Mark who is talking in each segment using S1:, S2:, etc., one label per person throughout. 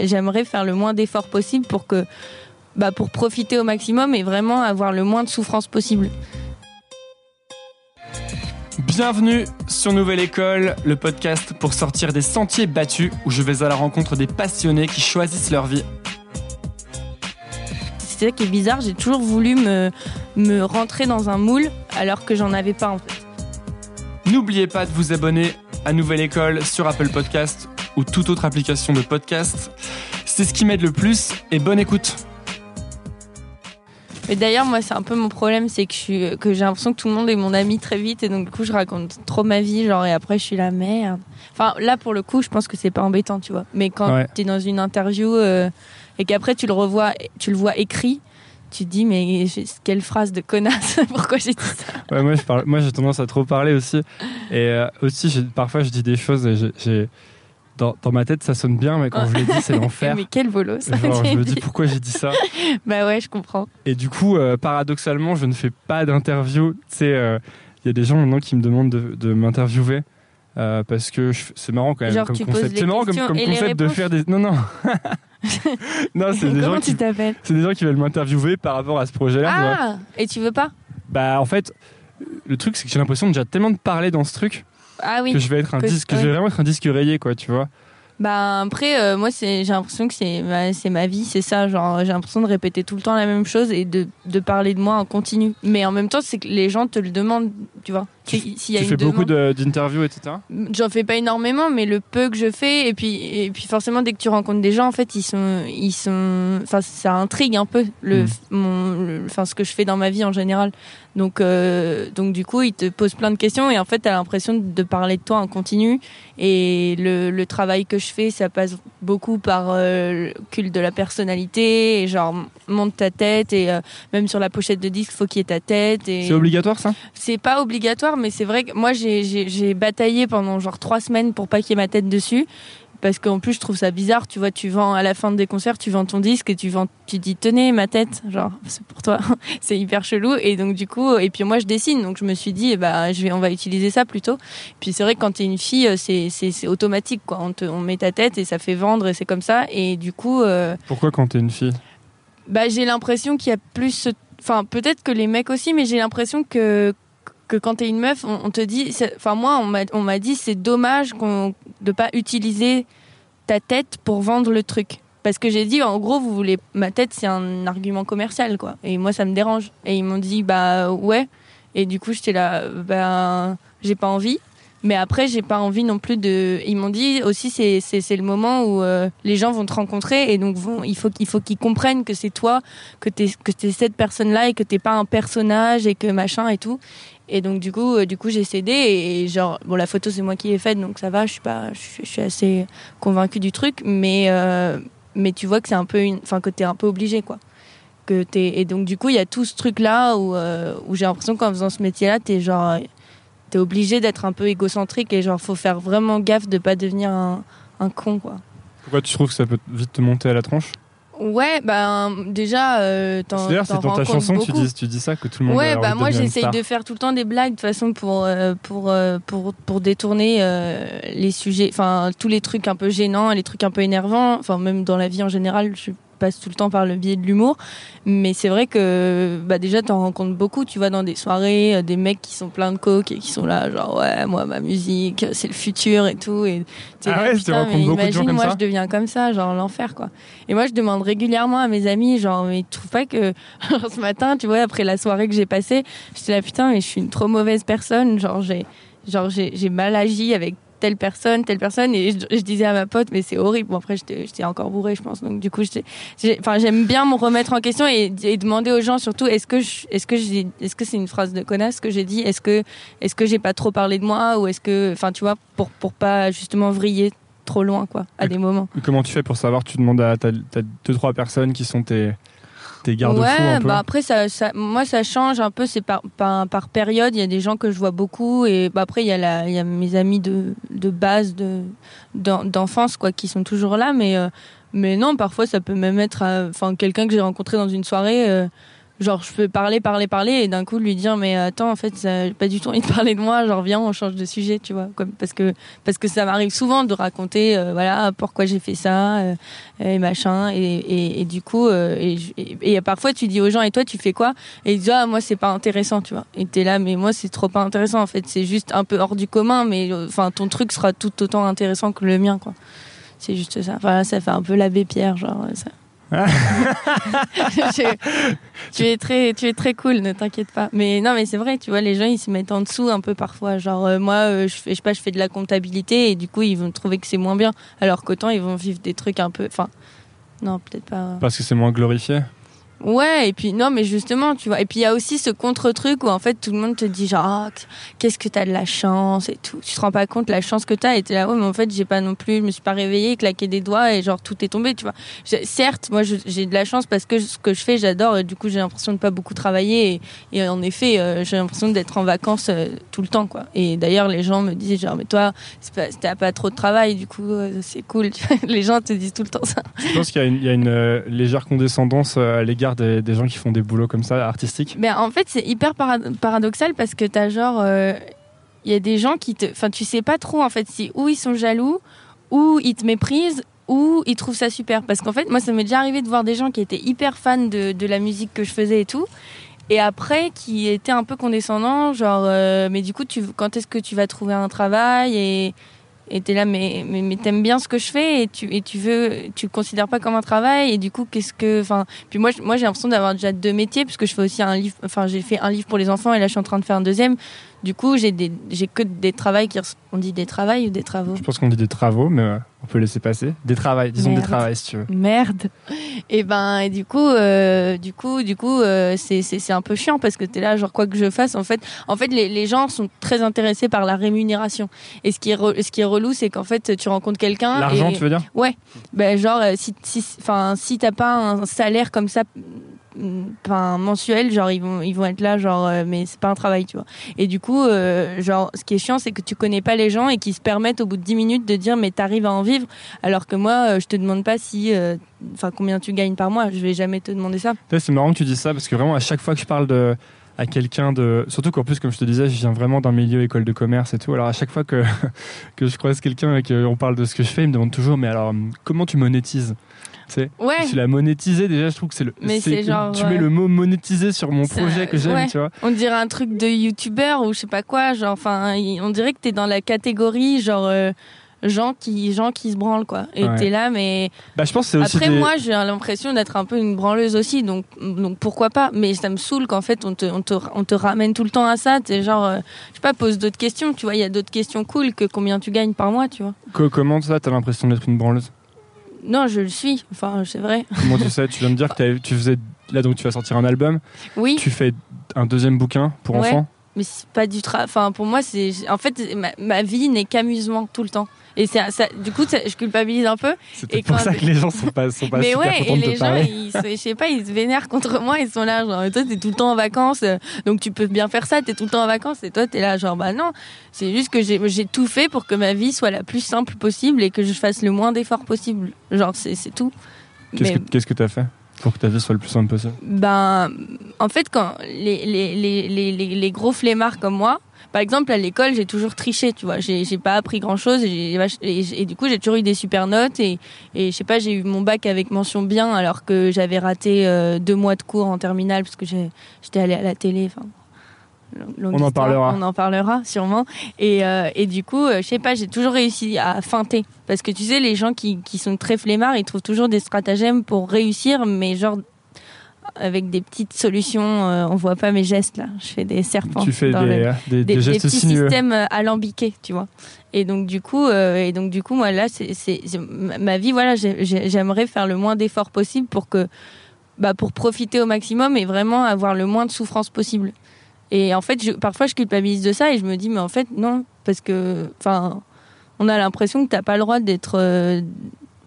S1: j'aimerais faire le moins d'efforts possible pour que, bah, pour profiter au maximum et vraiment avoir le moins de souffrance possible.
S2: Bienvenue sur Nouvelle École, le podcast pour sortir des sentiers battus où je vais à la rencontre des passionnés qui choisissent leur vie.
S1: C'est ça qui est bizarre, j'ai toujours voulu me, me rentrer dans un moule alors que j'en avais pas en fait.
S2: N'oubliez pas de vous abonner à Nouvelle École sur Apple Podcast ou toute autre application de podcast. C'est ce qui m'aide le plus et bonne écoute.
S1: Mais d'ailleurs, moi, c'est un peu mon problème, c'est que, je suis- que j'ai l'impression que tout le monde est mon ami très vite et donc du coup, je raconte trop ma vie, genre, et après, je suis la merde. Enfin, là, pour le coup, je pense que c'est pas embêtant, tu vois. Mais quand
S2: Ouais.
S1: t'es dans une interview euh, et qu'après, tu le revois, tu le vois écrit, tu te dis, mais quelle phrase de connasse, pourquoi j'ai dit ça?
S2: Ouais, moi, je parle, moi, j'ai tendance à trop parler aussi. Et euh, aussi, parfois, je dis des choses et j'ai- dans, dans ma tête, ça sonne bien, mais quand je le dis, c'est l'enfer.
S1: Mais quel bolos ça
S2: Genre, je me dis
S1: dit.
S2: pourquoi j'ai dit ça.
S1: Bah ouais, je comprends.
S2: Et du coup, euh, paradoxalement, je ne fais pas d'interview. Tu sais, euh, il y a des gens maintenant qui me demandent de, de m'interviewer. euh, parce que c'est marrant quand même
S1: Genre,
S2: comme
S1: tu
S2: concept. C'est marrant comme, concept de faire des. Non, non. non, c'est des, gens qui, c'est des gens qui veulent m'interviewer par rapport à ce projet-là.
S1: Ah Et tu veux pas?
S2: Bah, en fait, le truc, c'est que j'ai l'impression déjà tellement de parler dans ce truc
S1: Ah oui.
S2: que je vais être un
S1: Que-
S2: disque, que je vais vraiment être un disque rayé, quoi, tu vois.
S1: Bah après, euh, moi c'est, j'ai l'impression que c'est, ma- c'est ma vie, c'est ça. Genre, j'ai l'impression de répéter tout le temps la même chose et de, de parler de moi en continu. Mais en même temps, c'est que les gens te le demandent, tu vois.
S2: Tu,
S1: S'il- s'il y a
S2: tu
S1: une
S2: fais beaucoup
S1: demande-
S2: d'interviews, etc.
S1: J'en fais pas énormément, mais le peu que je fais, et puis, et puis forcément, dès que tu rencontres des gens, en fait, ils sont, ils sont, enfin, ça intrigue un peu le,
S2: Mm.
S1: mon, le- enfin, ce que je fais dans ma vie en général. Donc, euh, donc du coup, ils te posent plein de questions, et en fait, t'as l'impression de parler de toi en continu. Et le, le travail que je fais, ça passe beaucoup par euh, le culte de la personnalité, et genre monte ta tête, et euh, même sur la pochette de disque, faut qu'il y ait ta tête. Et
S2: C'est obligatoire, ça?
S1: C'est pas obligatoire, mais c'est vrai que moi j'ai- bataillé pendant genre trois semaines pour pas qu'il y ait ma tête dessus. Parce qu'en plus, je trouve ça bizarre. Tu vois, tu vends à la fin des concerts, tu vends ton disque et tu vends, tu dis tenez ma tête, genre c'est pour toi. c'est hyper chelou. Et donc du coup, et puis moi je dessine, donc je me suis dit, eh bah je vais, on va utiliser ça plutôt. Puis c'est vrai que quand t'es une fille, c'est c'est c'est automatique quoi. On te, on met ta tête et ça fait vendre et c'est comme ça. Et du coup, euh,
S2: Pourquoi quand t'es une fille?
S1: bah, j'ai l'impression qu'il y a plus. ce- Enfin, peut-être que les mecs aussi, mais j'ai l'impression que que quand t'es une meuf, on, te dit. Enfin, moi, on m'a dit c'est dommage qu'on de pas utiliser ta tête pour vendre le truc. Parce que j'ai dit, en gros, vous voulez ma tête, c'est un argument commercial, quoi. Et moi, ça me dérange. Et ils m'ont dit, bah ouais. Et du coup, j'étais là, ben, j'ai pas envie. Mais après, j'ai pas envie non plus de. Ils m'ont dit aussi, c'est le moment où euh, les gens vont te rencontrer et donc vont, il faut qu'il faut qu'ils comprennent que c'est toi, que t'es t'es cette personne-là et que t'es pas un personnage et que machin et tout. Et donc du coup, euh, du coup, j'ai cédé et, genre bon, la photo c'est moi qui l'ai faite donc ça va. Je suis pas, je, suis- assez convaincue du truc, mais euh, mais tu vois que c'est un peu une, enfin que t'es un peu obligé quoi. Que t'es et donc du coup il y a tout ce truc là où euh, où j'ai l'impression qu'en faisant ce métier-là, t'es genre t'es obligé d'être un peu égocentrique et genre faut faire vraiment gaffe de pas devenir un, un con quoi.
S2: Pourquoi tu trouves que ça peut vite te monter à la tronche?
S1: Ouais, ben déjà, euh, t'en
S2: D'ailleurs, c'est dans ta chanson, tu dis, tu dis ça, que tout le monde
S1: Ouais, bah moi j'essaye de faire tout le temps des blagues de toute façon pour euh, pour euh, pour pour détourner euh, les sujets, enfin tous les trucs un peu gênants, les trucs un peu énervants, enfin même dans la vie en général, je passe tout le temps par le biais de l'humour, mais c'est vrai que bah déjà t'en rencontres beaucoup, tu vas dans des soirées, euh, des mecs qui sont pleins de coke et qui sont là genre ouais moi ma musique c'est le futur et tout et
S2: Ah
S1: là,
S2: ouais,
S1: putain, mais
S2: beaucoup de gens
S1: imagine,
S2: comme
S1: moi
S2: ça
S1: je deviens comme ça, genre l'enfer quoi. Et moi, je demande régulièrement à mes amis, genre, mais tu trouves pas que genre, ce matin, tu vois, après la soirée que j'ai passée, j'étais là, putain, mais je suis une trop mauvaise personne. Genre, j'ai, genre, j'ai mal agi avec telle personne, telle personne, et je, je disais à ma pote, mais c'est horrible. Bon, après, j'étais, encore bourrée, je pense. Donc, du coup, enfin, j'aime bien me remettre en question et, et demander aux gens surtout, est-ce que je, est-ce que j'ai, est-ce que c'est une phrase de connasse que j'ai dit? Est-ce que, est-ce que j'ai pas trop parlé de moi? Ou est-ce que, enfin, tu vois, pour, pour pas justement vriller trop loin, quoi, à
S2: Et-
S1: des moments.
S2: Comment tu fais pour savoir? Tu demandes à t'as deux trois personnes qui sont tes tes garde-fous
S1: ouais,
S2: un peu.
S1: bah après ça, ça, moi ça change un peu, c'est par, par par période. Il y a des gens que je vois beaucoup et bah après il y a la, il y a mes amis de de base de d'en- d'enfance quoi qui sont toujours là, mais euh, mais non parfois ça peut même être, euh, enfin quelqu'un que j'ai rencontré dans une soirée. euh, genre je peux parler parler parler et d'un coup lui dire mais attends en fait ça, pas du tout envie de parler de moi. Genre viens on change de sujet tu vois. Parce que parce que ça m'arrive souvent de raconter euh, voilà pourquoi j'ai fait ça euh, et machin. Et, et, du coup euh, et, et, parfois tu dis aux gens et toi tu fais quoi? Et ils disent ah moi c'est pas intéressant tu vois. Et t'es là mais moi c'est trop pas intéressant en fait. C'est juste un peu hors du commun mais enfin ton truc sera tout autant intéressant que le mien quoi. C'est juste ça. Enfin ça fait un peu l'abbé Pierre genre ça tu es très, tu es très cool, ne t'inquiète pas. Mais non, mais c'est vrai, tu vois, les gens ils se mettent en dessous un peu parfois. Genre euh, moi, euh, je fais, je sais pas, je fais de la comptabilité et du coup ils vont trouver que c'est moins bien, alors qu'autant ils vont vivre des trucs un peu, enfin, non, peut-être pas.
S2: Parce que c'est moins glorifié.
S1: Ouais, et puis non, mais justement, tu vois. Et puis il y a aussi ce contre-truc où en fait tout le monde te dit genre, ah, qu'est-ce que t'as de la chance et tout. Tu te rends pas compte la chance que t'as et t'es là, ouais, mais en fait j'ai pas non plus, je me suis pas réveillée, claqué des doigts et genre tout est tombé, tu vois. Certes, moi j'ai de la chance parce que ce que je fais, j'adore et du coup j'ai l'impression de pas beaucoup travailler et, en effet euh, j'ai l'impression d'être en vacances euh, tout le temps, quoi. Et d'ailleurs les gens me disent genre, mais toi, t'as pas trop de travail, du coup euh, c'est cool. les gens te disent tout le temps ça.
S2: Je pense qu'il y y a une légère condescendance à l'égard des, gens qui font des boulots comme ça, artistiques
S1: ben, En fait, c'est hyper paradoxal parce que t'as genre. Il euh, y a des gens qui te. Enfin, tu sais pas trop en fait si ou ils sont jaloux, ou ils te méprisent, ou ils trouvent ça super. Parce qu'en fait, moi, ça m'est déjà arrivé de voir des gens qui étaient hyper fans de, de la musique que je faisais et tout. Et après, qui étaient un peu condescendants, genre, euh, mais du coup, tu, quand est-ce que tu vas trouver un travail et et t'es là mais mais, t'aimes bien ce que je fais et tu et tu veux tu le considères pas comme un travail et du coup qu'est-ce que enfin puis moi moi j'ai l'impression d'avoir déjà deux métiers puisque je fais aussi un livre enfin j'ai fait un livre pour les enfants et là je suis en train de faire un deuxième du coup, j'ai que des travails qui, on dit des travails ou des travaux.
S2: Je pense qu'on dit des travaux, mais on peut laisser passer. Des travails, disons des travails si tu veux.
S1: Merde. Et ben, et du coup, euh, du coup, du coup, euh, c'est, c'est, un peu chiant parce que t'es là, genre quoi que je fasse, en fait, en fait, les, les gens sont très intéressés par la rémunération. Et ce qui est, ce qui est relou, c'est qu'en fait, tu rencontres quelqu'un.
S2: L'argent, tu veux dire?
S1: Ouais. Ben genre, euh, si, si, si t'as pas un salaire comme ça enfin mensuel genre ils vont ils vont être là genre euh, mais c'est pas un travail tu vois. Et du coup euh, genre ce qui est chiant c'est que tu connais pas les gens et qu'ils se permettent au bout de 10 minutes de dire mais t'arrives à en vivre alors que moi euh, je te demande pas si enfin combien tu gagnes par mois. Je vais jamais te demander ça.
S2: C'est marrant que tu dis ça parce que vraiment à chaque fois que je parle de à quelqu'un de surtout qu'en plus comme je te disais je viens vraiment d'un milieu école de commerce et tout alors à chaque fois que que je croise quelqu'un et qu'on parle de ce que je fais il me demande toujours mais alors comment tu monétises?
S1: Ouais.
S2: Tu l'as monétisé déjà, je trouve que c'est le. Mais c'est genre. Tu mets le mot monétisé sur mon projet que j'aime, tu vois.
S1: On dirait un truc de youtubeur ou je sais pas quoi, genre, enfin, on dirait que t'es dans la catégorie, genre. Euh, gens qui gens qui se branlent quoi et t'es là mais
S2: bah, je pense aussi
S1: après moi j'ai l'impression d'être un peu une branleuse aussi donc donc pourquoi pas? Mais ça me saoule qu'en fait on te, on te on te ramène tout le temps à ça t'es genre euh, je sais pas pose d'autres questions tu vois il y a d'autres questions cool que combien tu gagnes par mois tu vois
S2: comment ça t'as l'impression d'être une branleuse?
S1: Non, je le suis. Enfin, c'est vrai.
S2: Comment tu sais Tu viens de dire que tu faisais. Là, donc, tu vas sortir un album.
S1: Oui.
S2: Tu fais un deuxième bouquin pour enfants?
S1: Mais c'est pas du travail. Enfin, pour moi, c'est. En fait, ma vie n'est qu'amusement tout le temps. Et ça, du coup, je culpabilise un peu.
S2: C'est pour ça que les gens sont pas, sont pas mais super ouais, et les gens,
S1: ils, je sais pas, ils se vénèrent contre moi. Ils sont là, genre, toi, t'es tout le temps en vacances, euh, donc tu peux bien faire ça. T'es tout le temps en vacances, et toi, t'es là, genre, bah non. C'est juste que j'ai tout fait pour que ma vie soit la plus simple possible et que je fasse le moins d'efforts possible. Genre, c'est tout.
S2: Qu'est-ce que tu as fait? Pour que ta vie soit le plus simple possible
S1: Ben, en fait, quand les, les, les, les, gros flemmards comme moi, par exemple, à l'école, j'ai toujours triché, tu vois. J'ai, j'ai pas appris grand chose et, du coup, j'ai toujours eu des super notes et, et je sais pas, j'ai eu mon bac avec mention bien alors que j'avais raté euh, deux mois de cours en terminale parce que j'étais allée à la télé.
S2: On en parlera.
S1: On en parlera sûrement. Et, euh, et du coup, euh, je sais pas, j'ai toujours réussi à feinter. Parce que tu sais, les gens qui, qui sont très flemmards, ils trouvent toujours des stratagèmes pour réussir, mais genre avec des petites solutions. Euh, on voit pas mes gestes là. Je fais des serpents.
S2: Tu fais des, des,
S1: des,
S2: gestes
S1: petits systèmes euh, alambiqués, tu vois. Et donc du coup, euh, et donc du coup, moi là, c'est ma vie. Voilà, j'aimerais faire le moins d'efforts possible pour que, bah, pour profiter au maximum et vraiment avoir le moins de souffrance possible. Et en fait, je, parfois, je culpabilise de ça et je me dis, mais en fait, non, parce que, enfin, on a l'impression que t'as pas le droit d'être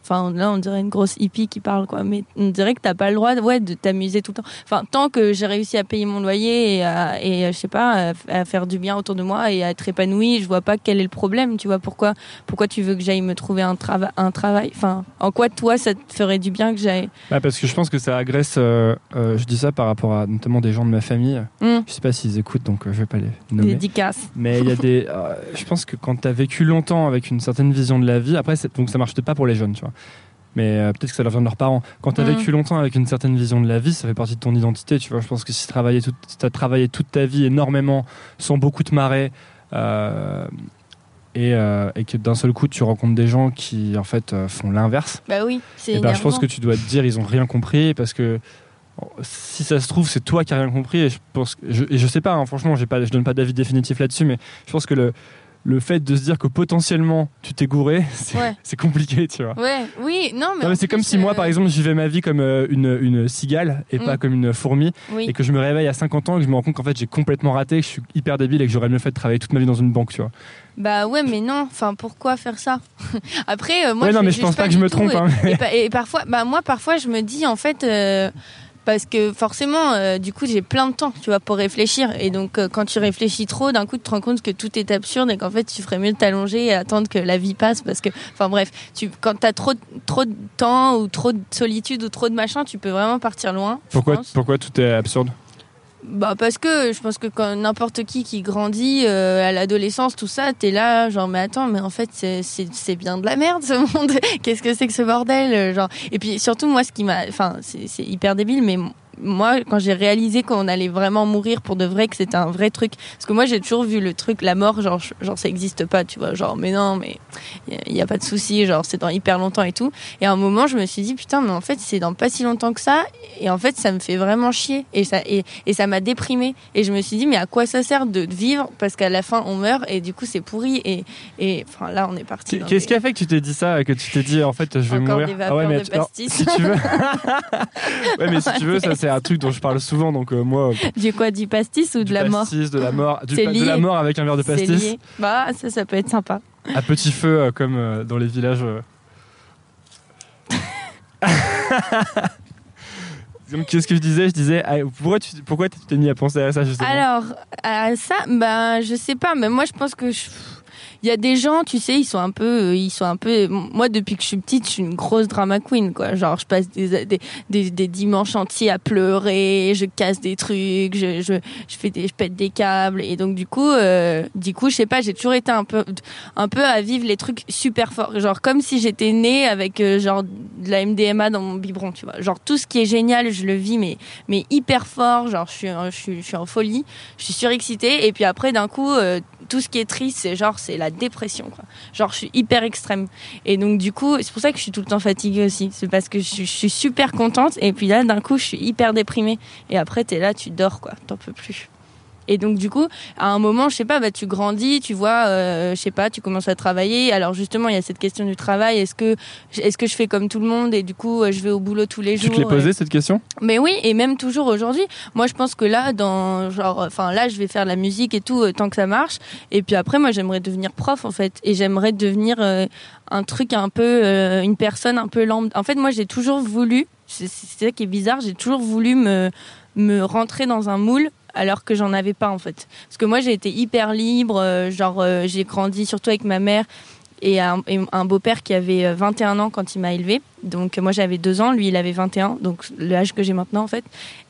S1: Enfin, là, on dirait une grosse hippie qui parle, quoi. Mais on dirait que t'as pas le droit, ouais, de t'amuser tout le temps. Enfin, tant que j'ai réussi à payer mon loyer et, à, et je sais pas, à, faire du bien autour de moi et à être épanouie, je vois pas quel est le problème. Tu vois pourquoi, pourquoi tu veux que j'aille me trouver un travail, un travail? Enfin, en quoi toi, ça te ferait du bien que j'aille?
S2: Bah, parce que je pense que ça agresse. Euh, euh, je dis ça par rapport à notamment des gens de ma famille. Mm. Je sais pas s'ils écoutent, donc euh, je vais pas les nommer.
S1: Dédicaces.
S2: Mais il y a des. je pense que quand tu as vécu longtemps avec une certaine vision de la vie, après, donc ça marche pas pour les jeunes, tu vois mais euh, peut-être que ça leur vient de leurs parents. Quand tu as mm. vécu longtemps avec une certaine vision de la vie, ça fait partie de ton identité, tu vois. Je pense que si tu as travaillé toute ta vie énormément, sans beaucoup te marrer, euh, et, euh, et, que d'un seul coup tu rencontres des gens qui en fait font l'inverse.
S1: Bah oui, c'est
S2: ben, Je pense que tu dois te dire ils ont rien compris parce que si ça se trouve c'est toi qui as rien compris et je pense je, et je sais pas hein, franchement pas je donne pas d'avis définitif là-dessus mais je pense que le le fait de se dire que potentiellement tu t'es gouré, c'est compliqué, tu vois.
S1: Ouais, oui, non, mais.
S2: c'est comme si moi, par euh, exemple, je vivais ma vie comme euh, une, une cigale et pas mm. comme une fourmi. Et que je me réveille à 50 ans et que je me rends compte qu'en fait j'ai complètement raté, que je suis hyper débile et que j'aurais mieux fait de travailler toute ma vie dans une banque, tu vois.
S1: Bah ouais, mais non, enfin pourquoi faire ça? Après, euh, moi.
S2: Ouais, non, mais je pense pas, que je me trompe. Hein,
S1: et, parfois, bah moi, parfois, je me dis en fait parce que forcément, euh, du coup, j'ai plein de temps, tu vois, pour réfléchir. Et donc, euh, quand tu réfléchis trop, d'un coup, tu te rends compte que tout est absurde et qu'en fait, tu ferais mieux de t'allonger et attendre que la vie passe. Parce que, enfin bref, tu, quand t'as trop, trop de temps ou trop de solitude ou trop de machin, tu peux vraiment partir loin.
S2: Pourquoi, pourquoi tout est absurde?
S1: Bah parce que je pense que quand n'importe qui qui grandit euh, à l'adolescence tout ça t'es là genre mais attends mais en fait c'est bien de la merde ce monde. Qu'est-ce que c'est que ce bordel genre. Et puis surtout moi ce qui m'a enfin c'est hyper débile mais moi, quand j'ai réalisé qu'on allait vraiment mourir pour de vrai, que c'était un vrai truc, parce que moi j'ai toujours vu le truc, la mort, genre, genre ça existe pas, tu vois, genre, mais non, mais il y, a pas de souci, genre c'est dans hyper longtemps et tout. Et à un moment, je me suis dit putain, mais en fait c'est dans pas si longtemps que ça, et en fait ça me fait vraiment chier, et ça et, et ça m'a déprimé. Et je me suis dit mais à quoi ça sert de vivre parce qu'à la fin on meurt et du coup c'est pourri et et enfin là on est parti.
S2: Qu'est-ce qui a fait que tu t'es dit ça, que tu t'es dit en fait je vais
S1: Encore
S2: mourir
S1: des ah ouais, mais de pastis.
S2: si tu veux, ouais mais si tu veux ça c'est un truc dont je parle souvent, donc euh, moi.
S1: Du quoi, du pastis ou de la mort
S2: Pastis, de la mort, du, de la mort avec un verre de pastis.
S1: Bah ça, ça peut être sympa.
S2: À petit feu, euh, comme euh, dans les villages. Qu'est-ce que je disais? Je disais, ah, pourquoi tu pourquoi t'es mis à penser à ça justement?
S1: Alors, à ça, bah, je sais pas, mais moi je pense que je il y a des gens, tu sais, ils sont un peu, euh, ils sont un peu. Moi, depuis que je suis petite, je suis une grosse drama queen, quoi. Genre, je passe des, des, des, dimanches entiers à pleurer, je casse des trucs, je, je, je fais des, je pète des câbles, et donc du coup, euh, du coup, je sais pas, j'ai toujours été un peu, un peu à vivre les trucs super forts, genre comme si j'étais née avec euh, genre de la MDMA dans mon biberon, tu vois. Genre tout ce qui est génial, je le vis, mais mais hyper fort. Genre, je suis, je suis, je suis en folie, je suis surexcitée, et puis après, d'un coup, tout ce qui est triste, c'est genre c'est la dépression. Quoi. Genre je suis hyper extrême. Et donc du coup, c'est pour ça que je suis tout le temps fatiguée aussi. C'est parce que je, suis super contente et puis là d'un coup je suis hyper déprimée. Et après t'es là, tu dors quoi, t'en peux plus. Et donc du coup, à un moment, je sais pas, bah tu grandis, tu vois, euh, je sais pas, tu commences à travailler. Alors justement, il y a cette question du travail. Est-ce que est-ce que je fais comme tout le monde et du coup, euh, je vais au boulot tous les jours.
S2: Tu te l'es posé cette question?
S1: Mais oui, et même toujours aujourd'hui. Moi, je pense que là, dans genre, enfin là, je vais faire la musique et tout euh, tant que ça marche. Et puis après, moi, j'aimerais devenir prof en fait, et j'aimerais devenir un truc un peu, une personne un peu lambda. En fait, moi, j'ai toujours voulu. C'est ça qui est bizarre. J'ai toujours voulu me me rentrer dans un moule alors que j'en avais pas en fait. Parce que moi j'ai été hyper libre, euh, genre euh, j'ai grandi surtout avec ma mère et un, beau-père qui avait 21 euh, ans quand il m'a élevé. Donc moi j'avais 2 ans, lui il avait 21, donc l'âge que j'ai maintenant en fait.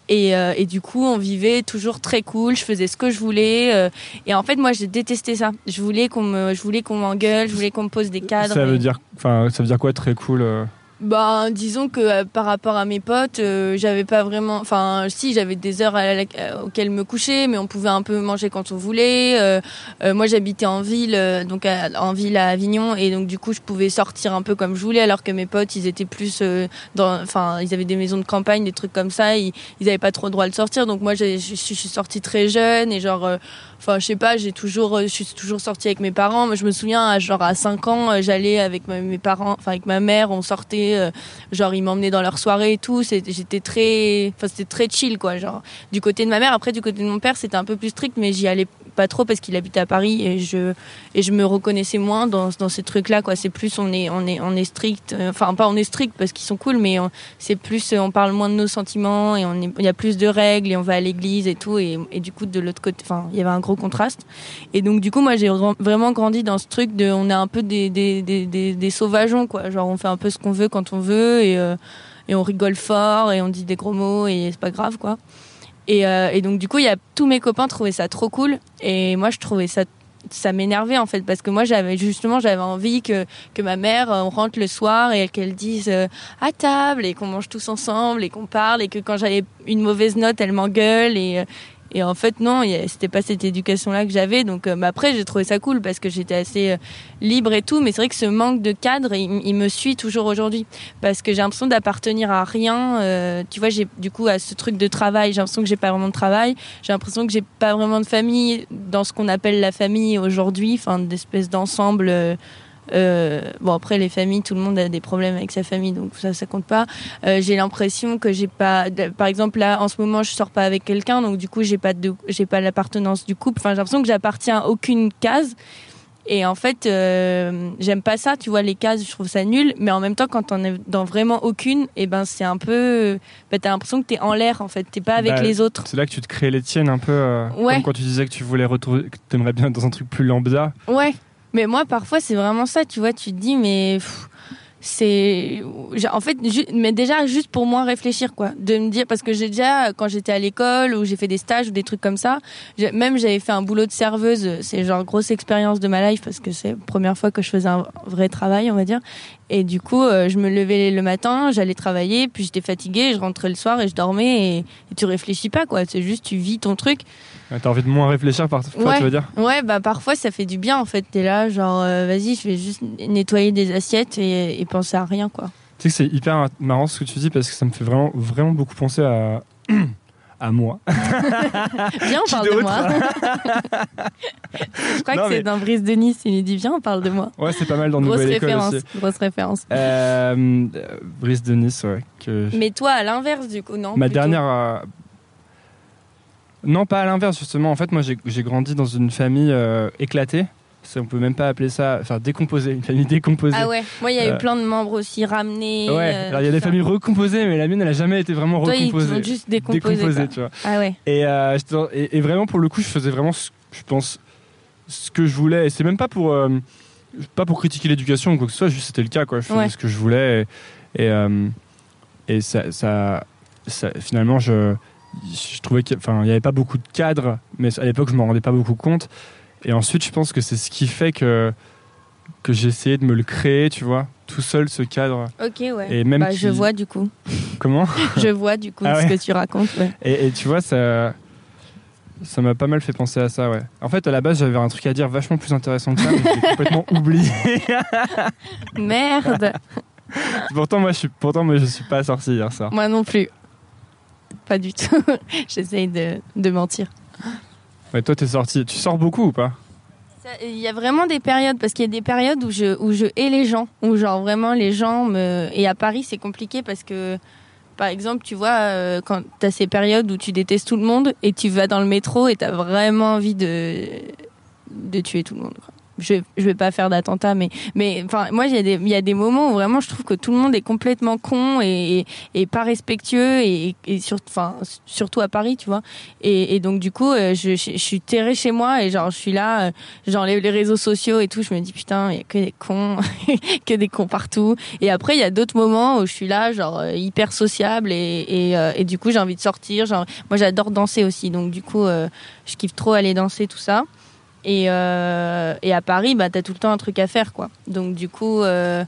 S1: Et, et, du coup, on vivait toujours très cool. Je faisais ce que je voulais. et en fait, moi, j'ai détesté ça. Je voulais qu'on me, je voulais qu'on m'engueule. Je voulais qu'on me pose des cadres.
S2: Ça veut dire, enfin, ça veut dire quoi très cool
S1: bah, disons que euh, par rapport à mes potes, euh, j'avais pas vraiment. Enfin, si, j'avais des heures à auxquelles me coucher, mais on pouvait un peu manger quand on voulait. Euh, moi, j'habitais en ville, donc en ville à Avignon, et donc du coup, je pouvais sortir un peu comme je voulais, alors que mes potes, ils étaient plus dans. Enfin, ils avaient des maisons de campagne, des trucs comme ça. Ils, ils avaient pas trop le droit de sortir, donc moi, je suis sortie très jeune et genre enfin je sais pas j'ai toujours je suis toujours sortie avec mes parents. Je me souviens genre à 5 ans j'allais avec mes parents enfin avec ma mère on sortait euh, genre ils m'emmenaient dans leur soirée et tout. J'étais très enfin c'était très chill quoi genre du côté de ma mère. Après du côté de mon père c'était un peu plus strict mais j'y allais pas trop parce qu'il habitait à Paris et je et je me reconnaissais moins dans, dans ces trucs là quoi. C'est plus on est on est on est strict euh, enfin pas on est strict parce qu'ils sont cool mais c'est plus on parle moins de nos sentiments et on il y a plus de règles et on va à l'église et tout. Et, et du coup de l'autre côté enfin il y avait un gros contraste. Et donc du coup moi j'ai vraiment grandi dans ce truc de on est un peu des des, des, des, des sauvageons quoi. Genre on fait un peu ce qu'on veut quand on veut et euh, et on rigole fort et on dit des gros mots et c'est pas grave quoi. Et, euh, et, donc du coup, il y a tous mes copains trouvaient ça trop cool. Et moi je trouvais ça ça m'énervait en fait parce que moi j'avais justement j'avais envie que que ma mère on rentre le soir et qu'elle dise euh, à table et qu'on mange tous ensemble et qu'on parle et que quand j'avais une mauvaise note elle m'engueule et et en fait, non, c'était pas cette éducation-là que j'avais. Donc, euh, après, j'ai trouvé ça cool parce que j'étais assez euh, libre et tout. Mais c'est vrai que ce manque de cadre, il, me suit toujours aujourd'hui. Parce que j'ai l'impression d'appartenir à rien. Euh, tu vois, j'ai du coup à ce truc de travail, j'ai l'impression que j'ai pas vraiment de travail. J'ai l'impression que j'ai pas vraiment de famille dans ce qu'on appelle la famille aujourd'hui. Enfin, d'espèce d'ensemble euh, bon après les familles, tout le monde a des problèmes avec sa famille, donc ça ça compte pas. Euh, j'ai l'impression que j'ai pas, par exemple là en ce moment je sors pas avec quelqu'un, donc du coup j'ai pas de, j'ai pas l'appartenance du couple. Enfin j'ai l'impression que j'appartiens à aucune case. Et en fait, euh, j'aime pas ça, tu vois, les cases, je trouve ça nul. Mais en même temps, quand on est dans vraiment aucune, et eh ben c'est un peu, bah, t'as l'impression que t'es en l'air, en fait, t'es pas avec bah, les autres.
S2: C'est là que tu te crées les tiennes un peu, euh, ouais. comme quand tu disais que tu voulais retrouver, que t'aimerais bien être dans un truc plus lambda.
S1: Ouais. Mais moi, parfois, c'est vraiment ça, tu vois, tu te dis, mais c'est en fait mais déjà juste pour moi réfléchir quoi. De me dire parce que j'ai déjà quand j'étais à l'école ou j'ai fait des stages ou des trucs comme ça même j'avais fait un boulot de serveuse c'est genre grosse expérience de ma life parce que c'est la première fois que je faisais un vrai travail on va dire et du coup, euh, je me levais le matin, j'allais travailler, puis j'étais fatiguée, je rentrais le soir et je dormais. Et, tu réfléchis pas, quoi. C'est juste, tu vis ton truc.
S2: T'as envie de moins réfléchir parfois,
S1: ouais.
S2: tu veux dire
S1: Ouais, bah parfois ça fait du bien en fait. T'es là, genre, euh, vas-y, je vais juste nettoyer des assiettes et, et penser à rien, quoi.
S2: Tu sais que c'est hyper marrant ce que tu dis parce que ça me fait vraiment, vraiment beaucoup penser à. à moi.
S1: viens, on parle de, moi. je crois que c'est dans Brice de Nice, il dit viens, on parle de moi.
S2: Ouais, c'est pas mal dans Nouvelle
S1: référence,
S2: École
S1: Grosse référence.
S2: Euh, Brice de Nice, ouais. Que...
S1: Mais toi, à l'inverse, du coup, non
S2: Ma dernière. Euh, non, pas à l'inverse, justement. En fait, moi, j'ai grandi dans une famille euh, éclatée on peut même pas appeler ça, enfin décomposé, une famille décomposée.
S1: Ah ouais, moi il y a eu euh, plein de membres aussi ramenés.
S2: Ouais, euh, alors il y a des familles recomposées, mais la mienne elle a jamais été vraiment
S1: Toi,
S2: recomposée.
S1: Ils juste décomposé,
S2: tu vois.
S1: Ah ouais.
S2: Euh, et, et, vraiment pour le coup, je faisais vraiment, je pense, ce que je voulais. Et c'est même pas pour, pas pour critiquer l'éducation ou quoi que ce soit, juste c'était le cas, quoi. Je faisais ce que je voulais et, et, ça, ça, finalement je je trouvais qu'il n'y avait pas beaucoup de cadres, mais à l'époque je m'en rendais pas beaucoup compte. Et ensuite, je pense que c'est ce qui fait que, que j'ai essayé de me le créer, tu vois, tout seul, ce cadre.
S1: Ok, ouais. Et même bah, Je vois du coup.
S2: Comment?
S1: Je vois du coup ah ce que tu racontes.
S2: Et, tu vois, ça. Ça m'a pas mal fait penser à ça, ouais. En fait, à la base, j'avais un truc à dire vachement plus intéressant que ça, mais j'ai complètement oublié.
S1: Merde.
S2: pourtant, moi, je suis, pourtant, moi, je suis pas sorti hier soir.
S1: Moi non plus. Pas du tout. J'essaye de, de mentir.
S2: Mais toi, t'es sorti. Tu sors beaucoup ou pas
S1: Il y a vraiment des périodes, parce qu'il y a des périodes où je, où je hais les gens, où genre vraiment les gens me. Et à Paris, c'est compliqué parce que, par exemple, tu vois, euh, quand t'as ces périodes où tu détestes tout le monde et tu vas dans le métro et t'as vraiment envie de, de tuer tout le monde. Je, je vais pas faire d'attentat, mais, mais enfin, moi, il y, a des, moments où vraiment je trouve que tout le monde est complètement con et, pas respectueux et, surtout à Paris, tu vois. Et, donc, du coup, euh, je, suis terrée chez moi et genre, je suis là, euh, genre, les, réseaux sociaux et tout, je me dis, putain, il y a que des cons, que des cons partout. Et après, il y a d'autres moments où je suis là, genre, euh, hyper sociable et, et du coup, j'ai envie de sortir. Genre, moi, j'adore danser aussi, donc du coup, je kiffe trop aller danser, tout ça. Et, euh, et à Paris, bah, t'as tout le temps un truc à faire, quoi. Donc, du coup, euh,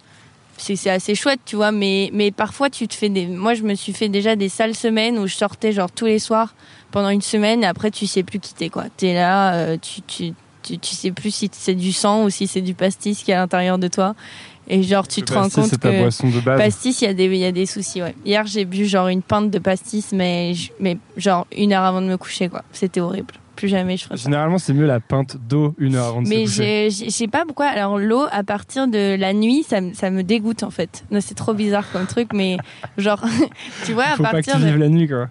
S1: c'est assez chouette, tu vois. Mais, mais parfois, tu te fais des. Moi, je me suis fait déjà des sales semaines où je sortais, genre, tous les soirs pendant une semaine et après, tu sais plus quitter, quoi. T'es là, euh, tu, tu, tu, tu, sais plus si c'est du sang ou si c'est du pastis qui est à l'intérieur de toi. Et genre, tu te rends compte que.
S2: Ta boisson de base.
S1: Pastis, il y, a des, y a des soucis, ouais. Hier, j'ai bu genre une pinte de pastis, mais, mais genre une heure avant de me coucher, quoi. C'était horrible plus jamais je ferai
S2: Généralement, c'est mieux la pinte d'eau une heure avant de
S1: Mais
S2: je
S1: sais pas pourquoi. Alors, l'eau, à partir de la nuit, ça, ça me dégoûte en fait. C'est trop bizarre comme truc, mais genre, tu vois, à
S2: Faut
S1: partir
S2: pas que tu
S1: de.
S2: la nuit, quoi.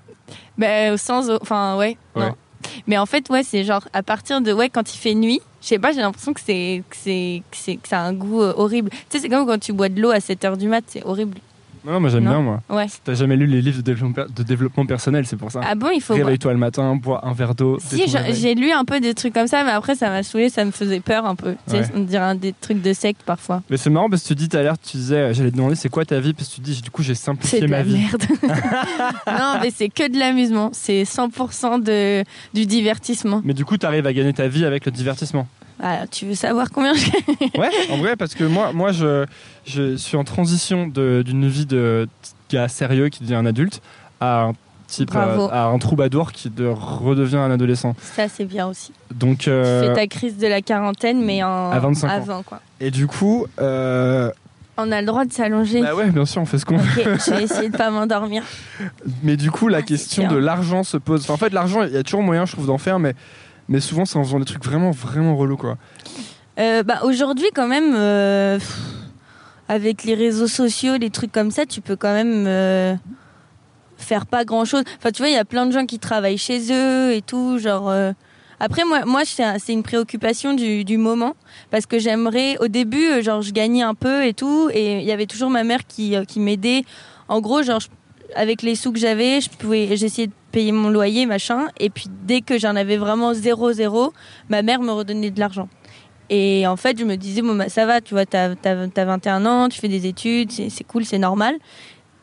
S1: Ben, sans eau. Enfin, ouais. Non. Mais en fait, ouais, c'est genre à partir de ouais, quand il fait nuit, je sais pas, j'ai l'impression que c'est que c'est que que ça a un goût euh, horrible. Tu sais, c'est comme quand tu bois de l'eau à 7 heures du mat, c'est horrible.
S2: Non, moi j'aime bien, moi.
S1: Ouais.
S2: T'as jamais lu les livres de développement, de développement personnel, c'est pour ça.
S1: Ah bon, il faut.
S2: Réveille-toi le matin, bois un verre d'eau.
S1: Si, j'ai lu un peu des trucs comme ça, mais après ça m'a saoulé, ça me faisait peur un peu. Tu sais,
S2: Ouais.
S1: on dirait un des trucs de secte parfois.
S2: Mais c'est marrant parce que tu dis tout à l'heure, tu disais, euh, j'allais te demander c'est quoi ta vie, parce que tu dis, du coup j'ai
S1: C'est
S2: simplifié
S1: de
S2: ma
S1: la
S2: vie.
S1: merde. non, mais c'est que de l'amusement. C'est 100% de, du divertissement.
S2: Mais du coup, t'arrives à gagner ta vie avec le divertissement.
S1: Ah, tu veux savoir combien je
S2: Ouais, en vrai, parce que moi, moi je, je suis en transition d'une vie de gars sérieux qui devient un adulte à un type, euh, à un troubadour qui de, redevient un adolescent.
S1: Ça, c'est bien aussi.
S2: Donc,
S1: Tu
S2: euh,
S1: fais ta crise de la quarantaine, mais en,
S2: À 25 ans.
S1: avant, quoi.
S2: et du coup, euh,
S1: On a le droit de s'allonger.
S2: bah ouais, bien sûr, on fait ce qu'on
S1: Ok, je vais essayer de pas m'endormir.
S2: Mais du coup, la
S1: Ah,
S2: question de l'argent se pose. Enfin, en fait, l'argent, il y a toujours moyen, je trouve, d'en faire, mais, mais souvent, c'est en faisant des trucs vraiment, vraiment relous, quoi.
S1: Euh, bah, Aujourd'hui, quand même, euh, avec les réseaux sociaux, les trucs comme ça, tu peux quand même euh, faire pas grand chose. Enfin, tu vois, il y a plein de gens qui travaillent chez eux et tout. Genre, Après, moi, moi c'est un- c'est une préoccupation du, moment parce que j'aimerais, au début, genre, je gagnais un peu et tout, et il y avait toujours ma mère qui, qui m'aidait. En gros, genre, avec les sous que j'avais, je pouvais, j'essayais de payer mon loyer, machin, et puis dès que j'en avais vraiment zéro, zéro, ma mère me redonnait de l'argent. Et en fait, je me disais, bon, bah, ça va, tu vois, t'as as, 21 ans, tu fais des études, c'est cool, c'est normal.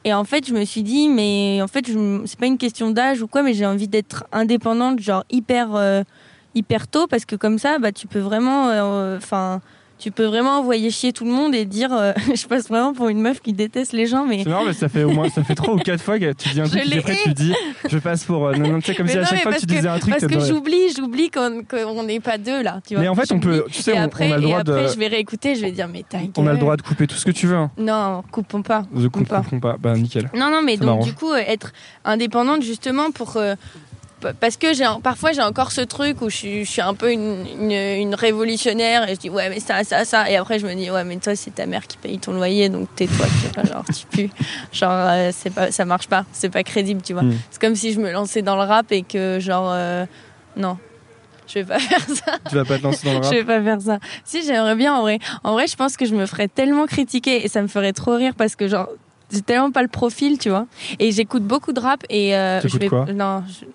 S1: Et en fait, je me suis dit, mais en fait, c'est pas une question d'âge ou quoi, mais j'ai envie d'être indépendante, genre hyper, euh, hyper tôt, parce que comme ça, bah, tu peux vraiment, euh, enfin, tu peux vraiment envoyer chier tout le monde et dire, euh, je passe vraiment pour une meuf qui déteste les gens, mais.
S2: C'est marrant, mais ça fait au moins ça fait trois ou quatre fois que tu dis un truc,
S1: l'ai
S2: après tu dis, je passe pour. euh, non, non, tu sais, comme
S1: Mais
S2: si à chaque fois que tu disais un truc,
S1: Parce que j'oublie, j'oublie qu'on qu'on n'est pas deux là. Tu vois.
S2: Mais en fait, on peut- tu sais,
S1: et
S2: on- on
S1: après,
S2: a le droit
S1: et après
S2: de-
S1: je vais réécouter, je vais dire, mais ta
S2: on a le droit de couper tout ce que tu veux. Hein.
S1: Non, coupons pas.
S2: Je coupe,
S1: pas.
S2: pas. Bah nickel.
S1: Non, non, mais donc du coup, euh, être indépendante justement pour. euh, parce que j'ai parfois j'ai encore ce truc où je suis, je suis un peu une, une, une révolutionnaire et je dis ouais mais ça ça ça et après je me dis ouais mais toi c'est ta mère qui paye ton loyer donc tais-toi tu vois, genre tu pues genre euh, c'est pas ça marche pas c'est pas crédible tu vois
S2: Mm.
S1: c'est comme si je me lançais dans le rap et que genre euh, non je vais pas faire ça
S2: Tu vas pas te lancer dans le
S1: je
S2: rap.
S1: vais pas faire ça. Si, j'aimerais bien en vrai. En vrai, je pense que je me ferais tellement critiquer et ça me ferait trop rire parce que genre j'ai tellement pas le profil, tu vois. Et j'écoute beaucoup de rap et euh, je vais
S2: quoi?
S1: non, je...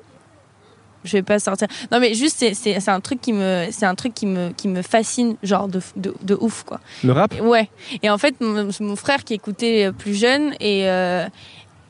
S1: je vais pas sortir. Non mais juste c'est c'est c'est un truc qui me c'est un truc qui me qui me fascine genre de de, de ouf quoi.
S2: Le rap?
S1: Et Ouais. Et en fait, mon, mon frère qui écoutait euh, plus jeune et euh,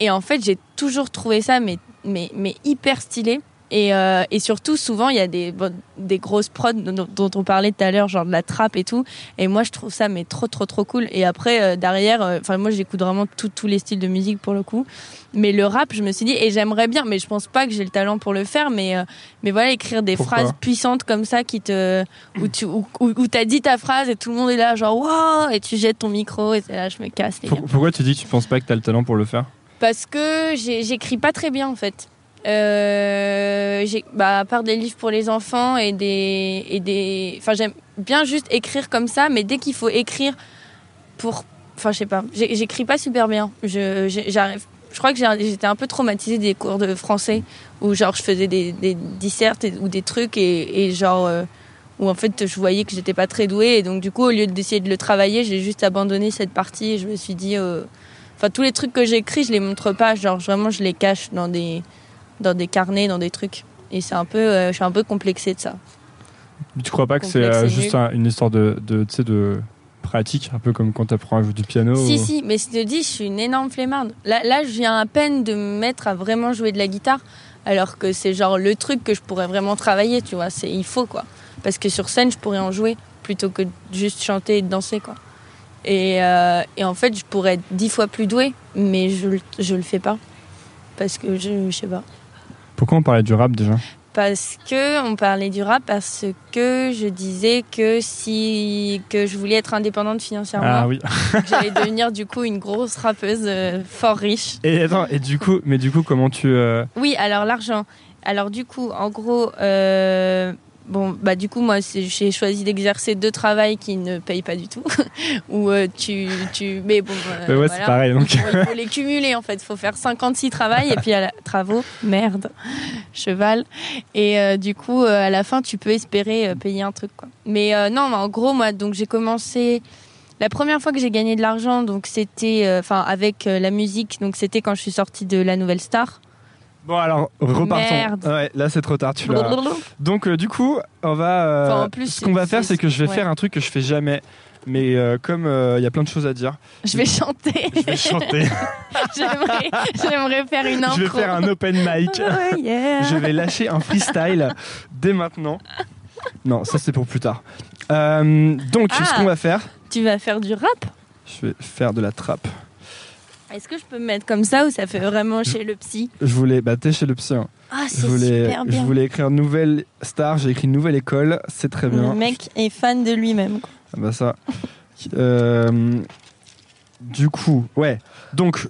S1: et en fait, j'ai toujours trouvé ça mais mais mais hyper stylé. Et, euh, et surtout, souvent, il y a des, bon, des grosses prods dont, dont on parlait tout à l'heure, genre de la trappe et tout. Et moi, je trouve ça mais trop, trop, trop cool. Et après, euh, derrière, euh, enfin, moi, j'écoute vraiment tous les styles de musique pour le coup. Mais le rap, je me suis dit, et j'aimerais bien, mais je pense pas que j'ai le talent pour le faire. Mais, mais voilà, écrire des
S2: Pourquoi
S1: phrases puissantes comme ça qui te, où tu, où, où- où t'as dit ta phrase et tout le monde est là, genre, waouh, et tu jettes ton micro et c'est là, je me casse, les
S2: Pourquoi tu dis que tu penses pas que t'as le talent pour le faire?
S1: Parce que j'écris pas très bien en fait. Euh, j'ai- bah, à part des livres pour les enfants et des et des enfin j'aime bien juste écrire comme ça mais dès qu'il faut écrire pour enfin je sais pas j'écris pas super bien je j'arrive je crois que j'étais un peu traumatisée des cours de français où genre je faisais des, des dissertes ou des trucs et, et genre euh, où en fait je voyais que j'étais pas très douée et donc du coup au lieu d'essayer de le travailler j'ai juste abandonné cette partie et je me suis dit euh, Enfin, tous les trucs que j'écris, je les montre pas. Genre, vraiment, je les cache dans des, dans des carnets, dans des trucs. Et c'est un peu, euh, je suis un peu complexée de ça.
S2: Mais Tu crois pas que c'est euh, juste un- une histoire de, de, tu sais, de pratique, un peu comme quand t'apprends à jouer du piano
S1: Si,
S2: ou-
S1: si, mais je te dis, je suis une énorme flemmarde. Là, là, je viens à peine de me mettre à vraiment jouer de la guitare, alors que c'est genre le truc que je pourrais vraiment travailler, tu vois. C'est, il faut, quoi. Parce que sur scène, je pourrais en jouer plutôt que juste chanter et danser, quoi. Et, euh, et en fait, je pourrais être dix fois plus douée, mais je, le- je le fais pas. Parce que je, je sais pas.
S2: Pourquoi on parlait du rap déjà
S1: Parce que on parlait du rap parce que je disais que si que je voulais être indépendante financièrement,
S2: Ah oui.
S1: j'allais devenir du coup une grosse rappeuse euh, fort riche.
S2: Et attends, et du coup, mais du coup, comment tu euh,
S1: Oui, alors l'argent. Alors du coup, en gros, euh, bon, bah du coup, moi, j'ai choisi d'exercer deux travails qui ne payent pas du tout. Ou euh, tu, tu, mais bon,
S2: bah, ouais, c'est pareil. Donc.
S1: il faut les cumuler en fait. Il faut faire 56 travails et puis à la... travaux, merde, cheval. Et euh, du coup, à la fin, tu peux espérer payer un truc quoi. Mais non, en gros, moi, donc j'ai commencé. La première fois que j'ai gagné de l'argent, donc c'était, enfin, avec la musique, donc c'était quand je suis sortie de la Nouvelle Star.
S2: Bon alors repartons. Ouais, là c'est trop tard, tu l'as. Donc euh, du coup, on va. Euh, ce qu'on va faire, c'est que je vais faire un truc que je fais jamais. Mais euh, comme il y a plein de choses à dire,
S1: je vais chanter.
S2: Je vais chanter.
S1: J'aimerais faire une intro.
S2: Je vais faire un open mic.
S1: Oh,
S2: je vais lâcher un freestyle dès maintenant. Non, ça c'est pour plus tard. donc ce
S1: ah.
S2: qu'on va faire.
S1: Tu vas faire du rap?
S2: Je vais faire de la trappe.
S1: Est-ce que je peux me mettre comme ça ou ça fait vraiment chez le psy
S2: Je voulais, bah t'es chez le psy. Hein.
S1: Ah, c'est super bien.
S2: Je voulais écrire une nouvelle star, j'ai écrit une nouvelle école, c'est très bien.
S1: Le mec est fan de lui-même.
S2: Ah bah ça. Euh, du coup, ouais. Donc,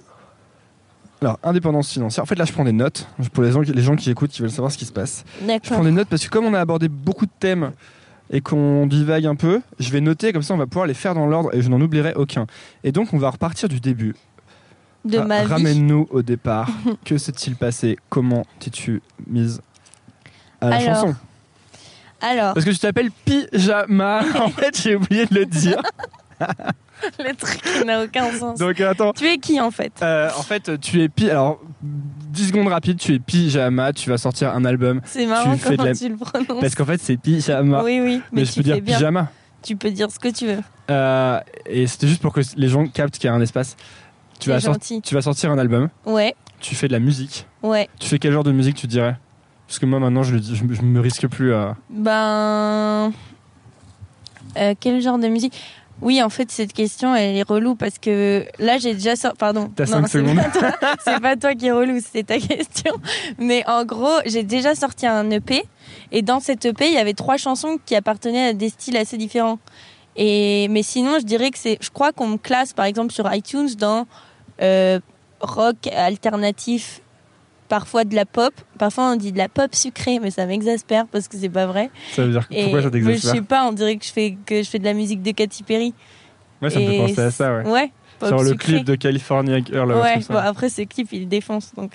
S2: alors, indépendance financière. En fait, là, je prends des notes pour les gens, les gens qui écoutent, qui veulent savoir ce qui se passe.
S1: D'accord.
S2: Je prends des notes parce que comme on a abordé beaucoup de thèmes et qu'on divague un peu, je vais noter comme ça, on va pouvoir les faire dans l'ordre et je n'en oublierai aucun. Et donc, on va repartir du début
S1: de ah, ma
S2: vie. Ramène-nous au départ. que s'est-il passé? Comment t'es-tu mise à la chanson?
S1: Alors.
S2: Parce que tu t'appelles Pyjama. en fait, j'ai oublié de le dire.
S1: le truc n'a aucun sens.
S2: Donc attends.
S1: Tu es qui en fait?
S2: Euh, En fait, tu es Pi. Alors, 10 secondes rapides, tu es Pyjama, tu vas sortir un album.
S1: C'est marrant tu comment tu le prononces.
S2: Parce qu'en fait, c'est Pyjama.
S1: Oui, oui.
S2: Mais, je peux dire Pyjama.
S1: Tu peux dire ce que tu veux.
S2: Euh, et c'était juste pour que les gens captent qu'il y a un espace. Tu vas, tu vas sortir un album.
S1: Ouais.
S2: Tu fais de la musique.
S1: Ouais.
S2: Tu fais quel genre de musique tu dirais? Parce que moi maintenant je, je, je me risque plus à.
S1: Ben. Euh, quel genre de musique? Oui, en fait, cette question, elle est relou parce que là, j'ai déjà sorti. Pardon.
S2: T'as 5 secondes.
S1: C'est pas toi qui est relou, c'est ta question. Mais en gros, j'ai déjà sorti un EP. Et dans cet EP, il y avait trois chansons qui appartenaient à des styles assez différents. Et, mais sinon, je dirais que c'est. Je crois qu'on me classe, par exemple, sur iTunes dans euh, rock alternatif, parfois de la pop. Parfois, on dit de la pop sucrée, mais ça m'exaspère parce que c'est pas vrai.
S2: Ça veut dire pourquoi ça t'exaspère
S1: Je sais pas, on dirait que je fais que je fais de la musique de Katy Perry.
S2: Ouais, ça me fait penser à ça, ouais.
S1: Ouais.
S2: Sur le clip de California Girl.
S1: Ouais, bon, après ce clip il défonce donc.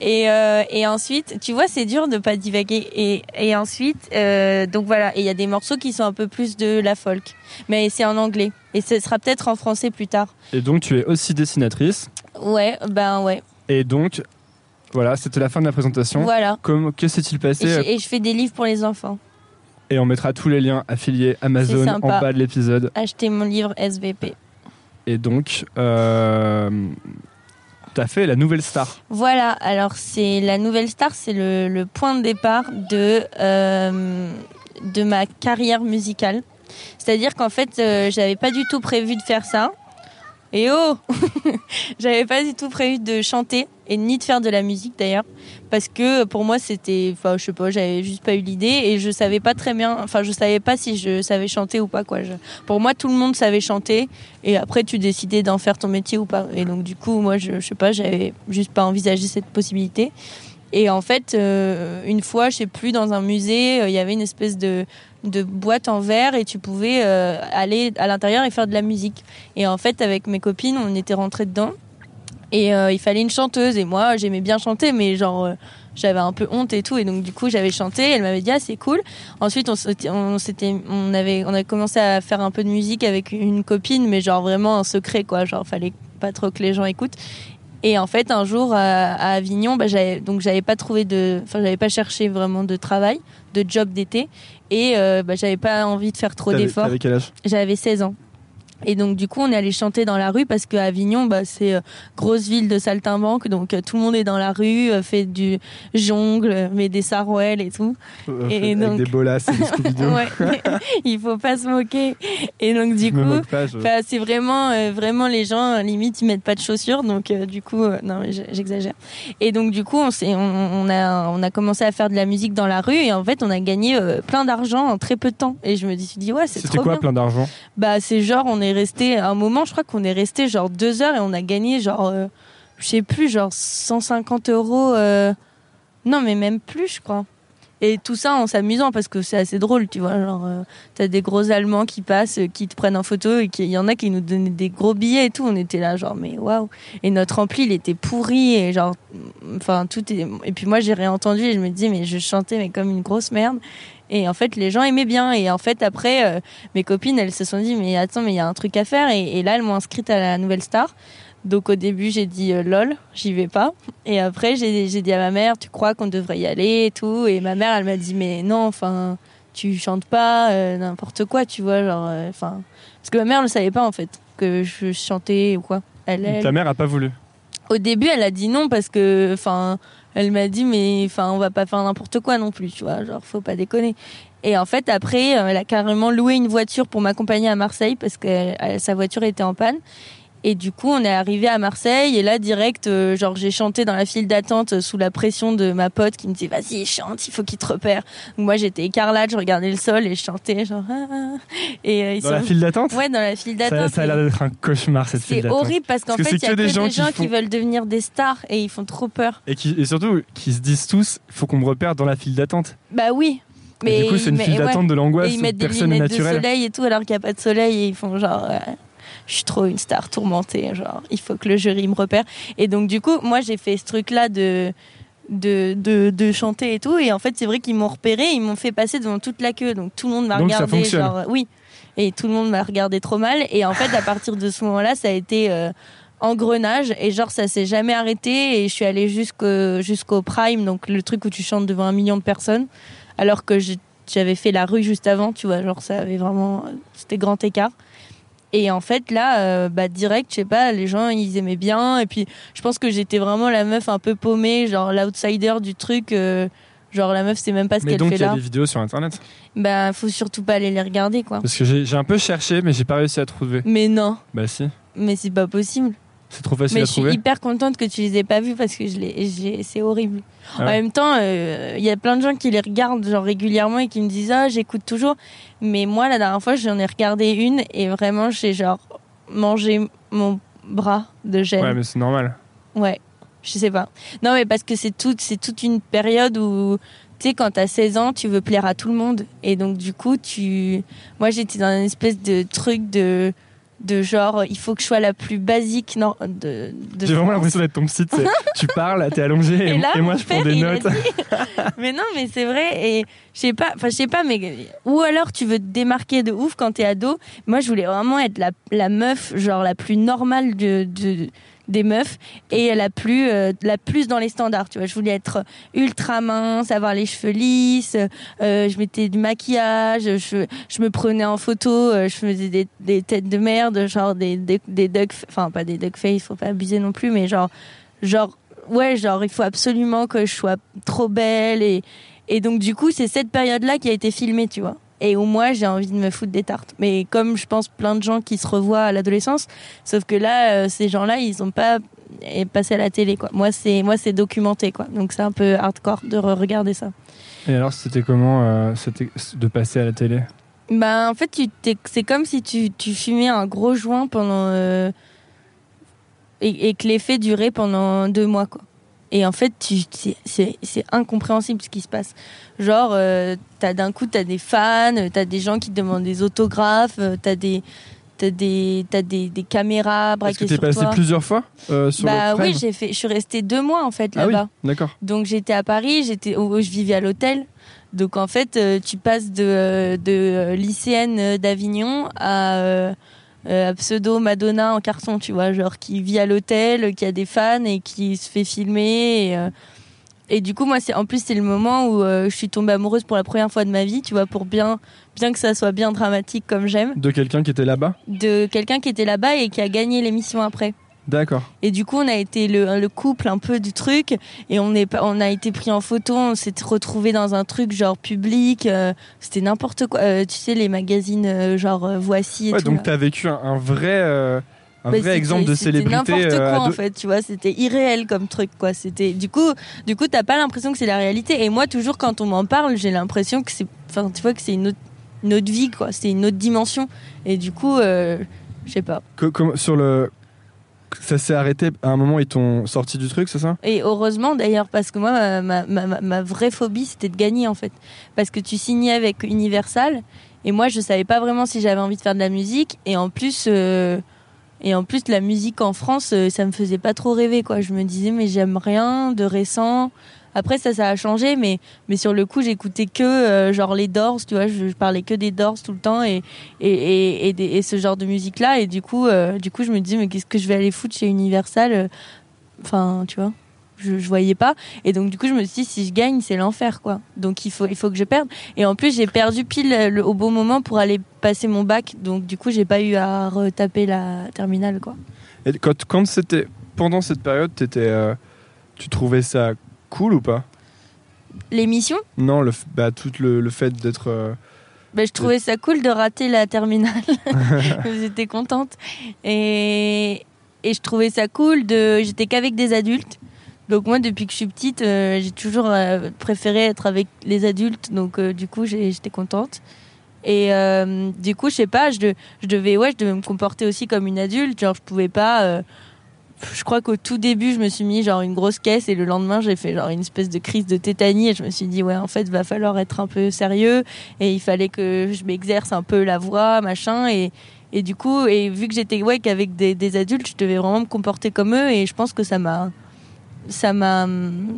S1: Et, euh, et ensuite, tu vois, c'est dur de pas divaguer. Et, et ensuite, euh, donc voilà, et il y a des morceaux qui sont un peu plus de la folk, mais c'est en anglais. Et ce sera peut-être en français plus tard.
S2: Et donc tu es aussi dessinatrice.
S1: Ouais, ben ouais.
S2: Et donc, voilà, c'était la fin de la présentation.
S1: Voilà.
S2: Comme, que s'est-il passé?
S1: Et je, fais des livres pour les enfants.
S2: Et on mettra tous les liens affiliés Amazon en bas de l'épisode.
S1: Achetez mon livre SVP.
S2: Et donc, euh, tu fait la nouvelle star.
S1: Voilà, alors c'est la nouvelle star, c'est le, point de départ de, euh, de ma carrière musicale. C'est-à-dire qu'en fait, euh, j'avais pas du tout prévu de faire ça. Et oh J'avais pas du tout prévu de chanter et ni de faire de la musique d'ailleurs parce que pour moi c'était enfin je sais pas j'avais juste pas eu l'idée et je savais pas très bien enfin je savais pas si je savais chanter ou pas quoi. Pour moi tout le monde savait chanter et après tu décidais d'en faire ton métier ou pas. Et donc du coup moi je, je sais pas j'avais juste pas envisagé cette possibilité et en fait euh, une fois je sais plus dans un musée euh, il y avait une espèce de boîte en verre et tu pouvais euh, aller à l'intérieur et faire de la musique. Et en fait, avec mes copines, on était rentrés dedans et il fallait une chanteuse. Et moi, j'aimais bien chanter, mais genre, j'avais un peu honte et tout. Et donc, du coup, j'avais chanté. Elle m'avait dit, ah, c'est cool. Ensuite, on, on, on, avait, on avait commencé à faire un peu de musique avec une copine, mais genre vraiment en secret, quoi. Genre, fallait pas trop que les gens écoutent. Et en fait, un jour à, Avignon, bah, j'avais donc j'avais pas trouvé de, enfin j'avais pas cherché vraiment de travail, de job d'été, et euh, bah, j'avais pas envie de faire trop d'efforts.
S2: T'avais quel âge?
S1: J'avais 16 ans. Et donc du coup, on est allé chanter dans la rue parce qu'à Avignon, bah, c'est euh, grosse ville de saltimbanque, donc euh, tout le monde est dans la rue, euh, fait du jongle, met des sarouels et tout.
S2: et donc des bolas, des ouais,
S1: il faut pas se moquer. Et donc du coup, c'est vraiment, vraiment les gens limite ils mettent pas de chaussures, donc du coup, non, j'exagère. Et donc du coup, on, on, on, a, on a commencé à faire de la musique dans la rue et en fait, on a gagné plein d'argent en très peu de temps. Et je me suis dit ouais, c'est trop
S2: C'était quoi plein d'argent?
S1: Bah c'est genre on est resté un moment, je crois qu'on est resté genre deux heures et on a gagné genre, euh, je sais plus, genre 150 euros. Euh, non, mais même plus, je crois. Et tout ça en s'amusant parce que c'est assez drôle, tu vois. Genre, euh, t'as des gros Allemands qui passent, qui te prennent en photo et qu'il y en a qui nous donnaient des gros billets et tout. On était là, genre, mais waouh. Et notre ampli, il était pourri et genre, enfin, tout est. Et puis moi, j'ai réentendu et je me dis, mais je chantais, mais comme une grosse merde. Et en fait, les gens aimaient bien. Et en fait, après, euh, mes copines, elles se sont dit, mais attends, mais il y a un truc à faire. Et, et là, elles m'ont inscrite à la Nouvelle Star. Donc au début, j'ai dit euh, lol, j'y vais pas. Et après, j'ai dit à ma mère, tu crois qu'on devrait y aller et tout. Et ma mère, elle m'a dit, mais non, enfin, tu chantes pas, euh, n'importe quoi, tu vois, genre, enfin, parce que ma mère ne savait pas en fait que je chantais ou quoi. Elle, elle-
S2: Ta mère a pas voulu.
S1: au début, elle a dit non parce que, enfin, elle m'a dit mais, enfin, on va pas faire n'importe quoi non plus, tu vois, genre faut pas déconner. Et en fait, après, euh, elle a carrément loué une voiture pour m'accompagner à Marseille parce que euh, sa voiture était en panne. Et du coup, on est arrivé à Marseille et là, direct, euh, genre, j'ai chanté dans la file d'attente euh, sous la pression de ma pote qui me disait, vas-y, chante, il faut qu'il te repère. Donc, moi, j'étais écarlate, je regardais le sol et je chantais, genre, ah, ah. et euh, ils
S2: Dans
S1: sont-
S2: la file d'attente?
S1: Ouais, dans la file
S2: ça,
S1: d'attente.
S2: ça a l'air d'être un cauchemar cette file
S1: C'est
S2: d'attente.
S1: horrible parce qu'en
S2: Parce que
S1: fait,
S2: c'est
S1: il y a
S2: que des gens qui font-
S1: veulent devenir des stars et ils font trop peur.
S2: Et, qui, et surtout, qui se disent tous, il faut qu'on me repère dans la file d'attente.
S1: Bah oui.
S2: Et du coup, c'est une
S1: mais-
S2: file
S1: ouais.
S2: d'attente de l'angoisse
S1: Et ils
S2: où
S1: mettent des
S2: personne n'est
S1: lunettes de
S2: naturel.
S1: soleil et tout alors qu'il n'y a pas de soleil et ils font genre euh, je suis trop une star tourmentée genre il faut que le jury me repère. Et donc du coup moi j'ai fait ce truc là de de, de, de chanter et tout. Et en fait c'est vrai qu'ils m'ont repéré ils m'ont fait passer devant toute la queue. Donc tout le monde m'a regardé genre oui. Et tout le monde m'a regardé trop mal. Et en fait à partir de ce moment là ça a été euh, engrenage. Et genre ça s'est jamais arrêté. Et je suis allée jusqu'au jusqu'au prime donc le truc où tu chantes devant un million de personnes. Alors que j'avais fait la rue juste avant tu vois. Genre ça avait vraiment c'était grand écart et en fait là euh, bah direct je sais pas les gens ils aimaient bien et puis je pense que j'étais vraiment la meuf un peu paumée genre l'outsider du truc euh, genre la meuf c'est même pas ce
S2: Mais
S1: qu'elle
S2: donc,
S1: fait
S2: il y a
S1: là
S2: des vidéos sur internet.
S1: bah faut surtout pas aller les regarder quoi
S2: Parce que j'ai un peu cherché, mais j'ai pas réussi à trouver.
S1: mais non
S2: Bah si,
S1: mais c'est pas possible
S2: c'est trop facile
S1: mais
S2: à
S1: je suis
S2: trouver.
S1: hyper contente que tu les aies pas vus parce que je les, j'ai- c'est horrible.
S2: Ah
S1: En même temps, euh, il y a plein de gens qui les regardent genre régulièrement et qui me disent ah j'écoute toujours. Mais moi la dernière fois j'en ai regardé une et vraiment j'ai genre mangé mon bras de gêne.
S2: Ouais, mais c'est normal.
S1: Ouais, je sais pas. Non, mais parce que c'est toute, c'est toute une période où, tu sais, quand t'as 16 ans, tu veux plaire à tout le monde. Et donc, du coup, tu. Moi, j'étais dans une espèce de truc de. De genre, il faut que je sois la plus basique. Non, de. de
S2: J'ai vraiment l'impression d'être ton psy. tu parles, t'es allongé et,
S1: Et là,
S2: et moi je prends des notes.
S1: dit- mais non, mais c'est vrai. Et je sais pas, enfin, je sais pas, mais. Ou alors tu veux te démarquer de ouf quand t'es ado. Moi, je voulais vraiment être la, la meuf, genre la plus normale de, de- des meufs et la plus, euh, la plus dans les standards. Tu vois, je voulais être ultra mince, avoir les cheveux lisses. euh, je mettais du maquillage. Je, je me prenais en photo. euh, je faisais des, des têtes de merde, genre des, des, des duck, enfin, pas des duck face, faut pas abuser non plus, mais genre, genre, ouais, genre, il faut absolument que je sois trop belle et, et donc, du coup, c'est cette période-là qui a été filmée, tu vois. Et où moi, j'ai envie de me foutre des tartes. Mais comme je pense plein de gens qui se revoient à l'adolescence, sauf que là, euh, ces gens-là, ils ont pas passé à la télé, quoi. Moi, c'est, moi, c'est documenté, quoi. Donc, c'est un peu hardcore de regarder ça.
S2: Et alors, c'était comment euh, c'était de passer à la télé?
S1: Bah, en fait, tu t'es- c'est comme si tu, tu fumais un gros joint pendant. euh, et, et que l'effet durait pendant deux mois, quoi. Et en fait, c'est- incompréhensible ce qui se passe. Genre, euh, d'un coup, t'as des fans, euh, t'as des gens qui te demandent des autographes, euh, t'as des, t'as des, t'as des, des caméras
S2: Est-ce
S1: braquées
S2: que t'es passé
S1: toi.
S2: plusieurs fois euh, sur
S1: bah
S2: le
S1: oui, j'ai fait, je suis restée deux mois en fait
S2: Ah oui,
S1: là-bas.
S2: d'accord.
S1: Donc j'étais à Paris, j'étais, où je vivais à l'hôtel. Donc en fait, euh, tu passes de, de lycéenne d'Avignon à, euh, pseudo Madonna en carton, tu vois, genre qui vit à l'hôtel, qui a des fans et qui se fait filmer. Et, euh, et du coup, moi, c'est en plus c'est le moment où euh, je suis tombée amoureuse pour la première fois de ma vie, tu vois, pour bien, bien que ça soit bien dramatique comme j'aime,
S2: De quelqu'un qui était là-bas?
S1: De quelqu'un qui était là-bas et qui a gagné l'émission après.
S2: D'accord.
S1: Et du coup, on a été le, le couple un peu du truc, et on est, on a été pris en photo, on s'est retrouvé dans un truc genre public, euh, c'était n'importe quoi. Euh, tu sais, les magazines euh, genre Voici et
S2: Ouais,
S1: tout.
S2: donc
S1: là.
S2: t'as vécu un, un vrai, un
S1: Bah,
S2: vrai
S1: c'était-
S2: exemple de
S1: c'était
S2: célébrité.
S1: n'importe
S2: euh,
S1: quoi en fait, tu vois, c'était irréel comme truc quoi. C'était du coup, du coup, t'as pas l'impression que c'est la réalité. Et moi, toujours quand on m'en parle, j'ai l'impression que c'est, enfin, tu vois, que c'est une autre, une autre vie quoi, c'est une autre dimension. Et du coup, euh, je sais pas.
S2: Co- com- sur le ça s'est arrêté à un moment, ils t'ont sorti du truc, c'est ça?
S1: Et heureusement d'ailleurs, parce que moi, ma, vraie phobie, c'était de gagner en fait. Parce que tu signais avec Universal, et moi, je savais pas vraiment si j'avais envie de faire de la musique, et en plus. Euh, et en plus, la musique en France, euh, ça me faisait pas trop rêver, quoi. Je me disais, mais j'aime rien de récent. Après, ça, ça a changé, mais, mais sur le coup, j'écoutais que euh, genre les Doors, tu vois, je, parlais que des Doors tout le temps et, et, et, et, ce genre de musique-là. Et du coup, euh, du coup, je me disais, mais qu'est-ce que je vais aller foutre chez Universal euh, Enfin, tu vois, je, je voyais pas. Et donc, du coup, je me suis dit, si je gagne, c'est l'enfer, quoi. Donc, il faut, il faut que je perde. Et en plus, j'ai perdu pile au bon moment pour aller passer mon bac. Donc, du coup, j'ai pas eu à retaper la terminale, quoi.
S2: Et quand, quand c'était pendant cette période, étais, tu trouvais ça cool ou pas
S1: L'émission
S2: Non, le, bah, tout le, le fait d'être. Euh,
S1: bah, je trouvais ça cool de rater la terminale. J'étais contente. Et, et je trouvais ça cool de. J'étais qu'avec des adultes. Donc moi, depuis que je suis petite, euh, j'ai toujours euh, préféré être avec les adultes. Donc du coup, j'étais contente. Et du coup, je sais pas, je, je, devais, ouais, je devais me comporter aussi comme une adulte. Genre, je pouvais pas je crois qu'au tout début, je me suis mis genre une grosse caisse et le lendemain, j'ai fait genre une espèce de crise de tétanie et je me suis dit ouais, en fait, va falloir être un peu sérieux et il fallait que je m'exerce un peu la voix, machin et et du coup, et vu que j'étais ouais qu'avec des, adultes, je devais vraiment me comporter comme eux et je pense que ça m'a ça m'a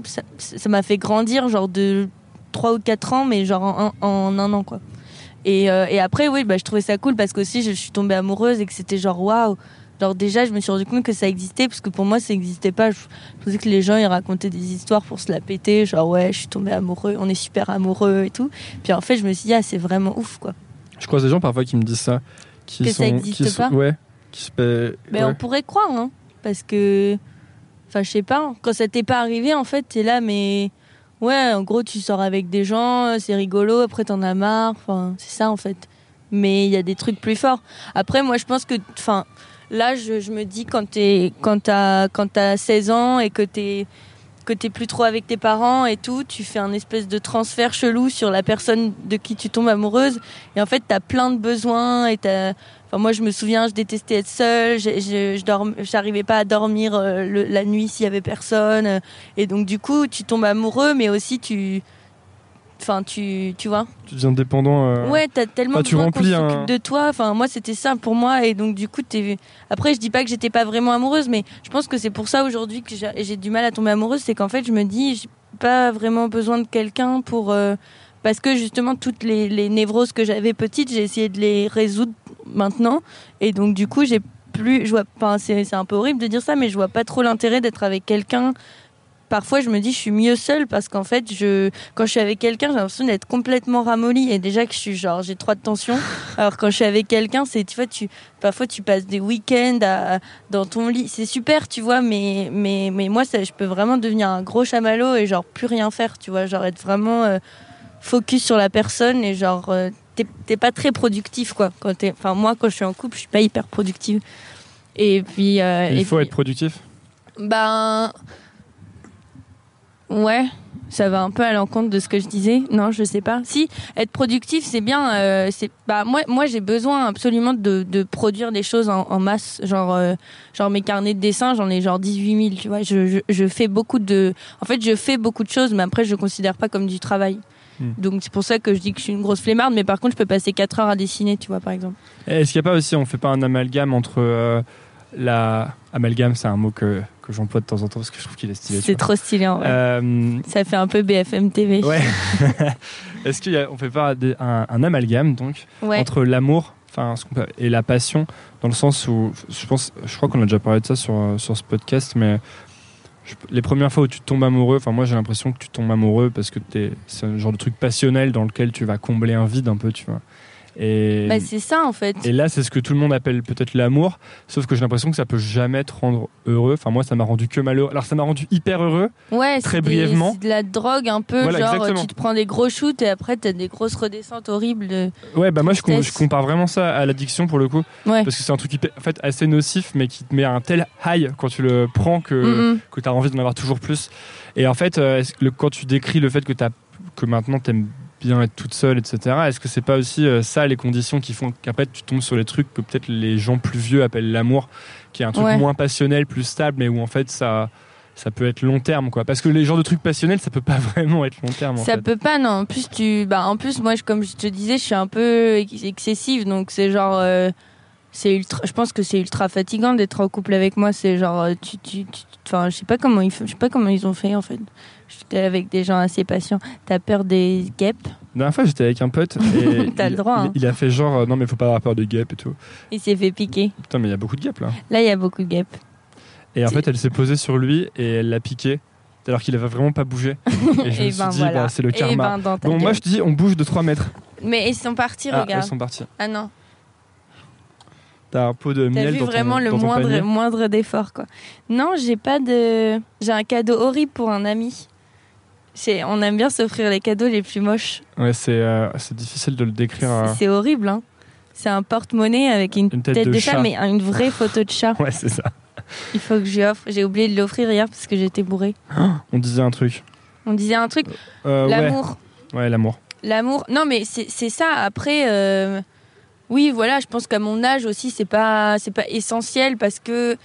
S1: ça m'a fait grandir genre de 3 ou 4 ans mais genre en, un an quoi. Et, euh, et après oui, bah je trouvais ça cool parce qu'aussi je suis tombée amoureuse et que c'était genre waouh alors déjà, je me suis rendu compte que ça existait parce que pour moi, ça n'existait pas. Je pensais que les gens ils racontaient des histoires pour se la péter, genre ouais, je suis tombé amoureux, on est super amoureux et tout. Puis en fait, je me suis dit ah, c'est vraiment ouf quoi.
S2: Je croise des gens parfois qui me disent ça, qui
S1: que
S2: sont,
S1: ça n'existe pas.
S2: ouais, qui se
S1: Mais on pourrait croire, hein, parce que, enfin, je sais pas. Quand ça t'est pas arrivé, en fait, t'es là, mais ouais, en gros, tu sors avec des gens, c'est rigolo. Après, t'en as marre. Enfin, c'est ça en fait. Mais il y a des trucs plus forts. Après, moi, je pense que, enfin Là, je, me dis quand tu quand t'as quand as 16 ans et que t'es que t'es plus trop avec tes parents et tout, tu fais un espèce de transfert chelou sur la personne de qui tu tombes amoureuse. Et en fait, t'as plein de besoins et Enfin, moi, je me souviens, je détestais être seule. Je, je, j'arrivais pas à dormir euh, la nuit s'il y avait personne. Et donc, du coup, tu tombes amoureux, mais aussi tu Enfin, tu, tu vois.
S2: Tu deviens dépendant. Euh...
S1: Ouais, t'as tellement de besoin qu'on s'occupe de toi. Enfin, moi, c'était ça pour moi. Et donc, du coup, t'es. Après, je dis pas que j'étais pas vraiment amoureuse, mais je pense que c'est pour ça aujourd'hui que j'ai du mal à tomber amoureuse. C'est qu'en fait, je me dis, j'ai pas vraiment besoin de quelqu'un pour. Euh, parce que justement, toutes les, les névroses que j'avais petites, j'ai essayé de les résoudre maintenant. Et donc, du coup, j'ai plus. Je vois. Enfin, c'est un peu horrible de dire ça, mais je vois pas trop l'intérêt d'être avec quelqu'un parfois je me dis je suis mieux seule parce qu'en fait je quand je suis avec quelqu'un j'ai l'impression d'être complètement ramollie. Et déjà que je suis genre j'ai trop de tension. Alors quand je suis avec quelqu'un c'est tu vois tu parfois tu passes des week-ends dans ton lit. C'est super tu vois mais mais mais moi ça je peux vraiment devenir un gros chamallow et genre plus rien faire tu vois. Genre être vraiment euh, focus sur la personne et genre euh, t'es pas très productif quoi. Quand t'es enfin moi quand je suis en couple je suis pas hyper productive. Et puis euh,
S2: il faut être productif?
S1: Ben Ouais, ça va un peu à l'encontre de ce que je disais. Non, je sais pas. Si être productif, c'est bien. Euh, c'est bah moi, moi j'ai besoin absolument de, de produire des choses en, en masse. Genre, euh, genre mes carnets de dessin, j'en ai genre 18 000. Tu vois, je, je, je, fais beaucoup de. En fait, je fais beaucoup de choses, mais après, je considère pas comme du travail. Hmm. Donc c'est pour ça que je dis que je suis une grosse flemmarde, mais par contre, je peux passer 4 heures à dessiner, tu vois, par exemple.
S2: Est-ce qu'il n'y a pas aussi, on fait pas un amalgame entre euh, la amalgame, c'est un mot que, que j'emploie de temps en temps parce que je trouve qu'il est stylé.
S1: C'est trop stylé en vrai. Euh, Ça fait un peu BFM TV.
S2: Ouais. Est-ce qu'on fait pas un, amalgame donc entre l'amour enfin, et la passion dans le sens où je pense, je crois qu'on a déjà parlé de ça sur, sur ce podcast, mais les premières fois où tu tombes amoureux, enfin moi j'ai l'impression que tu tombes amoureux parce que c'est un genre de truc passionnel dans lequel tu vas combler un vide un peu, tu vois.
S1: Et, bah, c'est ça en fait.
S2: Et là, c'est ce que tout le monde appelle peut-être l'amour, sauf que j'ai l'impression que ça peut jamais te rendre heureux. Enfin, moi, ça m'a rendu que malheureux. Alors, ça m'a rendu hyper heureux.
S1: Ouais,
S2: très brièvement.
S1: C'est de la drogue un peu, genre tu te prends des gros shoots et après t'as des grosses redescentes horribles. De
S2: ouais, bah moi je, je, compare vraiment ça à l'addiction pour le coup, parce que c'est un truc en fait assez nocif, mais qui te met un tel high quand tu le prends que mm -hmm. que t'as envie d'en avoir toujours plus. Et en fait, euh, le, quand tu décris le fait que t'as que maintenant t'aimes bien être toute seule, etc. Est-ce que c'est pas aussi euh, ça les conditions qui font qu'après tu tombes sur les trucs que peut-être les gens plus vieux appellent l'amour, qui est un truc
S1: Ouais.
S2: moins passionnel, plus stable, mais où en fait ça, ça peut être long terme, quoi. Parce que les genres de trucs passionnels, ça peut pas vraiment être long terme, en
S1: Ça
S2: fait.
S1: peut pas, non. En plus, tu, bah, en plus, moi, je- comme je te disais, je suis un peu ex- excessive, donc c'est genre, euh, c'est ultra. Je pense que c'est ultra fatigant d'être en couple avec moi. C'est genre, euh, tu, tu, tu- enfin, je sais pas comment ils, je sais pas comment ils ont fait en fait. J'étais avec des gens assez patients. T'as peur des guêpes?
S2: La dernière fois, j'étais avec un pote et
S1: T'as
S2: il,
S1: le droit, hein.
S2: il a fait genre euh, non mais faut pas avoir peur des guêpes et tout.
S1: Il s'est fait piquer.
S2: Putain mais il y a beaucoup de guêpes là.
S1: Là, il y a beaucoup de guêpes.
S2: Et en fait, elle s'est posée sur lui et elle l'a piqué alors qu'il avait vraiment pas bougé. Et je me
S1: Et
S2: suis
S1: ben
S2: dit
S1: voilà.
S2: bah, c'est le
S1: Et
S2: karma.
S1: ben
S2: Bon, moi je te dis, on bouge de 3 mètres.
S1: Mais ils sont partis,
S2: Ah,
S1: regarde.
S2: elles sont parties.
S1: Ah non.
S2: T'as un pot de
S1: T'as
S2: miel
S1: vu
S2: dans
S1: vraiment
S2: ton,
S1: le
S2: dans ton
S1: moindre,
S2: panier
S1: moindre d'effort, quoi. Non, j'ai pas de. J'ai un cadeau horrible pour un ami. C'est- On aime bien s'offrir les cadeaux les plus moches.
S2: Ouais, c'est euh, c'est difficile de le décrire. euh.
S1: C'est horrible, hein. C'est un porte-monnaie avec une,
S2: Une tête de
S1: chat,
S2: chat.
S1: mais une vraie photo de chat.
S2: Ouais, c'est ça.
S1: Il faut que je lui offre. J'ai oublié de l'offrir hier parce que j'étais bourrée.
S2: On disait un truc.
S1: On disait un truc.
S2: Euh, ouais.
S1: L'amour.
S2: Ouais, l'amour.
S1: L'amour. Non, mais c'est c'est ça. Après, euh, oui, voilà, je pense qu'à mon âge aussi, c'est pas, c'est pas essentiel parce que,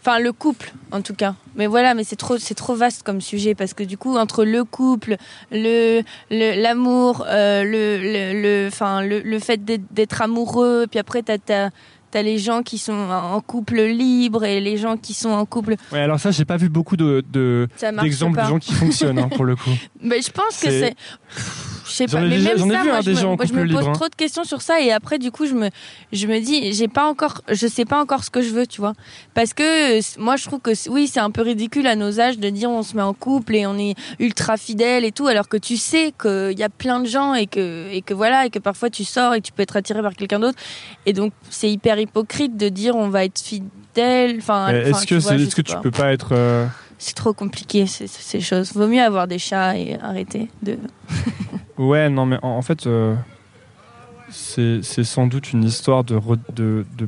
S1: enfin, le couple, en tout cas. Mais voilà, mais c'est trop, c'est trop vaste comme sujet parce que du coup, entre le couple, le, l'amour, euh, le, le, le, enfin, le, le fait d'être, amoureux, puis après, t'as, t'as, t'as les gens qui sont en couple libre et les gens qui sont en couple.
S2: Ouais, alors ça, j'ai pas vu beaucoup de, d'exemples de gens qui fonctionnent hein, pour le coup.
S1: Mais je pense que
S2: C'est-
S1: Je sais pas.
S2: ai
S1: Mais même ça,
S2: vu,
S1: moi, je me, pose trop de questions sur ça et après, du coup, je me, je me dis, j'ai pas encore, je sais pas encore ce que je veux, tu vois. Parce que moi, je trouve que oui, c'est un peu ridicule à nos âges de dire on se met en couple et on est ultra fidèle et tout, alors que tu sais qu'il y a plein de gens et que, et que voilà, et que parfois tu sors et tu peux être attiré par quelqu'un d'autre. Et donc, c'est hyper hypocrite de dire on va être fidèle. Enfin,
S2: est-ce que,
S1: vois, je
S2: est-ce que tu peux pas être. euh,
S1: C'est trop compliqué, ces, ces choses. Vaut mieux avoir des chats et arrêter de.
S2: Ouais, non, mais en, en fait, euh, c'est sans doute une histoire de, re- de, de,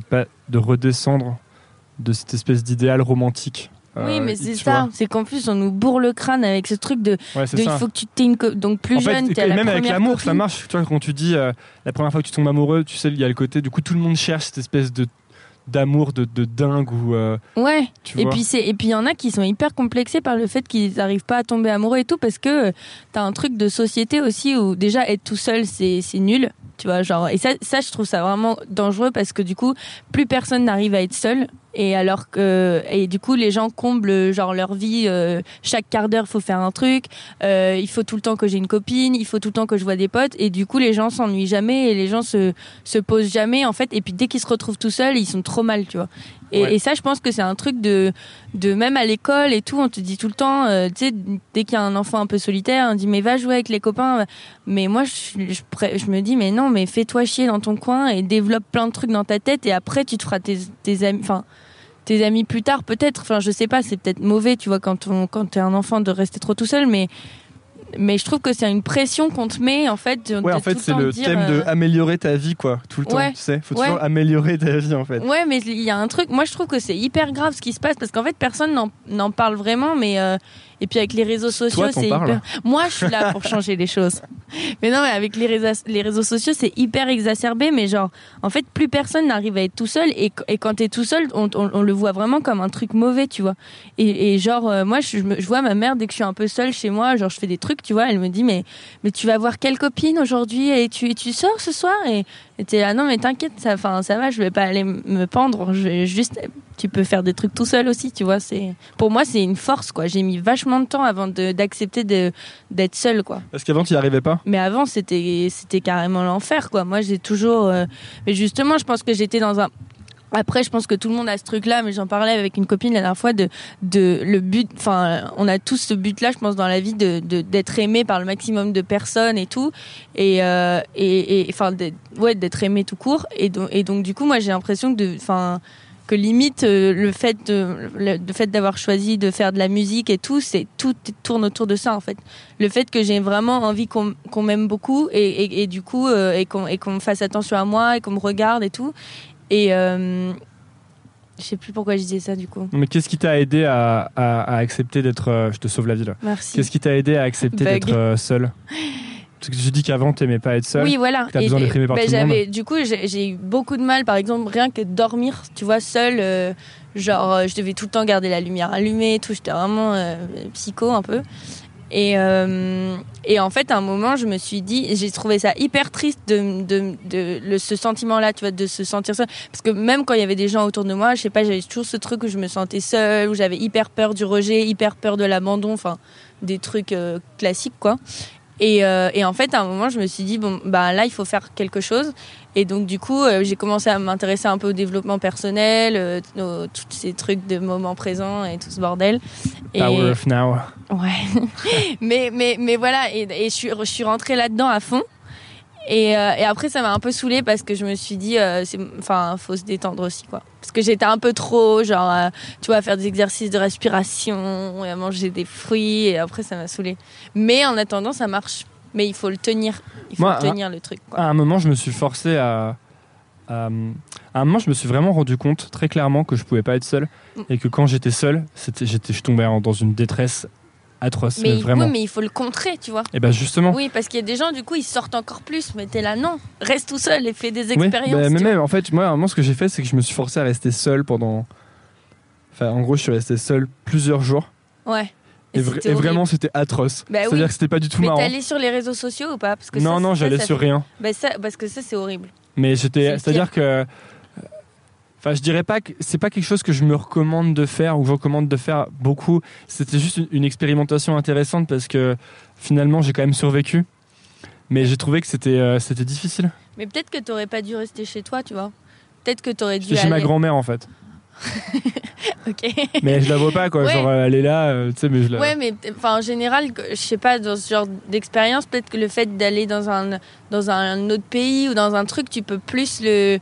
S2: de redescendre de cette espèce d'idéal romantique.
S1: Oui,
S2: Euh,
S1: mais c'est ça. C'est qu'en plus, on nous bourre le crâne avec ce truc de,
S2: Ouais,
S1: de il faut que tu t'aies une. Donc plus
S2: En fait,
S1: jeune,
S2: et
S1: t'es à la
S2: même avec l'amour, ça marche. Tu vois, quand tu dis euh, la première fois que tu tombes amoureux, tu sais, il y a le côté. Du coup, tout le monde cherche cette espèce de d'amour de, de dingue ou euh,
S1: Ouais.
S2: tu
S1: Et
S2: vois.
S1: puis c'est et puis il y en a qui sont hyper complexés par le fait qu'ils n'arrivent pas à tomber amoureux et tout parce que euh, t'as un truc de société aussi où déjà être tout seul c'est c'est nul. Tu vois, genre, et ça, ça, je trouve ça vraiment dangereux parce que du coup, plus personne n'arrive à être seul. Et alors que, et du coup, les gens comblent, genre, leur vie, euh, chaque quart d'heure, faut faire un truc, euh, il faut tout le temps que j'ai une copine, il faut tout le temps que je vois des potes, et du coup, les gens s'ennuient jamais et les gens se, se posent jamais, en fait, et puis dès qu'ils se retrouvent tout seuls, ils sont trop mal, tu vois. Et,
S2: Ouais.
S1: et ça, je pense que c'est un truc de, de même à l'école et tout, on te dit tout le temps, euh, tu sais, dès qu'il y a un enfant un peu solitaire, on dit, mais va jouer avec les copains. Mais moi, je, je, je me dis, mais non, mais fais-toi chier dans ton coin et développe plein de trucs dans ta tête et après, tu te feras tes, tes amis, enfin, tes amis plus tard, peut-être. Enfin, je sais pas, c'est peut-être mauvais, tu vois, quand, on, quand t'es un enfant de rester trop tout seul, mais, mais je trouve que c'est une pression qu'on te met, en fait. de-
S2: Ouais,
S1: de
S2: en fait, c'est
S1: temps
S2: le
S1: dire,
S2: thème de
S1: euh,
S2: améliorer ta vie, quoi, tout le temps.
S1: Ouais.
S2: Tu sais, faut
S1: Ouais.
S2: toujours améliorer ta vie, en fait.
S1: Ouais, mais il y a un truc. Moi, je trouve que c'est hyper grave ce qui se passe parce qu'en fait, personne n'en- n'en parle vraiment. Mais euh, et puis avec les réseaux sociaux, c'est hyper. Moi, je suis là pour changer les choses. Mais non, mais avec les réseaux, les réseaux sociaux, c'est hyper exacerbé. Mais genre, en fait, plus personne n'arrive à être tout seul. Et, et quand t'es tout seul, on, on- on le voit vraiment comme un truc mauvais, tu vois. Et, et genre, euh, moi, je, vois ma mère dès que je suis un peu seule chez moi. Genre, je fais des trucs, tu vois. Elle me dit, mais mais tu vas voir quelle copine aujourd'hui et tu, et tu sors ce soir et et t'es là, non mais t'inquiète, ça, ça va, je vais pas aller me pendre, je vais juste, tu peux faire des trucs tout seul aussi, tu vois. C'est, pour moi, c'est une force, quoi. J'ai mis vachement de temps avant d'accepter d'être seule, quoi.
S2: Parce qu'avant, tu n'y arrivais pas?
S1: Mais avant, c'était, c'était carrément l'enfer, quoi. Moi, j'ai toujours, euh, mais justement, je pense que j'étais dans un, après, je pense que tout le monde a ce truc-là, mais j'en parlais avec une copine la dernière fois de, de le but. Enfin, on a tous ce but-là, je pense, dans la vie, de de- d'être aimé par le maximum de personnes et tout, et euh, et, enfin, ouais, d'être aimé tout court. Et donc, et donc, du coup, moi, j'ai l'impression que, de, enfin, que limite euh, le fait de, le, fait d'avoir choisi de faire de la musique et tout, c'est tout tourne autour de ça en fait. Le fait que j'ai vraiment envie qu'on qu'on m'aime beaucoup et, et, et du coup euh, et qu'on et qu'on fasse attention à moi et qu'on me regarde et tout. Et euh, je sais plus pourquoi je disais ça du coup.
S2: Mais qu'est-ce qui t'a aidé à, à- à accepter d'être. euh, je te sauve la vie là.
S1: Merci.
S2: Qu'est-ce qui t'a aidé à accepter d'être seul? Parce que tu dis qu'avant, t'aimais pas être seul.
S1: Oui, voilà.
S2: que t'as besoin d'être aimé par tout le
S1: j'avais, du coup, j'ai, eu beaucoup de mal, par exemple, rien que dormir, tu vois, seul. Genre, euh, je devais tout le temps garder la lumière allumée, tout. J'étais vraiment euh, psycho un peu. Et, euh, et en fait, à un moment, je me suis dit, j'ai trouvé ça hyper triste de, de, de, le- ce sentiment-là, tu vois, de se sentir seule. Parce que même quand il y avait des gens autour de moi, je sais pas, j'avais toujours ce truc où je me sentais seule, où j'avais hyper peur du rejet, hyper peur de l'abandon, enfin, des trucs euh, classiques, quoi. Et, euh, et en fait, à un moment, je me suis dit, bon, bah là, il faut faire quelque chose. Et donc, du coup, euh, j'ai commencé à m'intéresser un peu au développement personnel, euh, au- tous ces trucs de moment présent et tout ce bordel. Et,
S2: Power of now.
S1: Ouais. mais, mais, mais voilà, et, et je, suis, je suis rentrée là-dedans à fond. Et, euh, et après, ça m'a un peu saoulée parce que je me suis dit, euh, enfin, faut se détendre aussi, quoi. Parce que j'étais un peu trop, genre, euh, tu vois, à faire des exercices de respiration, et à manger des fruits, et après, ça m'a saoulée. Mais en attendant, ça marche. Mais il faut le tenir. Il faut
S2: Moi,
S1: le tenir, le truc, quoi.
S2: À un moment, je me suis forcé à, à. À un moment, je me suis vraiment rendu compte très clairement que je pouvais pas être seul
S1: Mm.
S2: et que quand j'étais seul, j'étais, je tombais dans une détresse atroce.
S1: mais,
S2: mais
S1: il-
S2: vraiment.
S1: oui, mais il faut le contrer, tu vois.
S2: Et ben justement.
S1: Oui, parce qu'il y a des gens, du coup, ils sortent encore plus. Mais t'es là, non, reste tout seul et fais des
S2: Oui,
S1: expériences.
S2: bah, mais même, en fait, moi, à un moment, ce que j'ai fait, c'est que je me suis forcé à rester seul pendant. Enfin, en gros, je suis resté seul plusieurs jours.
S1: Ouais.
S2: Et,
S1: Et
S2: vra-
S1: c'était
S2: et vraiment, c'était atroce.
S1: Bah
S2: C'est-à-dire
S1: oui.
S2: que c'était pas du tout
S1: Mais
S2: marrant.
S1: t'es allé sur les réseaux sociaux ou pas? Parce que
S2: Non,
S1: ça,
S2: non, j'allais sur
S1: fait-
S2: rien.
S1: Bah ça, parce que ça, c'est horrible.
S2: Mais
S1: C'est
S2: j'étais. C'est-à-dire que. Enfin, je dirais pas que c'est pas quelque chose que je me recommande de faire ou je recommande de faire beaucoup. C'était juste une, une expérimentation intéressante parce que finalement, j'ai quand même survécu. Mais j'ai trouvé que c'était euh, c'était difficile.
S1: Mais peut-être que t'aurais pas dû rester chez toi, tu vois. Peut-être que t'aurais dû
S2: J'étais chez ma grand-mère en fait.
S1: Ok.
S2: Mais je la vois pas quoi.
S1: Ouais.
S2: Genre, elle est là, euh, tu sais, mais je la.
S1: Ouais, mais enfin en général, que- je sais pas dans ce genre d'expérience, peut-être que le fait d'aller dans un dans un autre pays ou dans un truc, tu peux plus le.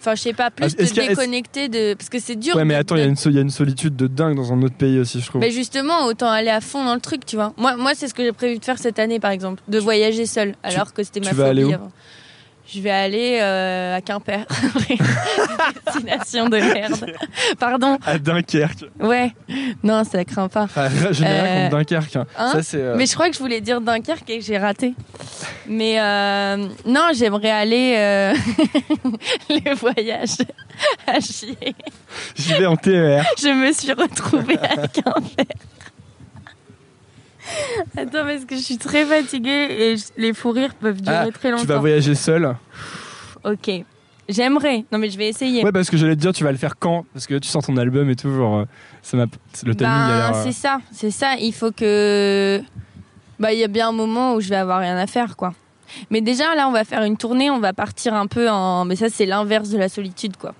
S1: Enfin, je sais pas, plus
S2: Ah,
S1: te déconnecter de. Parce que c'est dur.
S2: Ouais, mais attends, il y,
S1: de-
S2: y a une solitude de dingue dans un autre pays aussi, je trouve.
S1: Mais justement, autant aller à fond dans le truc, tu vois. Moi, moi c'est ce que j'ai prévu de faire cette année, par exemple, de voyager seule, alors que c'était ma
S2: tu vas aller où.
S1: Je vais aller euh, à Quimper. Destination de merde. Pardon.
S2: À Dunkerque.
S1: Ouais. Non, ça craint pas.
S2: N'ai rien
S1: Euh,
S2: contre Dunkerque. hein.
S1: hein
S2: Ça, c'est. euh,
S1: Mais je crois que je voulais dire Dunkerque et que j'ai raté. Mais euh, non, j'aimerais aller euh, les voyages à chier.
S2: J'y vais en TER.
S1: Je me suis retrouvée à Quimper. Attends, parce que je suis très fatiguée et je- les fous rires peuvent durer
S2: Ah,
S1: très longtemps.
S2: Tu vas voyager seul.
S1: Ok. J'aimerais. Non, mais je vais essayer.
S2: Ouais, parce que j'allais te dire, tu vas le faire quand? Parce que tu sens ton album et tout, genre, euh, ça m'a, le timing
S1: Ben,
S2: a l'air. euh,
S1: c'est ça, c'est ça. Il faut que. Bah, il y a bien un moment où je vais avoir rien à faire, quoi. Mais déjà, là, on va faire une tournée, on va partir un peu en. Mais ça, c'est l'inverse de la solitude, quoi.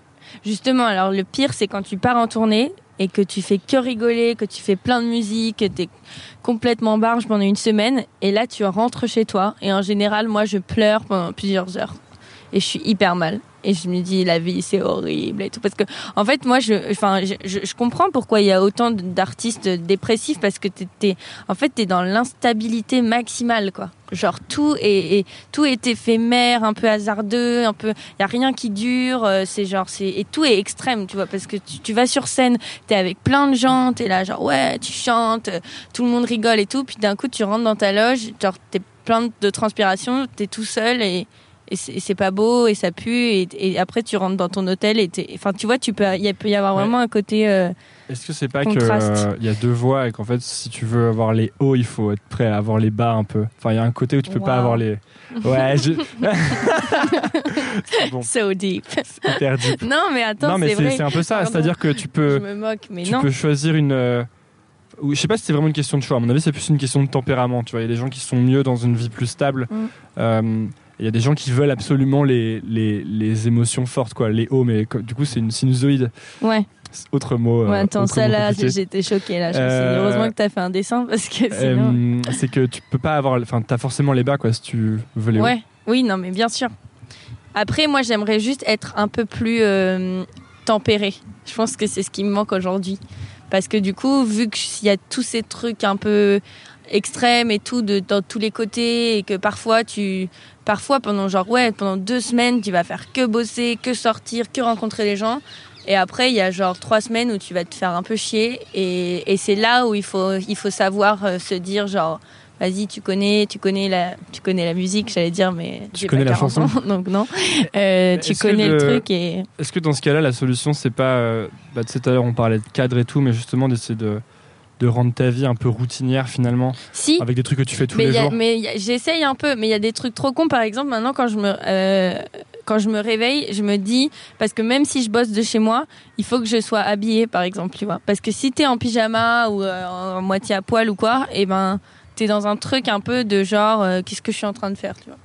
S1: Justement, alors le pire, c'est quand tu pars en tournée et que tu fais que rigoler, que tu fais plein de musique, que t'es complètement barge pendant une semaine, et là, tu rentres chez toi, et en général, moi, je pleure pendant plusieurs heures. Et je suis hyper mal. Et je me dis, la vie, c'est horrible et tout. Parce que, en fait, moi, je, enfin, je, comprends pourquoi il y a autant d'artistes dépressifs parce que t'es, en fait, t'es dans l'instabilité maximale, quoi. Genre, tout est, tout est éphémère, un peu hasardeux, un peu, y a rien qui dure, euh, c'est genre, c'est, et tout est extrême, tu vois, parce que tu, tu vas sur scène, t'es avec plein de gens, t'es là, genre, ouais, tu chantes, tout le monde rigole et tout, puis d'un coup, tu rentres dans ta loge, genre, t'es plein de transpiration, t'es tout seul et, et c'est c'est pas beau et ça pue et, et après tu rentres dans ton hôtel et enfin tu vois tu peux il peut y avoir
S2: Ouais.
S1: vraiment un côté euh,
S2: Est-ce que c'est pas
S1: Contraste.
S2: qu'il y a deux voies et qu'en fait, si tu veux avoir les hauts, il faut être prêt à avoir les bas un peu? Enfin, il y a un côté où tu peux pas avoir les. Ouais, je. C'est bon,
S1: so deep
S2: c'est hyper deep.
S1: non mais attends
S2: non, mais
S1: c'est
S2: c'est c'est un peu ça.
S1: Pardon.
S2: C'est-à-dire que tu
S1: je
S2: peux,
S1: me moque mais
S2: tu
S1: non
S2: peux choisir une. euh, je sais pas si c'est vraiment une question de choix. À mon avis, c'est plus une question de tempérament. Tu vois, il y a des gens qui sont mieux dans une vie plus stable.
S1: Mm.
S2: Il y a des gens qui veulent absolument les, les, les émotions fortes, quoi, les hauts, mais du coup, c'est une sinusoïde.
S1: ouais
S2: Autre mot. euh,
S1: ouais attends
S2: autre
S1: ça
S2: mot
S1: là j'étais choquée là je
S2: Euh,
S1: heureusement que t'as fait un dessin parce que sinon
S2: Euh, c'est que tu peux pas avoir. Enfin, t'as forcément les bas, quoi, si tu veux les hauts.
S1: ouais oui non mais bien sûr après moi j'aimerais juste être un peu plus euh, tempérée je pense que c'est ce qui me manque aujourd'hui parce que du coup vu qu'il y a tous ces trucs un peu extrêmes et tout de dans tous les côtés et que parfois tu parfois pendant genre ouais pendant deux semaines tu vas faire que bosser que sortir que rencontrer les gens et après il y a genre trois semaines où tu vas te faire un peu chier et, et c'est là où il faut il faut savoir euh, se dire genre vas-y, tu connais, tu connais la, tu connais la musique, j'allais dire, mais
S2: tu connais la chanson,
S1: donc non. Euh, tu connais le, truc et.
S2: Est-ce que dans ce cas-là, la solution, c'est pas, euh, bah, tout à l'heure, on parlait de cadre et tout, mais justement d'essayer de de rendre ta vie un peu routinière finalement
S1: si
S2: avec des trucs que tu fais tous les jours
S1: mais j'essaye un peu mais il y a des trucs trop cons par exemple maintenant quand je me euh, quand je me réveille je me dis parce que même si je bosse de chez moi il faut que je sois habillée par exemple tu vois parce que si t'es en pyjama ou en moitié à poil ou quoi et eh ben t'es dans un truc un peu de genre, euh, qu'est-ce que je suis en train de faire, tu vois.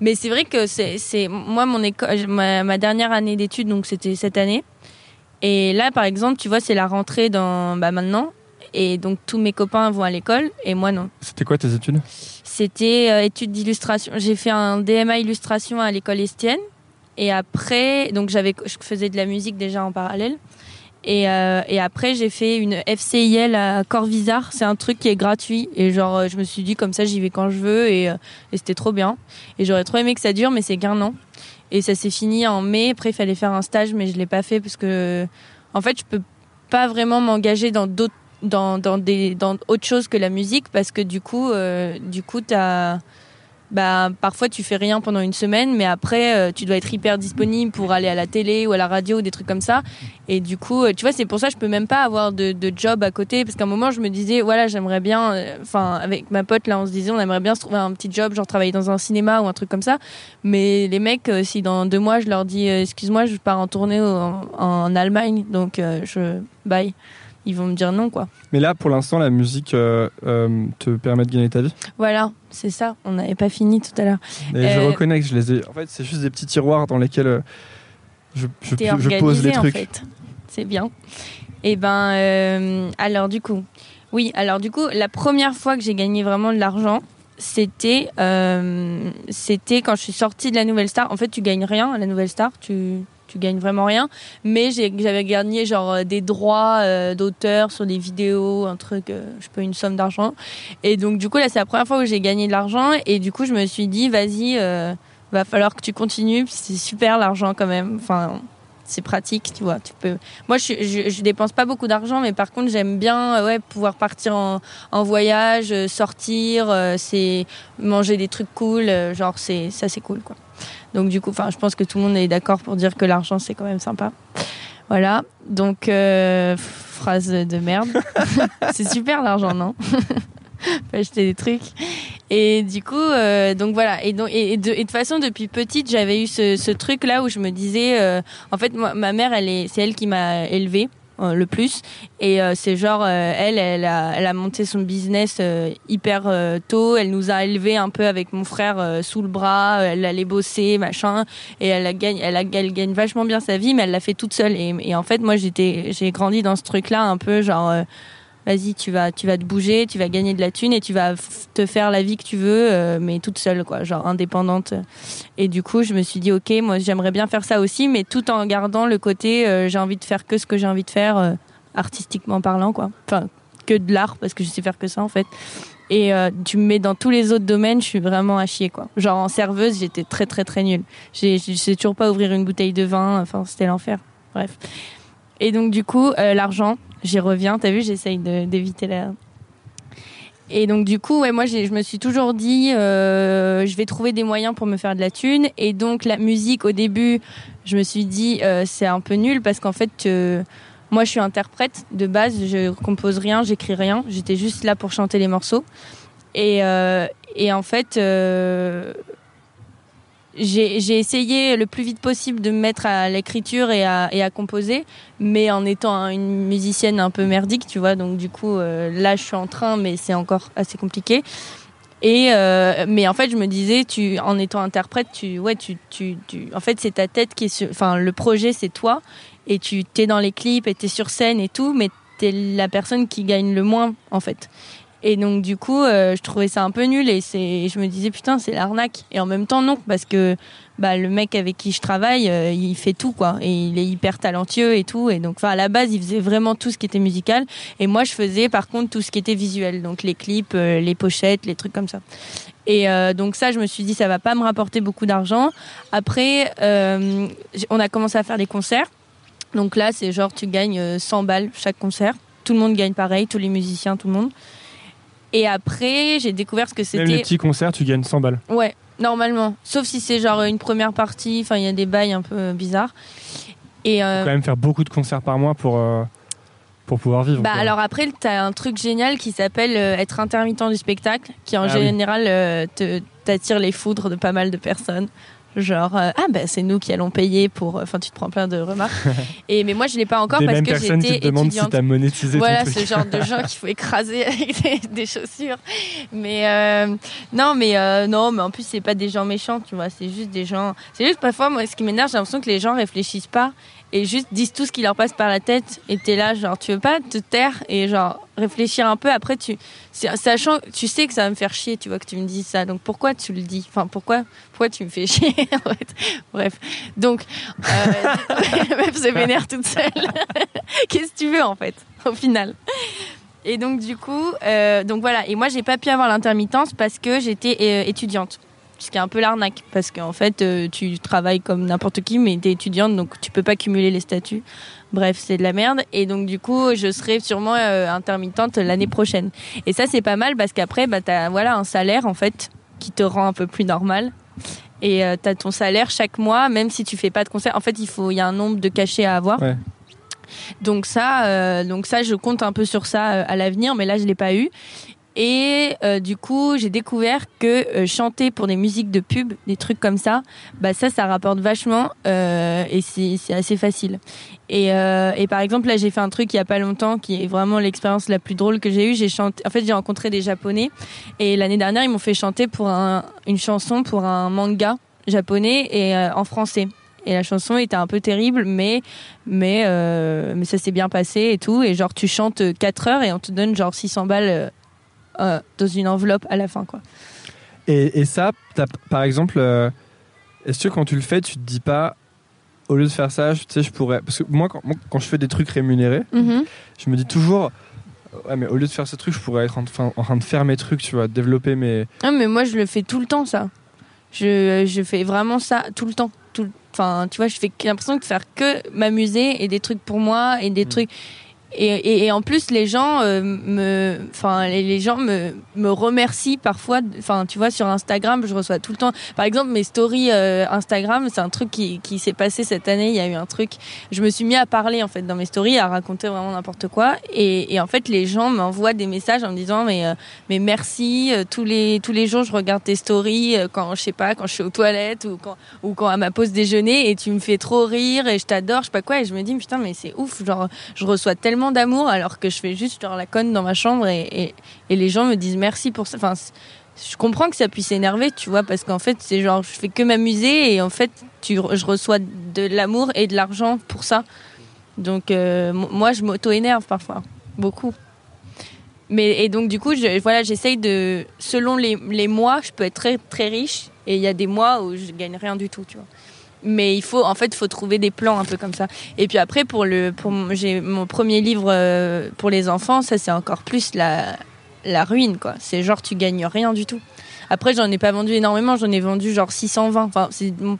S1: Mais c'est vrai que c'est, moi, mon école, ma, dernière année d'études, donc c'était cette année. Et là, par exemple, tu vois, c'est la rentrée dans, bah, maintenant. Et donc, tous mes copains vont à l'école et moi, non.
S2: C'était quoi tes études?
S1: C'était euh, études d'illustration. J'ai fait un DMA illustration à l'école Estienne. Et après, donc j'avais, je faisais de la musique déjà en parallèle. Et, euh, et après, j'ai fait une FCIL à Corvisart. C'est un truc qui est gratuit. Et genre, euh, je me suis dit, comme ça, j'y vais quand je veux. Et, et c'était trop bien. Et j'aurais trop aimé que ça dure, mais c'est qu'un an. Et ça s'est fini en mai. Après, il fallait faire un stage, mais je l'ai pas fait parce que, en fait, je peux pas vraiment m'engager dans d'autres, dans, dans des, dans autre chose que la musique parce que du coup, euh, du coup, t'as, bah, parfois tu fais rien pendant une semaine, mais après euh, tu dois être hyper disponible pour aller à la télé ou à la radio ou des trucs comme ça. Et du coup, euh, tu vois, c'est pour ça que je peux même pas avoir de, de job à côté, parce qu'à un moment je me disais, voilà, j'aimerais bien, enfin, avec ma pote là, on se disait, on aimerait bien se trouver un petit job, genre travailler dans un cinéma ou un truc comme ça. Mais les mecs, si dans deux mois je leur dis, excuse-moi, je pars en tournée en, en Allemagne, donc je bye ils vont me dire non quoi.
S2: Mais là pour l'instant la musique euh, euh, te permet de gagner ta vie?
S1: Voilà, c'est ça, on n'avait pas fini tout à l'heure.
S2: Et je euh, reconnais que je les ai en fait c'est juste des petits tiroirs dans lesquels je, je, je pose les trucs. En fait.
S1: C'est bien. Et eh ben alors du coup, oui, alors du coup la première fois que j'ai gagné vraiment de l'argent, c'était c'était quand je suis sortie de la Nouvelle Star. En fait, tu gagnes rien à la Nouvelle Star, tu tu gagnes vraiment rien. Mais j'avais gagné genre euh, des droits euh, d'auteur sur des vidéos, un truc, euh, je peux une somme d'argent. Et donc du coup là c'est la première fois où j'ai gagné de l'argent et du coup je me suis dit vas-y, va falloir que tu continues. C'est super l'argent quand même. Enfin c'est pratique, tu vois. Tu peux. Moi, je, je, dépense pas beaucoup d'argent, mais par contre, j'aime bien, ouais, pouvoir partir en, en voyage, sortir, c'est manger des trucs cool, genre c'est ça, c'est cool, quoi. Donc du coup, enfin, je pense que tout le monde est d'accord pour dire que l'argent c'est quand même sympa. Voilà. Donc euh, phrase de merde. c'est super l'argent, non? Faut acheter des trucs. Et du coup, euh, donc voilà. Et, donc, et, de, toute façon, depuis petite, j'avais eu ce, ce, truc là où je me disais, euh, en fait, ma mère, elle est, c'est elle qui m'a élevée. Euh, le plus. Et euh, c'est genre, euh, elle, elle a, elle a monté son business hyper tôt. Elle nous a élevés un peu avec mon frère sous le bras. Elle allait bosser, machin. Et elle, a gagne, elle, a, elle gagne vachement bien sa vie, mais elle l'a fait toute seule. Et, et en fait, moi, j'étais, j'ai grandi dans ce truc-là un peu genre vas-y, tu vas, tu vas te bouger, tu vas gagner de la thune et tu vas te faire la vie que tu veux, euh, mais toute seule, quoi, genre indépendante. Et du coup, je me suis dit, ok, moi, j'aimerais bien faire ça aussi, mais tout en gardant le côté, euh, j'ai envie de faire que ce que j'ai envie de faire, euh, artistiquement parlant, quoi. Enfin, que de l'art, parce que je sais faire que ça, en fait. Et tu me mets dans tous les autres domaines, je suis vraiment à chier, quoi. Genre en serveuse, j'étais très, très, très nulle. Je sais toujours pas ouvrir une bouteille de vin, enfin, c'était l'enfer. Bref. Et donc, du coup, l'argent, j'y reviens. T'as vu, j'essaye d'éviter la. Et donc du coup, ouais, moi je me suis toujours dit, euh, je vais trouver des moyens pour me faire de la thune. Et donc la musique, au début, je me suis dit, euh, c'est un peu nul parce qu'en fait, euh, moi je suis interprète de base, je compose rien, j'écris rien. J'étais juste là pour chanter les morceaux. Et, et en fait, j'ai essayé le plus vite possible de me mettre à l'écriture et à, et à composer, mais en étant une musicienne un peu merdique, tu vois. Donc du coup, euh, là, je suis en train, mais c'est encore assez compliqué. Et euh, mais en fait, je me disais, tu, en étant interprète, tu, ouais, tu, tu, tu en fait, c'est ta tête qui est, enfin, le projet, c'est toi, et tu t'es dans les clips, et t'es sur scène et tout, mais t'es la personne qui gagne le moins, en fait. Et donc du coup, euh, je trouvais ça un peu nul et c'est, je me disais putain, c'est l'arnaque. Et en même temps non, parce que bah le mec avec qui je travaille, euh, il fait tout quoi, et il est hyper talentueux et tout. Et donc, enfin à la base, il faisait vraiment tout ce qui était musical, et moi je faisais par contre tout ce qui était visuel, donc les clips, euh, les pochettes, les trucs comme ça. Et donc ça, je me suis dit ça va pas me rapporter beaucoup d'argent. Après, on a commencé à faire des concerts. Donc là, c'est genre tu gagnes 100 balles chaque concert. Tout le monde gagne pareil, tous les musiciens, tout le monde. Et après, j'ai découvert ce que
S2: Même les
S1: c'était.
S2: petits concerts, tu gagnes 100 balles.
S1: Ouais, normalement. Sauf si c'est genre une première partie. Enfin, il y a des bails un peu bizarres. Et
S2: Faut
S1: euh,
S2: quand même faire beaucoup de concerts par mois pour, euh, pour pouvoir vivre.
S1: Bah
S2: quoi.
S1: alors après, t'as un truc génial qui s'appelle euh, être intermittent du spectacle, qui en
S2: Ah
S1: général euh, te- t'attire les foudres de pas mal de personnes. Genre euh, ah bah c'est nous qui allons payer pour. Enfin tu te prends plein de remarques. Et mais moi je l'ai pas encore
S2: Des
S1: parce
S2: mêmes
S1: que
S2: personnes qui
S1: j'étais
S2: te demandent
S1: étudiante.
S2: si t'as monétisé
S1: Voilà
S2: ton truc.
S1: ce genre de gens qu'il faut écraser avec des, des chaussures. Mais euh, non mais euh, non mais en plus c'est pas des gens méchants tu vois c'est juste des gens. C'est juste parfois moi ce qui m'énerve j'ai l'impression que les gens réfléchissent pas et juste disent tout ce qui leur passe par la tête. Et t'es là genre tu veux pas te taire et genre réfléchir un peu. Après tu sachant tu sais que ça va me faire chier tu vois que tu me dis ça. Donc pourquoi tu le dis? Enfin pourquoi pourquoi tu me fais chier? Bref. Donc euh, meuf se vénère toute seule. Qu'est-ce que tu veux en fait au final? Et donc du coup euh, donc voilà. Et moi j'ai pas pu avoir l'intermittence parce que j'étais euh, étudiante ce qui est un peu l'arnaque parce qu'en fait euh, tu travailles comme n'importe qui mais t'es étudiante donc tu peux pas cumuler les statuts. Bref c'est de la merde. Et donc du coup je serai sûrement euh, intermittente l'année prochaine. Et ça c'est pas mal parce qu'après bah t'as voilà un salaire en fait qui te rend un peu plus normal. Et euh, t'as ton salaire chaque mois même si tu fais pas de concert. En fait il faut il y a un nombre de cachets à avoir.
S2: Ouais.
S1: donc ça euh, donc ça je compte un peu sur ça euh, à l'avenir mais là je l'ai pas eu et euh, du coup, j'ai découvert que euh, chanter pour des musiques de pub, des trucs comme ça, bah ça, ça rapporte vachement euh, et c'est c'est assez facile. Et, euh, et par exemple, là, j'ai fait un truc il y a pas longtemps qui est vraiment l'expérience la plus drôle que j'ai eue. J'ai chanté. En fait, j'ai rencontré des Japonais et l'année dernière, ils m'ont fait chanter pour un, une chanson pour un manga japonais et euh, en français. Et la chanson était un peu terrible, mais mais euh, mais ça s'est bien passé et tout. Et genre, tu chantes 4 heures et on te donne genre 600 balles. Euh, dans une enveloppe à la fin quoi.
S2: Et, et ça, par exemple, euh, est-ce que quand tu le fais, tu te dis pas, au lieu de faire ça, je- tu sais, je pourrais. Parce que moi, quand, quand je fais des trucs rémunérés, je me dis toujours, ouais, mais au lieu de faire ce truc, je pourrais être en, train- en train de faire mes trucs, tu vois, développer mes.
S1: Ah mais moi je le fais tout le temps ça. Je, je fais vraiment ça tout le temps. Tout, enfin tu vois je fais l'impression de faire que m'amuser et des trucs pour moi et des
S2: Mm.
S1: trucs et, et, et en plus les gens euh, me enfin les, gens me me remercient parfois enfin tu vois sur Instagram je reçois tout le temps. Par exemple mes stories euh, Instagram c'est un truc qui, qui s'est passé cette année. Il y a eu un truc. Je me suis mis à parler en fait dans mes stories à raconter vraiment n'importe quoi. Et, et en fait les gens m'envoient des messages en me disant mais euh, mais merci euh, tous les tous les jours je regarde tes stories quand je sais pas quand je suis aux toilettes ou quand ou quand à ma pause déjeuner et tu me fais trop rire et je t'adore je sais pas quoi. Et je me dis putain mais c'est ouf. Genre je reçois tellement d'amour alors que je fais juste genre la conne dans ma chambre et, et, les gens me disent merci pour ça. Enfin je comprends que ça puisse énerver tu vois parce qu'en fait c'est genre je fais que m'amuser et en fait tu je reçois de l'amour et de l'argent pour ça. Donc euh, moi je m'auto énerve parfois beaucoup. Mais et donc du coup voilà j'essaye de selon les, les mois je peux être très très riche et il y a des mois où je gagne rien du tout tu vois mais il faut en fait faut trouver des plans un peu comme ça. Et puis après pour le pour j'ai mon premier livre euh, pour les enfants ça c'est encore plus la la ruine quoi. C'est genre tu gagnes rien du tout. Après j'en ai pas vendu énormément. J'en ai vendu genre 620 enfin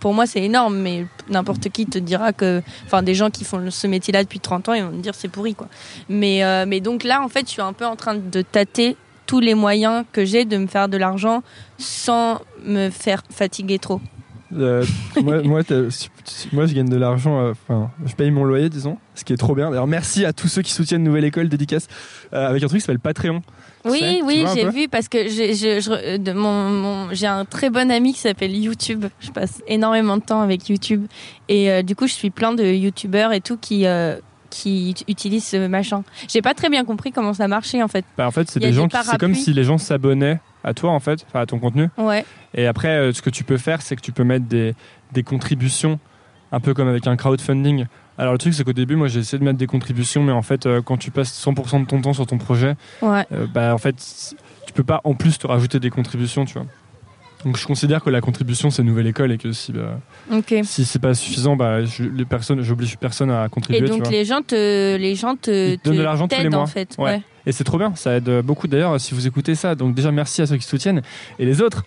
S1: pour moi c'est énorme mais n'importe qui te dira que enfin des gens qui font ce métier là depuis 30 ans ils vont me dire c'est pourri quoi. Mais euh, mais donc là en fait je suis un peu en train de tâter tous les moyens que j'ai de me faire de l'argent sans me faire fatiguer trop
S2: Euh, moi, moi, je gagne de l'argent. euh, Enfin, je paye mon loyer, disons, ce qui est trop bien. D'ailleurs, merci à tous ceux qui soutiennent Nouvelle École dédicace euh, avec un truc qui s'appelle Patreon. Sais,
S1: Oui, oui, j'ai vu parce que j'ai je, je- de mon, mon- j'ai un très bon ami qui s'appelle YouTube. Je passe énormément de temps avec YouTube et du coup, je suis plein de YouTubeurs et tout qui qui ut- utilisent ce machin. J'ai pas très bien compris comment ça marchait en fait.
S2: Bah, en fait, c'est des gens qui, c'est comme si les gens s'abonnaient à toi, en fait, à ton contenu.
S1: Ouais.
S2: Et après, euh, ce que tu peux faire, c'est que tu peux mettre des, des contributions, un peu comme avec un crowdfunding. Alors le truc, c'est qu'au début, moi, j'ai essayé de mettre des contributions, mais en fait, euh, quand tu passes 100% de ton temps sur ton projet,
S1: Ouais.
S2: euh, bah en fait, tu peux pas en plus te rajouter des contributions, tu vois. Donc je considère que la contribution c'est nouvelle école et que si bah, si c'est pas suffisant, bah je, les personnes, j'oblige personne à
S1: Et
S2: contribuer, tu
S1: donc
S2: vois.
S1: les gens te les gens te,
S2: donnent de l'argent tous les mois.
S1: en fait.
S2: Ouais.
S1: Ouais.
S2: Et c'est trop bien, ça aide beaucoup d'ailleurs si vous écoutez ça. Donc déjà merci à ceux qui soutiennent et les autres,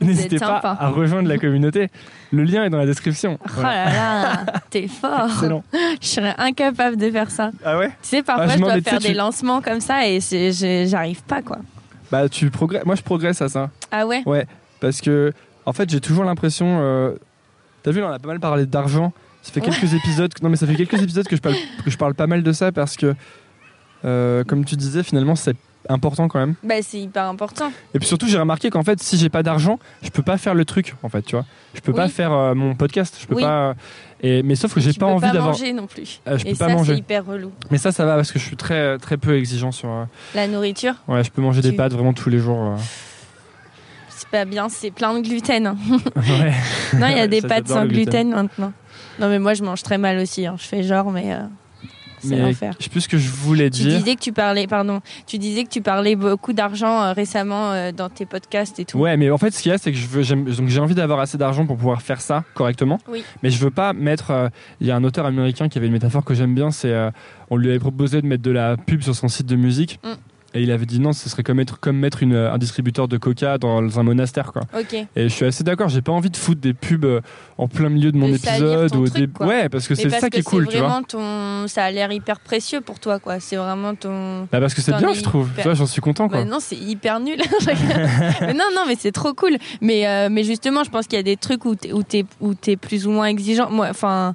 S2: n'hésitez pas
S1: sympa.
S2: à rejoindre la communauté. Le lien est dans la description.
S1: Oh
S2: Voilà.
S1: là là, t'es fort.
S2: Excellent.
S1: Je serais incapable de faire ça.
S2: Ah ouais?
S1: Tu sais, parfois
S2: Ah, je
S1: je dois faire des
S2: tu-
S1: lancements comme ça et j'arrive pas quoi.
S2: Bah, tu progresses. Moi, je progresse à ça.
S1: Ah ouais?
S2: Ouais, parce que en fait, j'ai toujours l'impression. euh, T'as vu, on a pas mal parlé d'argent. Ça fait
S1: Ouais.
S2: quelques épisodes. Non, mais ça fait quelques épisodes que je parle, que je parle pas mal de ça parce que, euh, comme tu disais, finalement, c'est important quand même.
S1: Bah c'est hyper important.
S2: Et puis surtout, j'ai remarqué qu'en fait, si j'ai pas d'argent, je peux pas faire le truc. En fait, tu vois, je peux pas faire euh, mon podcast. Je peux
S1: Oui.
S2: pas. Et mais sauf que j'ai pas
S1: peux
S2: envie
S1: pas
S2: d'avoir.
S1: manger non plus.
S2: Euh, je
S1: Et
S2: peux pas
S1: ça
S2: manger.
S1: c'est hyper relou.
S2: Mais ça, ça va parce que je suis très très peu exigeant sur.
S1: La nourriture,
S2: Ouais, je peux manger des pâtes vraiment tous les jours.
S1: C'est pas bien, c'est plein de gluten.
S2: ouais.
S1: Non, il y a des
S2: Ça,
S1: pâtes sans
S2: gluten.
S1: gluten maintenant. Non mais moi je mange très mal aussi. hein. Je fais genre mais euh, c'est l'enfer.
S2: je sais plus ce que je voulais
S1: Tu
S2: dire.
S1: disais que tu parlais, pardon, tu disais que tu parlais beaucoup d'argent euh, récemment euh, dans tes podcasts et tout.
S2: Ouais, mais en fait, ce qu'il y a, c'est que je veux, j'ai envie d'avoir assez d'argent pour pouvoir faire ça correctement.
S1: Oui.
S2: Mais je veux pas mettre. euh, Il y a un auteur américain qui avait une métaphore que j'aime bien. C'est, on lui avait proposé de mettre de la pub sur son site de musique.
S1: Mm.
S2: Et il avait dit non, ce serait comme mettre, comme mettre une, un distributeur de coca dans un monastère, quoi. Et je suis assez d'accord. J'ai pas envie de foutre des pubs euh, en plein milieu de mon
S1: De
S2: épisode ou
S1: truc,
S2: des. Ouais, parce que c'est ça qui est cool, tu vois.
S1: ton, ça a l'air hyper précieux pour toi quoi. C'est vraiment ton.
S2: Bah parce que c'est bien,
S1: es
S2: je trouve.
S1: hyper-
S2: Tu vois, j'en suis content, quoi.
S1: Bah non, c'est hyper nul. mais non, non, mais c'est trop cool. Mais, euh, mais justement, je pense qu'il y a des trucs où t'es, où t'es plus ou moins exigeant. Moi, enfin,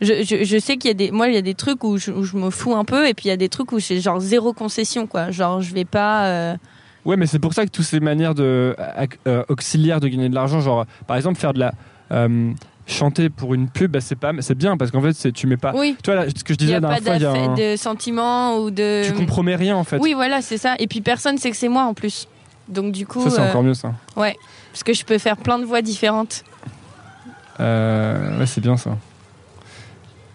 S1: je, je, je sais qu'il y a des, moi, il y a des trucs où je, où je me fous un peu, et puis il y a des trucs où j'ai genre zéro concession, quoi. Genre, je vais pas. euh,
S2: Ouais, mais c'est pour ça que toutes ces manières de, euh, auxiliaires de gagner de l'argent, genre par exemple faire de la euh, chanter pour une pub, bah, c'est pas, c'est bien parce qu'en fait c'est tu mets pas.
S1: Oui.
S2: Tu vois là, ce que je
S1: Il n'y
S2: disais
S1: a pas
S2: fois, y a un-
S1: de sentiments ou de.
S2: tu compromets rien en fait.
S1: Oui, voilà, c'est ça. Et puis personne sait que c'est moi en plus. Donc du coup,
S2: ça c'est encore mieux ça.
S1: parce que je peux faire plein de voix différentes.
S2: Ouais, c'est bien ça.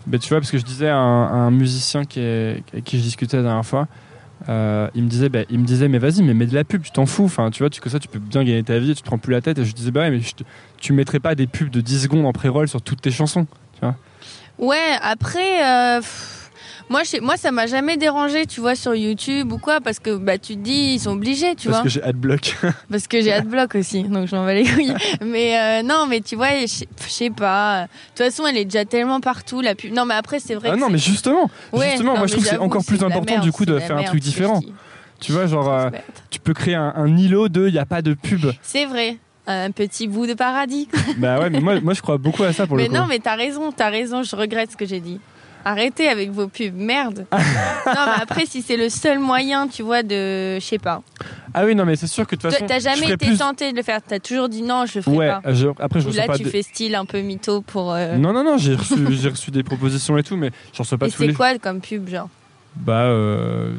S2: Bah, tu vois, parce que je disais à un, musicien qui avec qui je discutais la dernière fois, euh, il me disait, bah, il me disait, mais vas-y, mais mets de la pub, tu t'en fous. Enfin, tu vois, tu, que ça, tu peux bien gagner ta vie, tu te prends plus la tête. Et je disais, bah ouais, mais te- tu mettrais pas des pubs de 10 secondes en pré-roll sur toutes tes chansons.
S1: Ouais, après, euh, moi, je sais- moi, ça m'a jamais dérangé, tu vois, sur YouTube ou quoi, parce que bah, tu te dis, ils sont obligés, tu
S2: parce
S1: vois,
S2: que j'ai adblock.
S1: parce que j'ai adblock aussi, donc je m'en bats les couilles. mais euh, non, mais tu vois, je sais- pas. De toute façon, elle est déjà tellement partout, la pub. Non, mais après, c'est vrai
S2: ah
S1: que
S2: non, mais justement,
S1: Ouais,
S2: justement,
S1: non,
S2: moi
S1: mais
S2: je trouve que c'est encore plus important
S1: merde,
S2: du coup de faire un truc différent. Tu vois, genre, euh, tu peux créer un, un îlot de, il n'y a pas de pub.
S1: C'est vrai. Un petit bout de paradis.
S2: bah ouais, mais moi, moi je crois beaucoup à ça pour
S1: mais
S2: le coup.
S1: non, mais t'as raison, t'as raison, je regrette ce que j'ai dit. Arrêtez avec vos pubs, merde. non, mais après, si c'est le seul moyen, tu vois, de. Je sais pas.
S2: Ah oui, non, mais c'est sûr que de toute façon.
S1: T'as jamais été
S2: plus-
S1: tenté de le faire. T'as toujours dit non, je le ferai
S2: Ouais,
S1: pas.
S2: je- après je
S1: Ou là,
S2: pas
S1: tu
S2: de-
S1: fais style un peu mytho pour. euh,
S2: Non, non, non, j'ai reçu, des propositions et tout, mais j'en reçois pas
S1: Et
S2: tous
S1: c'est
S2: les
S1: quoi comme pub, genre
S2: Bah, euh,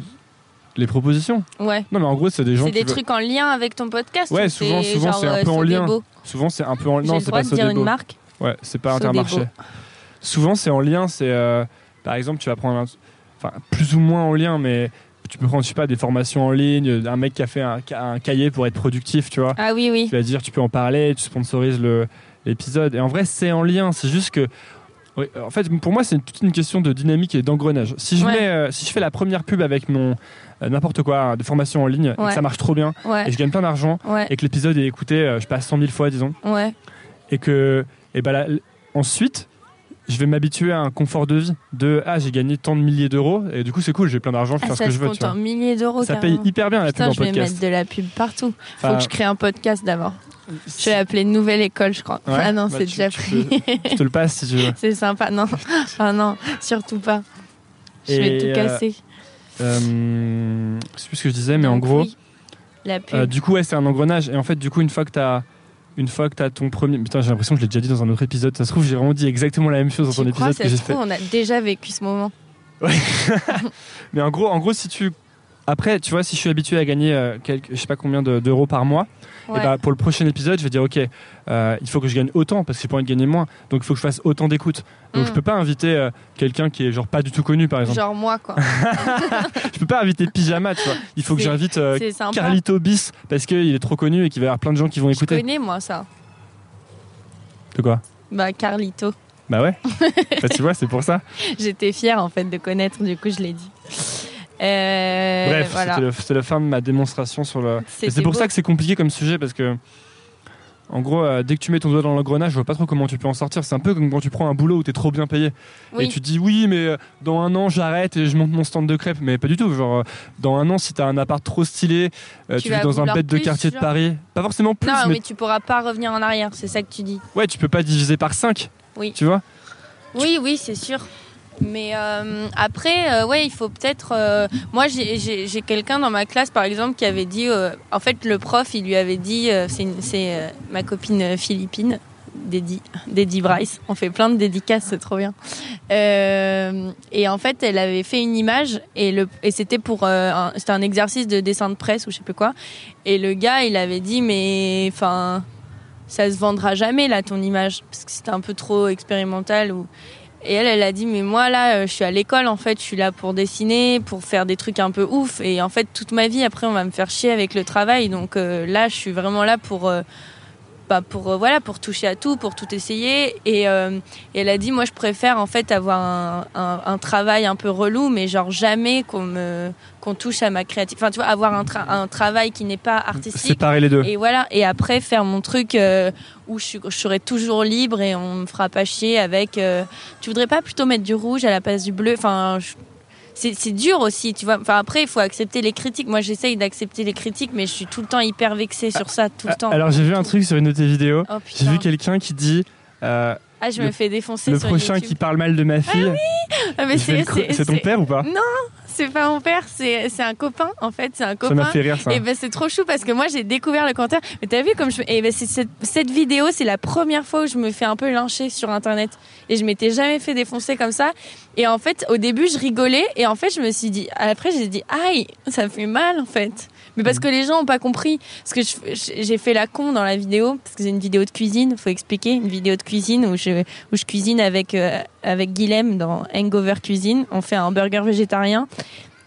S2: les propositions.
S1: Ouais.
S2: Non, mais en gros, c'est des gens
S1: C'est des
S2: veulent-
S1: trucs en lien avec ton podcast
S2: Ouais,
S1: ou
S2: souvent-
S1: c'est
S2: souvent, c'est un
S1: euh,
S2: peu en lien. Souvent, c'est un peu en.
S1: J'ai
S2: Non, c'est pas
S1: dire une marque
S2: Ouais, c'est pas. Intermarché. Souvent, c'est en lien. C'est euh, par exemple, tu vas prendre, un- enfin, plus ou moins en lien, mais tu peux prendre, je sais pas, des formations en ligne, un mec qui a fait un, un cahier pour être productif, tu vois.
S1: Ah oui, oui.
S2: Tu vas dire, tu peux en parler, tu sponsorises le l'épisode. Et en vrai, c'est en lien. C'est juste que, oui, en fait, pour moi, c'est toute une question de dynamique et d'engrenage. Si je
S1: Ouais.
S2: mets, euh, si je fais la première pub avec mon euh, n'importe quoi, hein, des formations en ligne, et que
S1: Ouais.
S2: ça marche trop bien, et je gagne plein d'argent, et que l'épisode est écouté, euh, je passe 100 000 fois, disons et que et ben là, ensuite je vais m'habituer à un confort de vie de ah j'ai gagné tant de milliers d'euros et du coup c'est cool j'ai plein d'argent je peux
S1: Ah,
S2: ce que je veux tu vois.
S1: en milliers d'euros.
S2: ça paye hyper bien la pub
S1: Putain,
S2: en
S1: je vais
S2: podcast
S1: mettre de la pub partout. Faut
S2: Enfin,
S1: que je crée un podcast d'abord. Je vais l'appeler Nouvelle École, je crois.
S2: Ouais,
S1: ah non,
S2: bah,
S1: c'est
S2: tu-
S1: déjà
S2: tu
S1: pris.
S2: je te le passe si tu veux
S1: c'est sympa. Non, ah non, surtout pas. Je
S2: Et,
S1: vais tout
S2: euh,
S1: casser.
S2: euh, je sais plus ce que je disais mais en gros
S1: oui, la pub.
S2: euh, du coup ouais c'est un engrenage et en fait du coup une fois que t'as une fois que t'as ton premier putain j'ai l'impression que je l'ai déjà dit dans un autre épisode. Ça se trouve j'ai vraiment dit exactement la même chose dans ton
S1: tu crois,
S2: épisode
S1: ça
S2: que j'ai fait.
S1: on a déjà vécu ce moment.
S2: Mais en gros, en gros, si tu après, tu vois, si je suis habitué à gagner euh, quelques, je sais pas combien de- d'euros par mois, et
S1: Ouais.
S2: bah pour le prochain épisode, je vais dire ok, euh, il faut que je gagne autant parce que j'ai pas envie de gagner moins, donc il faut que je fasse autant d'écoutes. Donc
S1: Mm.
S2: je peux pas inviter euh, quelqu'un qui est genre pas du tout connu par exemple.
S1: Genre moi, quoi.
S2: Je peux pas inviter Pyjama, tu vois. Il faut que j'invite. Carlito Bis parce qu'il est trop connu et qu'il va y avoir plein de gens qui vont
S1: Je
S2: écouter.
S1: connais, moi, ça.
S2: De quoi?
S1: Bah, Carlito.
S2: Bah ouais. bah, tu vois, c'est pour ça.
S1: J'étais fière, en fait, de connaître, du coup, je l'ai dit. Euh,
S2: Bref,
S1: voilà.
S2: c'était la fin de ma démonstration sur le. C'est pour
S1: beau.
S2: ça que c'est compliqué comme sujet parce que En gros, euh, dès que tu mets ton doigt dans l'engrenage, je vois pas trop comment tu peux en sortir. C'est un peu comme quand tu prends un boulot où tu es trop bien payé.
S1: Oui.
S2: Et tu te dis oui, mais euh, dans un an, j'arrête et je monte mon stand de crêpes. Mais pas du tout. Genre, euh, dans un an, si t'as un appart trop stylé,
S1: Tu
S2: tu, vis dans un bête de quartier de. Paris. Pas forcément plus,
S1: non,
S2: mais,
S1: mais tu pourras pas revenir en arrière, c'est ça que tu dis.
S2: ouais, tu peux pas diviser par 5.
S1: Oui.
S2: Tu vois?
S1: Oui, oui, c'est sûr. Mais euh, après, euh, ouais, il faut peut-être. euh, moi, j'ai- quelqu'un dans ma classe, par exemple, qui avait dit. euh, en fait, le prof, il lui avait dit. euh, c'est euh, ma copine philippine, Dédi Bryce. On fait plein de dédicaces, c'est trop bien. Et en fait, elle avait fait une image et le et c'était pour c'était un exercice de dessin de presse ou je sais plus quoi. Et le gars, il avait dit mais enfin ça se vendra jamais là ton image parce que c'était un peu trop expérimental ou et elle elle a dit mais moi là euh, je suis à l'école en fait je suis là pour dessiner pour faire des trucs un peu ouf. Et en fait toute ma vie après on va me faire chier avec le travail. Donc euh, là je suis vraiment là pour euh, bah, pour euh, voilà pour toucher à tout pour tout essayer et, euh, et elle a dit moi je préfère en fait avoir un, un, un travail un peu relou mais genre jamais qu'on me qu'on touche à ma créativité enfin tu vois avoir un, tra- un travail qui n'est pas artistique
S2: Séparer les deux.
S1: et voilà, et après faire mon truc euh, où je, serai toujours libre et on me fera pas chier avec. euh, tu voudrais pas plutôt mettre du rouge à la place du bleu? Enfin, je- c'est c'est dur aussi, tu vois. Enfin après, il faut accepter les critiques. Moi, j'essaye d'accepter les critiques, mais je suis tout le temps hyper vexée sur ça, tout le temps.
S2: Alors j'ai vu un truc sur une de tes vidéos.
S1: Oh
S2: J'ai vu quelqu'un qui dit euh,
S1: Ah, je
S2: le-
S1: me fais défoncer
S2: le
S1: sur
S2: prochain
S1: YouTube.
S2: qui parle mal de ma fille.
S1: Ah, mais
S2: je vais
S1: c'est
S2: ton père ou pas
S1: C'est pas mon père, c'est un copain en fait, c'est un
S2: Ça m'a
S1: copain.
S2: fait rire ça.
S1: Et ben c'est trop chou parce que moi j'ai découvert le commentaire. Mais t'as vu comme je et ben cette, cette vidéo c'est la première fois où je me fais un peu lyncher sur internet et je m'étais jamais fait défoncer comme ça. Et en fait au début je rigolais et en fait je me suis dit après j'ai dit aïe ça fait mal en fait. Mais parce que les gens ont pas compris parce que j'ai fait la con dans la vidéo parce que c'est une vidéo de cuisine faut expliquer une vidéo de cuisine où je où je cuisine avec euh, avec Guilhem dans Hangover Cuisine. On fait un burger végétarien.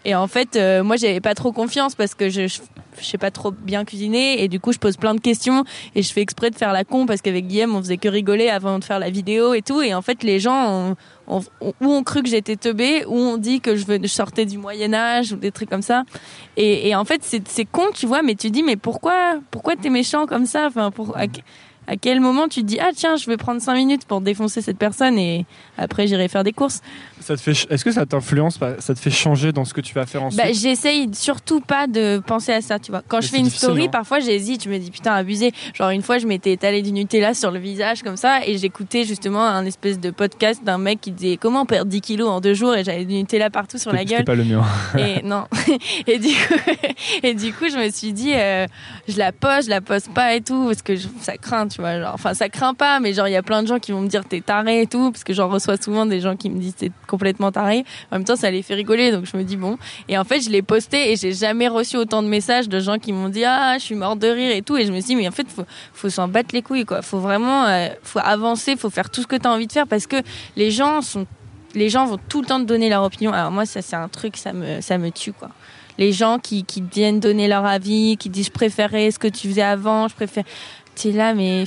S1: Et en fait, euh, moi, j'avais pas trop confiance parce que je, je, je sais pas trop bien cuisiner et du coup, je pose plein de questions et je fais exprès de faire la con parce qu'avec Guillaume, on faisait que rigoler avant de faire la vidéo et tout. Et en fait, les gens ont, ont, ont- ou ont cru que j'étais teubée ou ont dit que je, je sortais du Moyen Âge ou des trucs comme ça. Et, et en fait, c'est con, tu vois, mais tu dis, mais pourquoi, pourquoi t'es méchant comme ça? Enfin, pour à, à quel moment tu te dis, ah tiens, je vais prendre cinq minutes pour défoncer cette personne et après j'irai faire des courses?
S2: Ça te fait, est-ce que ça t'influence, ça te fait changer dans ce que tu vas faire ensuite?
S1: Bah, j'essaye surtout pas de penser à ça, tu vois. Quand
S2: Mais
S1: je fais une story,
S2: hein.
S1: parfois j'hésite, je me dis putain abusé. Genre une fois, je m'étais étalé du Nutella sur le visage comme ça et j'écoutais justement un espèce de podcast d'un mec qui disait comment perdre 10 kilos en deux jours? Et j'avais du Nutella partout sur la gueule.
S2: Pas le mien.
S1: Et non. et du coup, et du coup, je me suis dit, euh, je la poste, je la poste pas et tout, parce que je- ça craint, enfin, ça craint pas, mais genre, il y a plein de gens qui vont me dire t'es taré et tout, parce que j'en reçois souvent des gens qui me disent t'es complètement taré. En même temps, ça les fait rigoler, donc je me dis bon. Et en fait, je l'ai posté et j'ai jamais reçu autant de messages de gens qui m'ont dit ah, je suis mort de rire et tout. Et je me suis dit, mais en fait, faut, faut s'en battre les couilles, quoi. Faut vraiment, euh, faut avancer, faut faire tout ce que t'as envie de faire, parce que les gens sont les gens vont tout le temps te donner leur opinion. Alors moi, ça c'est un truc, ça me, ça me tue quoi. Les gens qui, qui viennent donner leur avis, qui disent je préférais ce que tu faisais avant, je préfère. T'es là, mais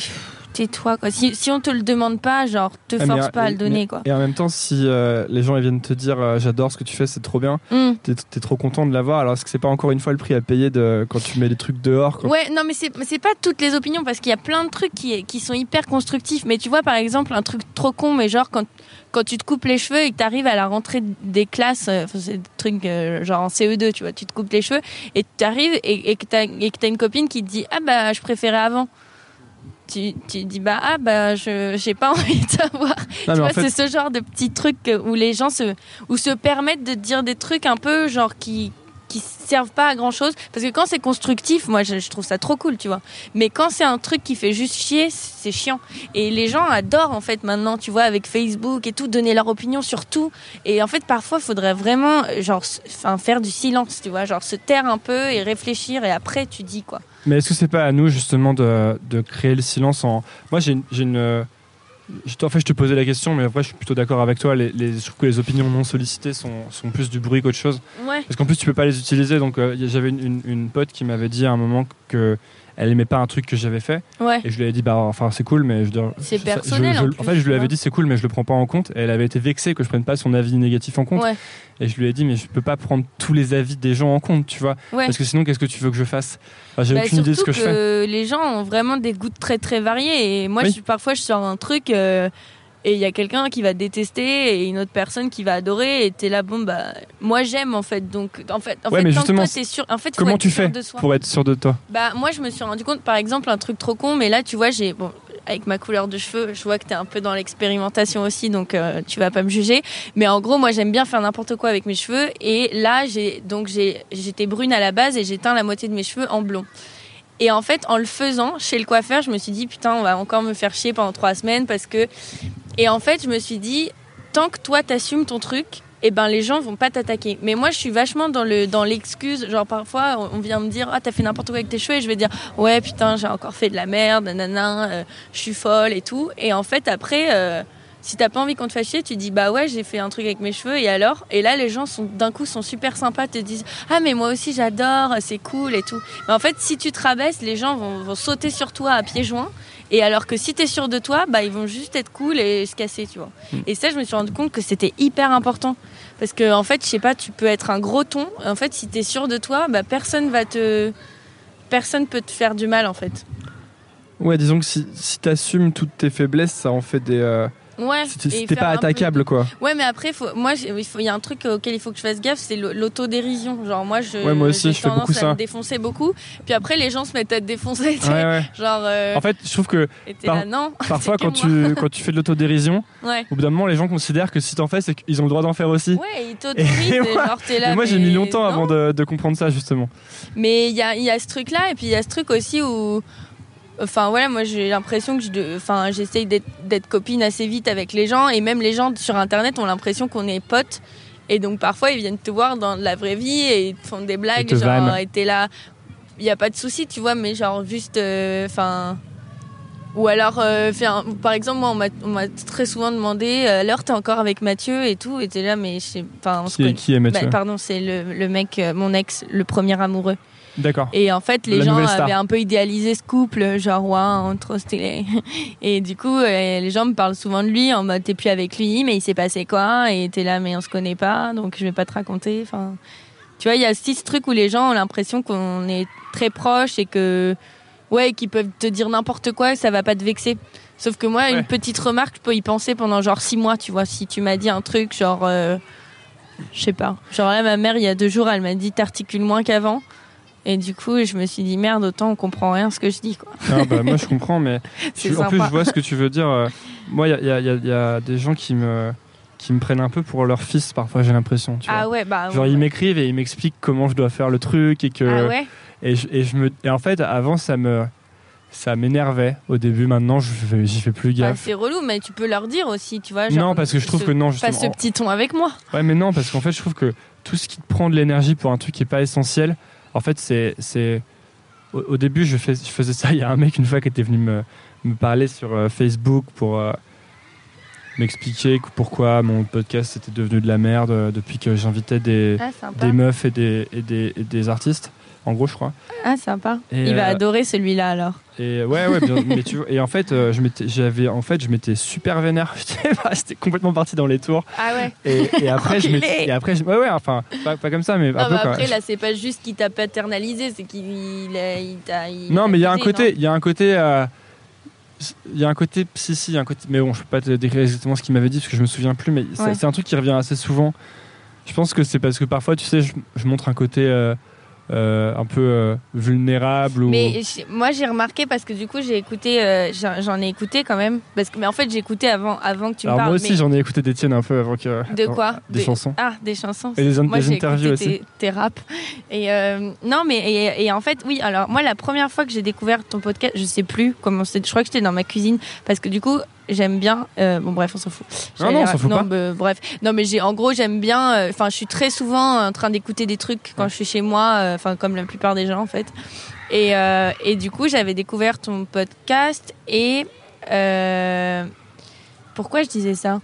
S1: tais-toi quoi. Si, si on te le demande pas, genre te
S2: Ah, mais,
S1: force pas à le donner
S2: mais-
S1: quoi.
S2: Et en même temps, si euh, les gens ils viennent te dire euh, j'adore ce que tu fais, c'est trop bien,
S1: Hmm.
S2: t'es es trop content de l'avoir. Alors est-ce que c'est pas encore une fois le prix à payer de quand tu mets les trucs dehors
S1: Ouais, non, mais c'est pas toutes les opinions parce qu'il y a plein de trucs qui, qui sont hyper constructifs. Mais tu vois, par exemple, un truc trop con, mais genre quand, quand tu te coupes les cheveux et que tu arrives à la rentrée des classes, euh, c'est des trucs euh, genre en CE2, tu vois, tu te coupes les cheveux et tu arrives et, et que tu as, une copine qui te dit Ah bah, je préférais avant. Tu, tu dis bah ah bah je j'ai pas envie de savoir.
S2: Non,
S1: tu
S2: mais
S1: vois
S2: en fait,
S1: c'est ce genre de petits trucs où les gens se ou se permettent de dire des trucs un peu genre qui qui servent pas à grand chose parce que quand c'est constructif moi je, je trouve ça trop cool tu vois. Mais quand c'est un truc qui fait juste chier c'est chiant. Et les gens adorent en fait maintenant tu vois avec Facebook et tout donner leur opinion sur tout. Et en fait parfois faudrait vraiment genre enfin faire du silence tu vois. Genre se taire un peu et réfléchir et après tu dis quoi
S2: Mais est-ce que c'est pas à nous justement de, de créer le silence en. Moi j'ai une. euh, je en fait, je te posais la question, mais après, je suis plutôt d'accord avec toi. Les, les- je trouve que les opinions non sollicitées sont, sont plus du bruit qu'autre chose.
S1: ouais
S2: Parce qu'en plus, tu peux pas les utiliser. Donc, euh, j'avais une, une- une pote qui m'avait dit à un moment que elle aimait pas un truc que j'avais fait.
S1: Ouais.
S2: Et je lui avais dit, bah, enfin, c'est cool, mais je.
S1: C'est personnel,
S2: je-
S1: en
S2: fait, je lui avais dit, c'est cool, mais je le prends pas en compte. Et elle avait été vexée que je prenne pas son avis négatif en compte.
S1: Ouais.
S2: Et je lui ai dit, mais je peux pas prendre tous les avis des gens en compte, tu vois.
S1: Ouais.
S2: Parce que sinon, qu'est-ce que tu veux que je fasse? Enfin, J'ai
S1: Bah,
S2: aucune idée de ce que je fais.
S1: les gens ont vraiment des goûts très très variés. Et moi,
S2: Oui.
S1: je, parfois, je sors un truc euh, et il y a quelqu'un qui va détester et une autre personne qui va adorer. Et t'es là, bon, bah, moi j'aime en fait. Donc, en fait, en
S2: Ouais,
S1: fait
S2: mais
S1: tant
S2: justement,
S1: que toi, t'es sûr. En fait, faut
S2: Comment tu fais pour être sûr de toi?
S1: Bah, moi, je me suis rendu compte, par exemple, un truc trop con, mais là, tu vois, j'ai. Bon, avec ma couleur de cheveux, je vois que t'es un peu dans l'expérimentation aussi, donc euh, tu vas pas me juger. Mais en gros, moi, j'aime bien faire n'importe quoi avec mes cheveux. Et là, j'ai donc j'ai j'étais brune à la base et j'ai teint la moitié de mes cheveux en blond. Et en fait, en le faisant chez le coiffeur, je me suis dit putain, on va encore me faire chier pendant trois semaines parce que. Et en fait, je me suis dit tant que toi t'assumes ton truc, eh ben les gens vont pas t'attaquer. Mais moi, je suis vachement dans le dans l'excuse. Genre parfois, on- vient me dire ah t'as fait n'importe quoi avec tes cheveux et je vais dire ouais putain j'ai encore fait de la merde, nanana, euh, je suis folle et tout. Et en fait après. euh, si t'as pas envie qu'on te fasse chier, tu dis bah ouais j'ai fait un truc avec mes cheveux et alors? Et là les gens sont d'un coup sont super sympas te disent ah mais moi aussi j'adore c'est cool et tout. Mais en fait si tu te rabaisses les gens vont, vont sauter sur toi à pieds joints. Et alors que si t'es sûr de toi bah ils vont juste être cool et se casser tu vois.
S2: Mm.
S1: et ça je me suis rendu compte que c'était hyper important. Parce que en fait je sais pas tu peux être un gros ton. En fait si t'es sûr de toi bah personne va te personne peut te faire du mal en fait.
S2: Ouais, disons que si, si t'assumes toutes tes faiblesses, ça en fait des. euh,
S1: ouais faire
S2: pas
S1: peu
S2: attaquable, quoi.
S1: Ouais, mais après, faut, moi, il faut- y a un truc auquel il faut que je fasse gaffe, c'est l'au- l'autodérision. Genre, moi, je,
S2: Ouais, moi aussi, je fais beaucoup
S1: à
S2: ça.
S1: me défoncer beaucoup. Puis après, les gens se mettent à te défoncer.
S2: Ouais, ouais.
S1: Genre, euh,
S2: En fait, je trouve que
S1: et t'es
S2: par-
S1: là, non.
S2: parfois, quand tu, quand tu fais de l'autodérision,
S1: Ouais.
S2: au bout d'un moment, les gens considèrent que si t'en fais, c'est qu'ils ont le droit d'en faire aussi.
S1: Ouais, ils t'autorisent. Genre, t'es là.
S2: Moi, j'ai mis longtemps
S1: non.
S2: avant de, de comprendre ça, justement.
S1: Mais il y a, il y a ce truc-là, et puis il y a ce truc aussi où. Enfin voilà, moi j'ai l'impression que je, de- enfin j'essaye d'être copine assez vite avec les gens. Et même les gens sur internet ont l'impression qu'on est potes. Et donc parfois ils viennent te voir dans la vraie vie et ils te font des blagues
S2: te
S1: genre et t'es là, il y a pas de souci tu vois, mais genre juste, euh, enfin ou alors euh, un- par exemple moi on m'a- très souvent demandé euh, alors t'es encore avec Mathieu et tout et t'es là mais je sais- enfin
S2: Qui est, qui est Mathieu
S1: Bah, pardon c'est le, le mec mon ex le premier amoureux.
S2: D'accord.
S1: Et en fait, les
S2: La
S1: gens avaient un peu idéalisé ce couple, genre, ouais, trop stylé. Et du coup, euh, les gens me parlent souvent de lui en mode, t'es plus avec lui, mais il s'est passé quoi? Et t'es là, mais on se connaît pas, donc je vais pas te raconter. Enfin, tu vois, il y a aussi ce truc où les gens ont l'impression qu'on est très proches et que, ouais, qu'ils peuvent te dire n'importe quoi et ça va pas te vexer. Sauf que moi,
S2: Ouais.
S1: une petite remarque, je peux y penser pendant genre six mois, tu vois. Si tu m'as dit un truc, genre, euh, je sais pas. Genre là, ma mère, il y a deux jours, elle m'a dit, t'articules moins qu'avant. Et du coup, je me suis dit, merde, autant on comprend rien ce que je dis, quoi.
S2: Ah, bah, moi, je comprends, mais je- en plus, je vois ce que tu veux dire. euh, Moi, il y y y a- des gens qui me, qui me prennent un peu pour leur fils, parfois, j'ai l'impression. tu vois.
S1: Ah ouais, bah.
S2: Genre,
S1: ouais.
S2: ils m'écrivent et ils m'expliquent comment je dois faire le truc et que.
S1: Ah ouais
S2: Et, je, et, je me, et en fait, avant, ça me. Ça m'énervait au début, maintenant je fais- j'y fais plus
S1: Bah,
S2: gaffe.
S1: c'est relou, mais tu peux leur dire aussi, tu vois. genre,
S2: non, parce que je trouve
S1: ce-
S2: que non,
S1: Pas
S2: justement.
S1: ce petit ton avec moi.
S2: Ouais, mais non, parce qu'en fait, je trouve que tout ce qui te prend de l'énergie pour un truc qui est pas essentiel, en fait, c'est. c'est... Au, au début, je, fais, je faisais ça. Il y a un mec, une fois, qui était venu me, me parler sur euh, Facebook pour euh, m'expliquer que pourquoi mon podcast était devenu de la merde euh, depuis que j'invitais des,
S1: Ah,
S2: des meufs et des, et, des, et des artistes, en gros, je crois.
S1: Ah, sympa.
S2: Et,
S1: Il va
S2: euh,
S1: adorer celui-là alors.
S2: Et ouais, ouais, bien, mais tu vois, et en fait, euh, je m'étais, j'avais, en fait, je m'étais super vénère. J'étais, complètement parti dans les tours.
S1: Ah ouais.
S2: Et, et après, je et après, je- ouais, ouais, enfin, pas, pas comme ça, mais un
S1: Non,
S2: peu
S1: mais
S2: quoi.
S1: après, là, c'est pas juste qu'il t'a paternalisé, c'est qu'il il a- il t'a.
S2: Non, mais il y a un côté, il y a un côté, euh, il y a un côté, si, si, il y a un côté, mais bon, je peux pas te décrire exactement ce qu'il m'avait dit parce que je me souviens plus, mais
S1: Ouais.
S2: c'est un truc qui revient assez souvent. Je pense que c'est parce que parfois, tu sais, je, je montre un côté euh, euh, un peu euh, vulnérable ou.
S1: Mais moi j'ai remarqué parce que du coup j'ai écouté, euh, j'en ai écouté quand même. Parce que, mais en fait j'ai écouté avant, avant que tu me
S2: Alors
S1: parles.
S2: moi aussi,
S1: mais-
S2: j'en ai écouté des tiennes un peu avant que.
S1: De
S2: avant-
S1: quoi?
S2: Des
S1: De-
S2: chansons.
S1: Ah, des chansons.
S2: Et des,
S1: Moi,
S2: des
S1: j'ai
S2: interviews
S1: écouté
S2: aussi.
S1: tes, tes raps. Et euh, non, mais et, et en fait, oui. Alors moi, la première fois que j'ai découvert ton podcast, je sais plus comment c'était. Je crois que j'étais dans ma cuisine parce que du coup, j'aime bien. euh, bon, bref, on s'en fout.
S2: Non, non, on s'en fout
S1: non,
S2: pas.
S1: bah, bref, non, mais j'ai en gros, j'aime bien. euh, Enfin, je suis très souvent en train d'écouter des trucs quand je suis chez moi. euh, Enfin, comme la plupart des gens, en fait. Et euh, et du coup, j'avais découvert ton podcast et euh, pourquoi je disais ça?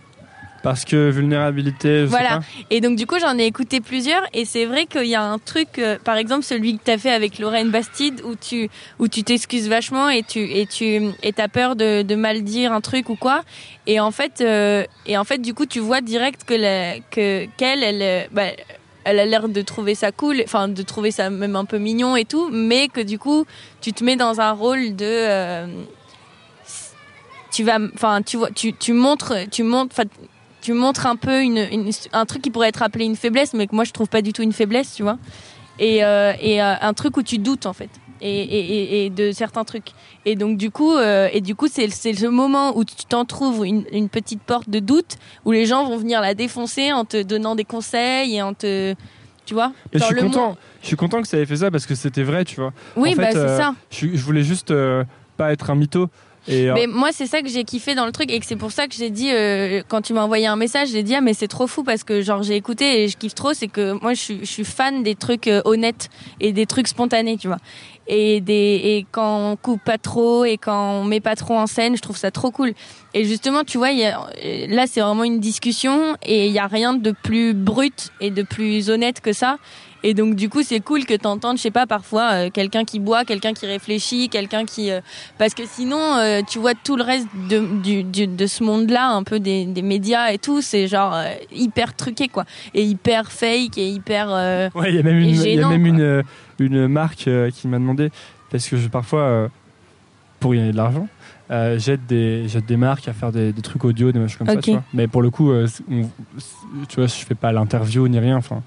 S2: Parce que vulnérabilité, je
S1: Voilà.
S2: sais pas.
S1: Et donc du coup j'en ai écouté plusieurs et c'est vrai qu'il y a un truc, euh, par exemple celui que t'as fait avec Lorraine Bastide où tu où tu t'excuses vachement et tu et tu et t'as peur de, de mal dire un truc ou quoi et en fait euh, et en fait du coup tu vois direct que la, que qu'elle elle euh, bah, elle a l'air de trouver ça cool, enfin de trouver ça même un peu mignon et tout, mais que du coup tu te mets dans un rôle de euh, tu vas enfin tu vois tu tu montres tu montres tu montres un peu une, une- un truc qui pourrait être appelé une faiblesse, mais que moi je trouve pas du tout une faiblesse, tu vois. Et, euh, et euh, un truc où tu doutes en fait, et, et, et- de certains trucs. Et donc du coup, euh, et du coup c'est c'est ce moment où tu t'en trouves une, une petite porte de doute où les gens vont venir la défoncer en te donnant des conseils et en te, tu vois.
S2: Je suis
S1: le
S2: content.
S1: mot-
S2: Je suis content que ça ait fait ça parce que c'était vrai, tu vois.
S1: Oui,
S2: En
S1: bah c'est ça.
S2: Je, je voulais juste pas être un mytho. Euh,
S1: Mais moi, c'est ça que j'ai kiffé dans le truc et que c'est pour ça que j'ai dit, euh, quand tu m'as envoyé un message, j'ai dit, ah, mais c'est trop fou parce que, genre, j'ai écouté et je kiffe trop. C'est que moi, je suis, je suis fan des trucs euh, honnêtes et des trucs spontanés, tu vois. Et, des, et quand on coupe pas trop et quand on met pas trop en scène, je trouve ça trop cool. Et justement, tu vois, y a, euh, là, c'est vraiment une discussion et il y a rien de plus brut et de plus honnête que ça. Et donc du coup c'est cool que t'entendes, je sais pas, parfois euh, quelqu'un qui boit, quelqu'un qui réfléchit, quelqu'un qui, euh, parce que sinon euh, tu vois tout le reste de, du, du- de ce monde-là, un peu des, des médias et tout, c'est genre hyper truqué quoi, et hyper fake et hyper.
S2: Ouais, il y a même une, il y a
S1: gênant,
S2: même
S1: quoi.
S2: une, une marque qui m'a demandé, parce que je, parfois, pour gagner de l'argent, euh, j'aide des, j'aide des marques à faire des, des trucs audio, des machins comme ça, tu vois. Mais pour le coup, euh, on- tu vois, je fais pas l'interview ni rien, enfin.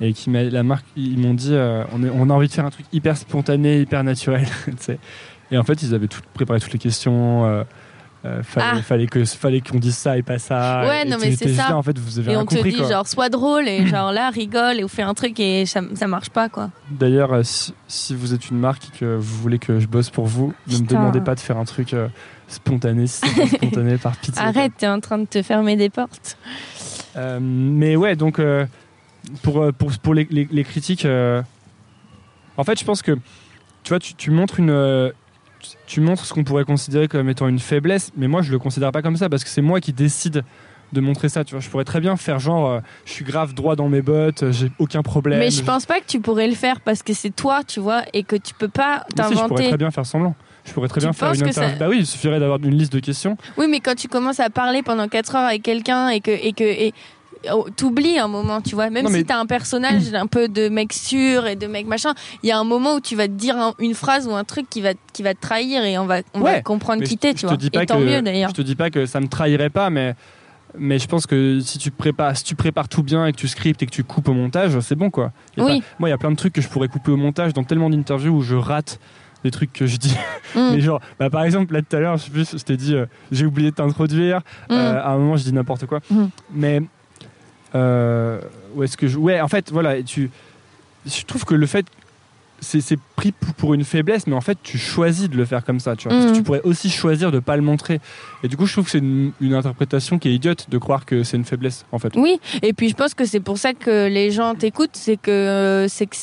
S2: Et qui m'a, la marque, ils m'ont dit, euh, on, est- on a envie de faire un truc hyper spontané, hyper naturel. Et en fait, ils avaient tout, préparé toutes les questions. Euh, euh, fallait,
S1: Ah.
S2: fallait que fallait qu'on dise ça et pas ça.
S1: Ouais,
S2: Et
S1: non, mais c'est ça.
S2: là, en fait, vous avez
S1: et on te
S2: compris,
S1: dit
S2: quoi.
S1: genre sois drôle et genre là rigole et ou fais un truc et ça, ça marche pas quoi.
S2: D'ailleurs, euh, si, si vous êtes une marque et que vous voulez que je bosse pour vous, ne me demandez pas de faire un truc spontané, spontané par pitié.
S1: Arrête, t'es en train de te fermer des portes.
S2: Mais ouais, donc pour, euh, pour, pour les, les- les critiques, euh, en fait, je pense que tu vois, tu, tu montres une. euh, tu- montres ce qu'on pourrait considérer comme étant une faiblesse, mais moi je le considère pas comme ça parce que c'est moi qui décide de montrer ça. Tu vois, je pourrais très bien faire genre, euh, je suis grave droit dans mes bottes, euh, j'ai aucun problème.
S1: Mais je pense pas que tu pourrais le faire parce que c'est toi, tu vois, et que tu peux pas
S2: si, je pourrais
S1: t'inventer.
S2: très bien faire semblant. Je pourrais très
S1: Tu
S2: bien faire une
S1: que ça-
S2: interview. Bah oui, il suffirait d'avoir une liste de questions.
S1: Oui, mais quand tu commences à parler pendant 4 heures avec quelqu'un et que et que et t'oublies un moment, tu vois, même
S2: Non, mais-
S1: si t'as un personnage un peu de mec sûr et de mec machin, il y a un moment où tu vas te dire un- une phrase ou un truc qui va qui va te trahir et on va on va comprendre qui t'es, tu vois. Et tant
S2: que-
S1: mieux d'ailleurs.
S2: Je te dis pas que ça me trahirait pas, mais mais je pense que si tu prépares, si tu prépares tout bien et que tu scriptes et que tu coupes au montage, c'est bon quoi.
S1: Oui.
S2: pas- moi, il y a plein de trucs que je pourrais couper au montage dans tellement d'interviews où je rate des trucs que je dis.
S1: Mm.
S2: Mais genre, bah, par exemple, là tout à l'heure, je je t'ai dit, euh, j'ai oublié de t'introduire.
S1: Mm.
S2: Euh, à un moment, je dis n'importe quoi.
S1: Mm.
S2: Mais euh, où est-ce que je. Ouais, en fait, voilà, tu. Je trouve que le fait. C'est c'est pris pour- une faiblesse, mais en fait, tu choisis de le faire comme ça, tu vois. Parce que
S1: Mm.
S2: tu pourrais aussi choisir de pas le montrer. Et du coup, je trouve que c'est une, une interprétation qui est idiote de croire que c'est une faiblesse, en fait.
S1: Oui, et puis je pense que c'est pour ça que les gens t'écoutent, c'est que euh, c'est que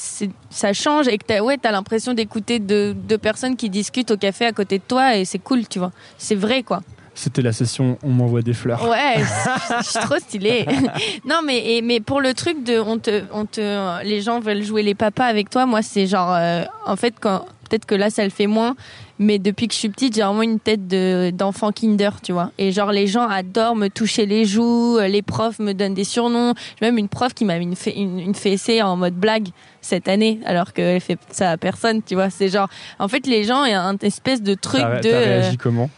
S1: ça change et que t'as ouais, t'as l'impression d'écouter deux, deux personnes qui discutent au café à côté de toi et c'est cool, tu vois. C'est vrai quoi.
S2: C'était la session On m'envoie des fleurs.
S1: Ouais, je suis trop stylée. non, mais et, mais pour le truc de on te on te les gens veulent jouer les papas avec toi, moi c'est genre euh, en fait quand peut-être que là ça le fait moins, mais depuis que je suis petite, j'ai vraiment une tête de d'enfant Kinder, tu vois. Et genre les gens adorent me toucher les joues, euh, les profs me donnent des surnoms. J'ai même une prof qui m'a mis une, une, une fessée en mode blague cette année, alors qu'elle fait ça à personne, tu vois. C'est genre en fait les gens il y a un espèce de truc
S2: T'as
S1: de
S2: t'as
S1: euh,
S2: réagi comment?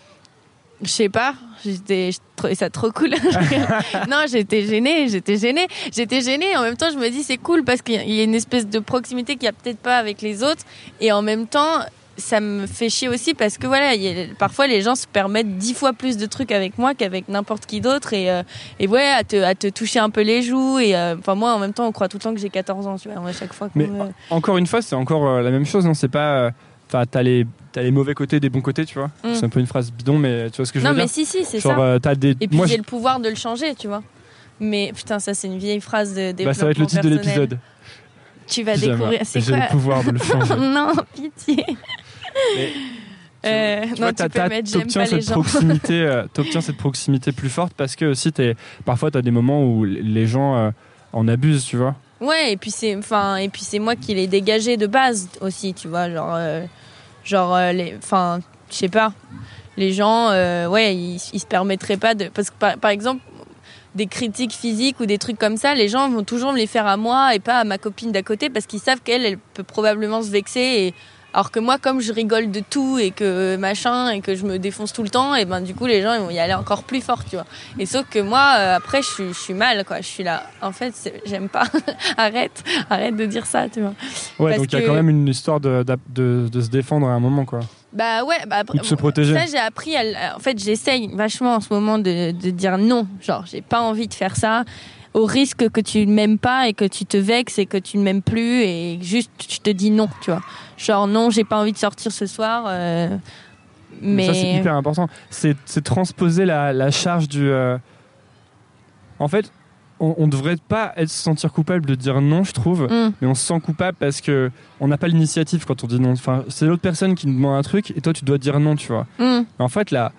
S1: Je sais pas, j'étais, je trouvais ça trop cool. non, j'étais gênée, j'étais gênée, j'étais gênée. En même temps, je me dis c'est cool parce qu'il y a une espèce de proximité qu'il y a peut-être pas avec les autres, et en même temps, ça me fait chier aussi parce que voilà, il y a- parfois les gens se permettent dix fois plus de trucs avec moi qu'avec n'importe qui d'autre, et et ouais, à te, à te toucher un peu les joues. Et euh, enfin moi, en même temps, on croit tout le temps que j'ai 14 ans, tu vois, à chaque fois.
S2: Mais encore une fois, c'est encore euh, la même chose, non C'est pas. Enfin, t'as les, t'as les mauvais côtés, des bons côtés, tu vois.
S1: Mm.
S2: C'est un peu une phrase bidon, mais tu vois ce que je
S1: non,
S2: veux
S1: mais
S2: dire
S1: si, si, c'est ça.
S2: euh, des.
S1: Et puis
S2: moi,
S1: j'ai
S2: je-
S1: le pouvoir de le changer, tu vois. Mais putain, ça c'est une vieille phrase de
S2: bah, ça va être le titre de
S1: développement
S2: l'épisode.
S1: Tu vas découvrir. C'est
S2: J'ai
S1: quoi
S2: le pouvoir de le changer.
S1: Non, pitié.
S2: Mais
S1: Euh,
S2: tu
S1: non,
S2: vois,
S1: tu peux mettre pas les
S2: cette
S1: gens.
S2: proximité, euh, t'obtiens cette proximité plus forte parce que aussi parfois t'as des moments où les gens euh, en abusent, tu vois.
S1: Ouais, et puis c'est, enfin, et puis c'est moi qui l'ai dégagé de base aussi, tu vois, genre, euh, genre, euh, les, enfin, je sais pas, les gens, euh, ouais, ils, ils se permettraient pas de, parce que par, par exemple, des critiques physiques ou des trucs comme ça, les gens vont toujours me les faire à moi et pas à ma copine d'à côté parce qu'ils savent qu'elle, elle peut probablement se vexer et alors que moi, comme je rigole de tout et que machin et que je me défonce tout le temps, et ben du coup les gens ils vont y aller encore plus fort, tu vois. Et sauf que moi, euh, après, je suis, je suis mal, quoi. Je suis là. En fait, j'aime pas. arrête, arrête de dire ça, tu vois.
S2: Ouais,
S1: Parce
S2: donc il y a quand même une histoire de, de, de se défendre à un moment, quoi.
S1: Bah ouais, bah après,
S2: se protéger.
S1: Ça, j'ai appris. À, en fait, j'essaye vachement en ce moment de, de dire non. Genre, j'ai pas envie de faire ça. Au risque que tu ne m'aimes pas et que tu te vexes et que tu ne m'aimes plus et juste je te dis non, tu vois. Genre non, j'ai pas envie de sortir ce soir. euh, mais
S2: Ça, c'est hyper important. C'est, transposer la, la charge du. euh, En fait, on, on devrait pas être, se sentir coupable de dire non, je trouve.
S1: Hum,
S2: mais on se sent coupable parce que on n'a pas l'initiative quand on dit non. Enfin, c'est l'autre personne qui nous demande un truc et toi tu dois dire non, tu vois. Mais en fait, serait-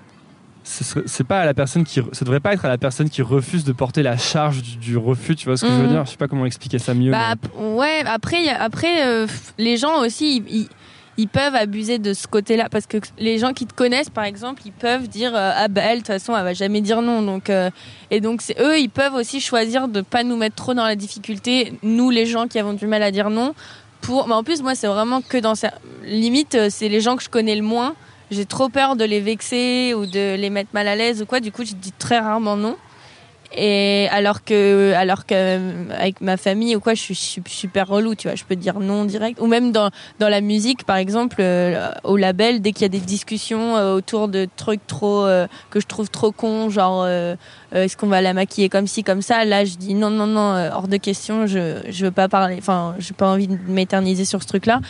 S2: c'est pas à la personne qui, ça devrait pas être à la personne qui refuse de porter la charge du, du refus. Tu vois ce que je veux
S1: Mhm.
S2: dire? Je sais pas comment expliquer ça mieux.
S1: Bah,
S2: mais-
S1: ouais, après, après euh, les gens aussi, ils, peuvent abuser de ce côté-là. Parce que les gens qui te connaissent, par exemple, ils peuvent dire euh, Ah, bah, elle, de toute façon, elle va jamais dire non. Donc, euh, et donc, c'est eux, ils peuvent aussi choisir de pas nous mettre trop dans la difficulté, nous, les gens qui avons du mal à dire non. Pour... Mais en plus, moi, c'est vraiment que dans ça. Limite, c'est les gens que je connais le moins. J'ai trop peur de les vexer ou de les mettre mal à l'aise ou quoi. Du coup, je dis très rarement non. Et alors que, alors que euh, avec ma famille ou quoi, je suis su- super relou, tu vois. Je peux dire non direct. Ou même dans dans la musique, par exemple, euh, au label, dès qu'il y a des discussions euh, autour de trucs trop que je trouve trop cons, genre est-ce qu'on va la maquiller comme ci comme ça, là je dis non non non, hors de question. Je je veux pas parler. Enfin, j'ai pas envie de m'éterniser sur ce truc-là.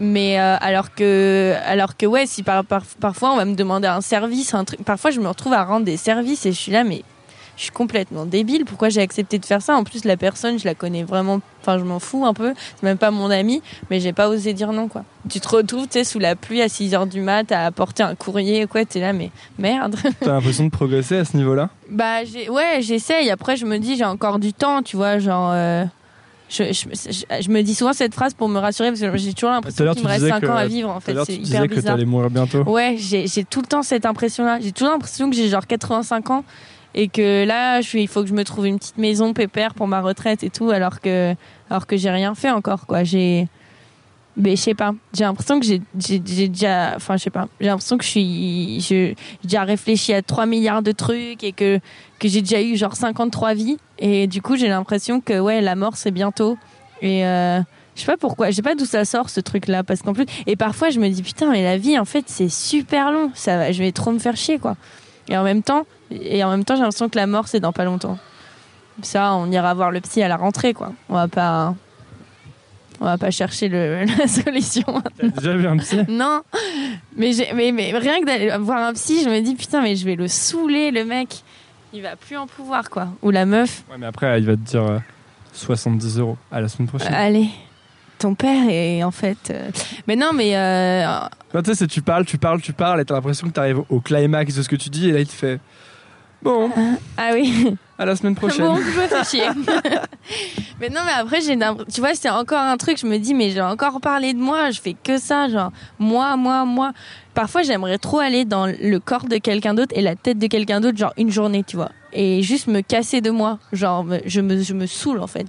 S1: Mais euh, alors que alors que ouais, si par, par- parfois on va me demander un service, un truc, parfois je me retrouve à rendre des services et je suis là mais je suis complètement débile. Pourquoi j'ai accepté de faire ça? En plus, la personne, je la connais vraiment. Enfin, je m'en fous un peu. C'est même pas mon ami, mais j'ai pas osé dire non, quoi. Tu te retrouves, tu sais, sous la pluie à 6 heures du mat, à apporter un courrier, quoi. T'es là, mais merde.
S2: T'as l'impression de progresser à ce niveau-là?
S1: Bah, j'ai- ouais, j'essaye. Après, je me dis, j'ai encore du temps, tu vois, genre. euh, Je, je, je- je me dis souvent cette phrase pour me rassurer parce que j'ai toujours l'impression qu'il
S2: tu
S1: me reste
S2: disais
S1: 5
S2: que-
S1: ans à vivre en fait. C'est
S2: tu
S1: hyper
S2: disais que
S1: bizarre.
S2: t'allais mourir bientôt.
S1: Ouais, j'ai j'ai tout le temps cette impression-là. J'ai toujours l'impression que j'ai genre 85 ans et que là, je suis, il faut que je me trouve une petite maison pépère pour ma retraite et tout, alors que, alors que j'ai rien fait encore, quoi. J'ai, mais je sais pas. J'ai l'impression que j'ai, déjà, enfin, je sais pas. J'ai l'impression que je suis, j'ai déjà réfléchi à 3 milliards de trucs et que, que j'ai déjà eu genre 53 vies. Et du coup, j'ai l'impression que, ouais, la mort, c'est bientôt. Et, euh, je sais pas pourquoi, je sais pas d'où ça sort ce truc-là, parce qu'en plus, et parfois je me dis putain, mais la vie en fait c'est super long, ça je vais trop me faire chier quoi. Et en même temps, et en même temps j'ai l'impression que la mort c'est dans pas longtemps. Ça, on ira voir le psy à la rentrée quoi. On va pas, on va pas chercher le, la solution.
S2: T'as déjà vu un psy?
S1: Non, mais, j'ai- mais, mais rien que d'aller voir un psy, je me dis putain, mais je vais le saouler le mec. Il va plus en pouvoir quoi. Ou la meuf.
S2: Ouais, mais après, il va te dire euh, 70 euros à la semaine prochaine.
S1: Allez, ton père est en fait. euh, Mais non, mais euh,
S2: Bah, tu sais, tu parles, tu parles, tu parles, et t'as l'impression que t'arrives au climax de ce que tu dis, et là, il te fait Bon,
S1: ah oui.
S2: À la semaine prochaine.
S1: Bon, je me fais chier. mais non, mais après, j'ai tu vois, c'est encore un truc, je me dis, mais j'ai encore parlé de moi, je fais que ça, genre, moi, moi, moi. Parfois, j'aimerais trop aller dans le corps de quelqu'un d'autre et la tête de quelqu'un d'autre, genre une journée, tu vois. Et juste me casser de moi. Genre, je me, je me saoule, en fait.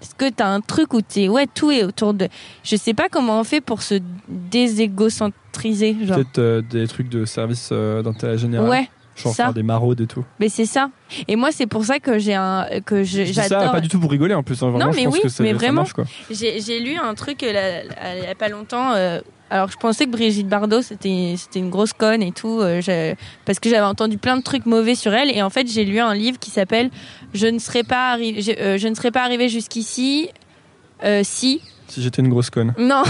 S1: Parce que t'as un truc où t'es, ouais, tout est autour de. Je sais pas comment on fait pour se déségocentriser, genre.
S2: Peut-être euh, des trucs de service euh, d'intérêt général.
S1: Ouais,
S2: Genre
S1: ça.
S2: faire des maraudes et tout.
S1: mais c'est ça. Et moi, c'est pour ça que j'ai un, que
S2: ça
S1: j'adore.
S2: pas du tout pour rigoler en plus. hein. Vraiment,
S1: Non,
S2: je
S1: mais
S2: pense
S1: oui,
S2: que
S1: mais vraiment. J'ai lu un truc euh, là, là, il y a pas longtemps. euh, alors je pensais que Brigitte Bardot c'était c'était une grosse conne et tout euh, parce que j'avais entendu plein de trucs mauvais sur elle et en fait j'ai lu un livre qui s'appelle Je ne serais pas je, euh, je ne serais pas arrivé jusqu'ici si
S2: Si j'étais une grosse conne.
S1: non,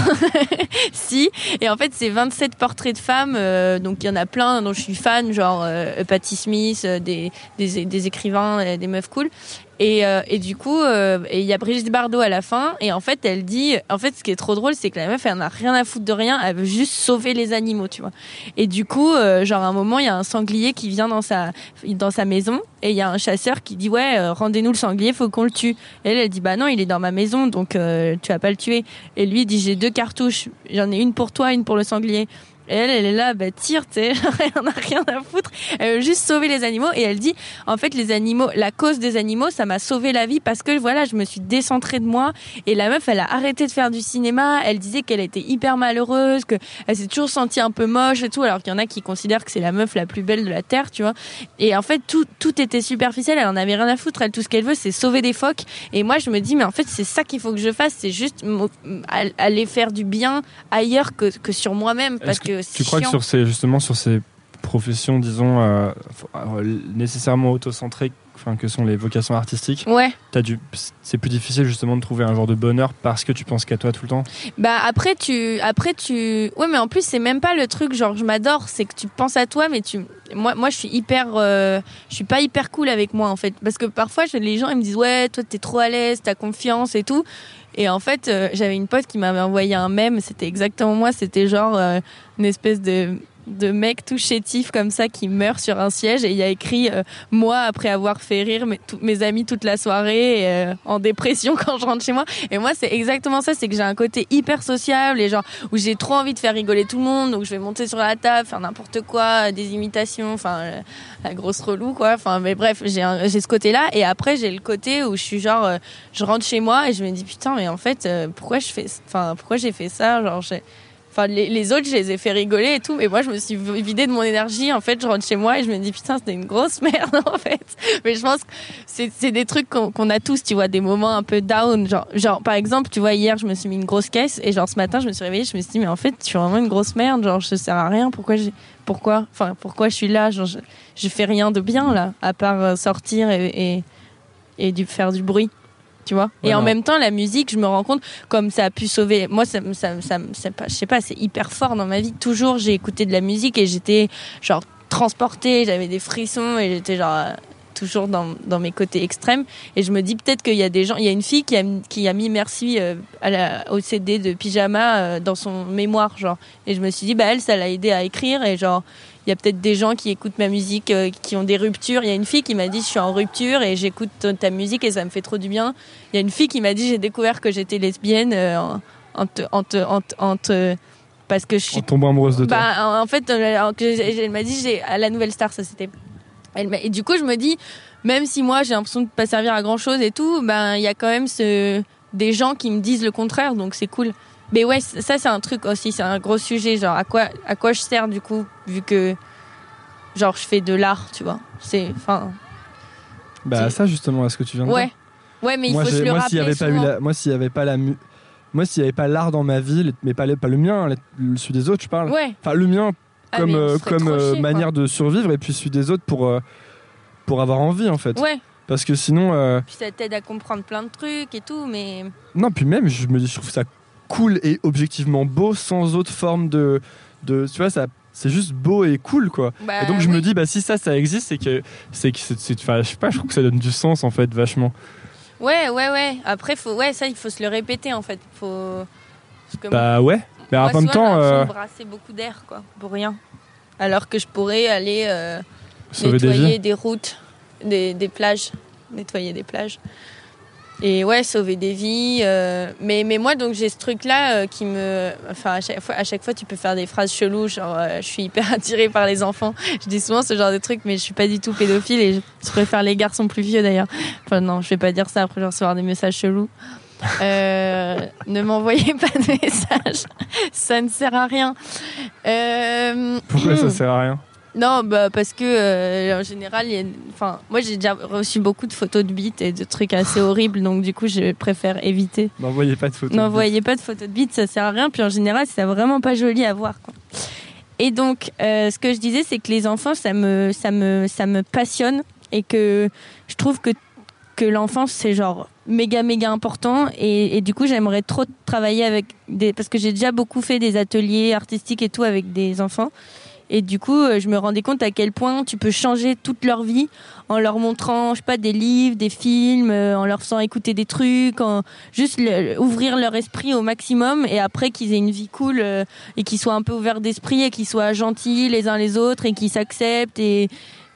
S1: si. Et en fait, c'est 27 portraits de femmes. euh, donc, il y en a plein dont je suis fan, genre euh, Smith, euh, des, des, des écrivains, euh, des meufs cool. Et, euh, et du coup, euh, il y a Brigitte Bardot à la fin. Et en fait, elle dit, en fait, ce qui est trop drôle, c'est que la meuf, elle n'a rien à foutre de rien. Elle veut juste sauver les animaux, tu vois. Et du coup, euh, genre à un moment, il y a un sanglier qui vient dans sa dans sa maison. Et il y a un chasseur qui dit ouais, euh, rendez-nous le sanglier, faut qu'on le tue. Et elle, elle dit bah non, il est dans ma maison, donc euh, tu vas pas le tuer. Et lui il dit j'ai deux cartouches, j'en ai une pour toi, une pour le sanglier. Et elle, elle est là, bah tire, tu sais, elle en a rien à foutre. Elle veut juste sauver les animaux. Et elle dit, en fait, les animaux, la cause des animaux, ça m'a sauvé la vie parce que voilà, je me suis décentrée de moi. Et la meuf, elle a arrêté de faire du cinéma. Elle disait qu'elle était hyper malheureuse, que elle s'est toujours sentie un peu moche et tout. Alors qu'il y en a qui considèrent que c'est la meuf la plus belle de la terre, tu vois. Et en fait, tout, tout était superficiel. Elle en avait rien à foutre. Elle, tout ce qu'elle veut, c'est sauver des phoques. Et moi, je me dis, mais en fait, c'est ça qu'il faut que je fasse. C'est juste aller faire du bien ailleurs que, que sur moi-même parce que, c'est
S2: Tu crois que sur ces, justement sur ces professions, disons, euh, euh, nécessairement autocentrées, enfin, que sont les vocations artistiques,
S1: Ouais.
S2: t'as dû, c'est plus difficile justement de trouver un genre de bonheur parce que tu penses qu'à toi tout le temps.
S1: Bah après tu après tu ouais mais en plus c'est même pas le truc genre je m'adore c'est que tu penses à toi mais tu moi moi je suis hyper euh, je suis pas hyper cool avec moi en fait parce que parfois je- les gens ils me disent ouais toi t'es trop à l'aise t'as confiance et tout et en fait euh, j'avais une pote qui m'avait envoyé un mème c'était exactement moi c'était genre euh, une espèce de de mec tout chétif comme ça qui meurt sur un siège. Et il y a écrit euh, moi après avoir fait rire mes, amis toute la soirée euh, en dépression quand je rentre chez moi. Et moi c'est exactement ça c'est que j'ai un côté hyper sociable et genre où j'ai trop envie de faire rigoler tout le monde donc je vais monter sur la table faire n'importe quoi des imitations enfin euh, la grosse relou quoi. Enfin mais bref j'ai j'ai ce côté là et après j'ai le côté où je suis genre euh, je rentre chez moi et je me dis putain mais en fait euh, pourquoi je fais enfin pourquoi j'ai fait ça? Genre Enfin, les, autres, je les ai fait rigoler et tout, mais moi, je me suis vidée de mon énergie. En fait, je rentre chez moi et je me dis, putain, c'était une grosse merde, en fait. Mais je pense que c'est des trucs qu'on a tous, tu vois, des moments un peu down. Genre, genre, par exemple, tu vois, hier, je me suis mis une grosse caisse et genre, ce matin, je me suis réveillée, je me suis dit, mais en fait, je suis vraiment une grosse merde. Genre, je sers à rien. Pourquoi pourquoi, enfin, pourquoi je suis là? Genre, je, je fais rien de bien, là, à part euh, sortir et, et, et du, faire du bruit. Tu vois
S2: Ouais,
S1: Et en
S2: non.
S1: même temps, la musique, je me rends compte, comme ça a pu sauver. Moi, ça, me- ça, ça, pas, je sais pas, c'est hyper fort dans ma vie. Toujours, j'ai écouté de la musique et j'étais genre transportée, j'avais des frissons et j'étais genre toujours dans, dans mes côtés extrêmes. Et je me dis peut-être qu'il y a des gens, il y a une fille qui a, qui a mis merci euh, à la, au CD de pyjama euh, dans son mémoire, genre. Et je me suis dit, bah elle, ça l'a aidé à écrire et genre. Il y a peut-être des gens qui écoutent ma musique, euh, qui ont des ruptures. Il y a une fille qui m'a dit je suis en rupture et j'écoute ta- musique et ça me fait trop du bien. Il y a une fille qui m'a dit j'ai découvert que j'étais lesbienne euh, en, en te- en te- en te- parce que je suis
S2: tombant amoureuse de toi.
S1: bah, en- fait, euh, elle m'a dit, j'ai à la nouvelle star, ça c'était. Et du coup, je me dis, même si moi j'ai l'impression de pas servir à grand chose et tout, ben il y a quand même ce des gens qui me disent le contraire, donc c'est cool. Mais ouais, ça c'est un truc aussi, c'est un gros sujet, genre à quoi à quoi je sers du coup, vu que genre je fais de l'art, tu vois. C'est enfin
S2: bah ça justement, est-ce que tu viens de
S1: ouais,
S2: dire
S1: ouais, mais il
S2: moi,
S1: faut se le
S2: moi,
S1: rappeler.
S2: s'il y avait pas eu
S1: souvent.
S2: la, moi s'il y avait pas la mu- moi s'il y avait pas l'art dans ma vie, mais pas le, pas le mien, celui des autres, je parle.
S1: Ouais.
S2: Enfin le mien
S1: Ah,
S2: comme euh, comme euh,
S1: chier,
S2: manière de survivre et puis celui des autres pour euh, pour avoir envie en fait.
S1: Ouais.
S2: Parce que sinon
S1: Puis ça t'aide à comprendre plein de trucs et tout, mais
S2: non puis même je me dis je trouve ça cool et objectivement beau sans autre forme de de tu vois ça c'est juste beau et cool quoi.
S1: bah,
S2: et donc je me dis bah si ça ça existe c'est que c'est que c'est je sais pas je trouve que ça donne du sens en fait vachement.
S1: Ouais, ouais, ouais. Après, faut, ouais, ça, il faut se le répéter en fait. Faut.
S2: Bah ouais. Mais
S1: moi,
S2: en même temps euh,
S1: brasser beaucoup d'air, quoi, pour rien. Alors que je pourrais aller euh,
S2: des
S1: nettoyer
S2: vies.
S1: des, routes, des, des plages, nettoyer des plages. Et ouais, sauver des vies. euh, mais, mais moi, donc, j'ai ce truc-là euh, qui me. Enfin, à chaque, fois, à chaque fois, tu peux faire des phrases cheloues, genre, euh, je suis hyper attirée par les enfants. Je dis souvent ce genre de truc, mais je suis pas du tout pédophile et je, préfère les garçons plus vieux d'ailleurs. Enfin, non, je vais pas dire ça après, je vais recevoir des messages chelous. Ne m'envoyez pas de messages, ça ne sert à rien.
S2: Pourquoi ça sert à rien?
S1: Non, bah parce que euh, en général, y a enfin, moi j'ai déjà reçu beaucoup de photos de bites et de trucs assez horribles, donc du coup je préfère éviter.
S2: N'envoyez pas de photos.
S1: N'envoyez pas de photos de bites, ça sert à rien. Puis en général, c'est vraiment pas joli à voir. Quoi. Et donc, euh, ce que je disais, c'est que les enfants, ça me, ça me, ça me passionne et que je trouve que que l'enfance c'est genre méga méga important et, et du coup j'aimerais trop travailler avec des parce que j'ai déjà beaucoup fait des ateliers artistiques et tout avec des enfants Et du coup, euh, je me rendais compte à quel point tu peux changer toute leur vie en leur montrant, je sais pas, des livres, des films, euh, en leur faisant écouter des trucs, en juste ouvrir leur esprit au maximum et après qu'ils aient une vie cool euh, et qu'ils soient un peu ouverts d'esprit et qu'ils soient gentils les uns les autres et qu'ils s'acceptent et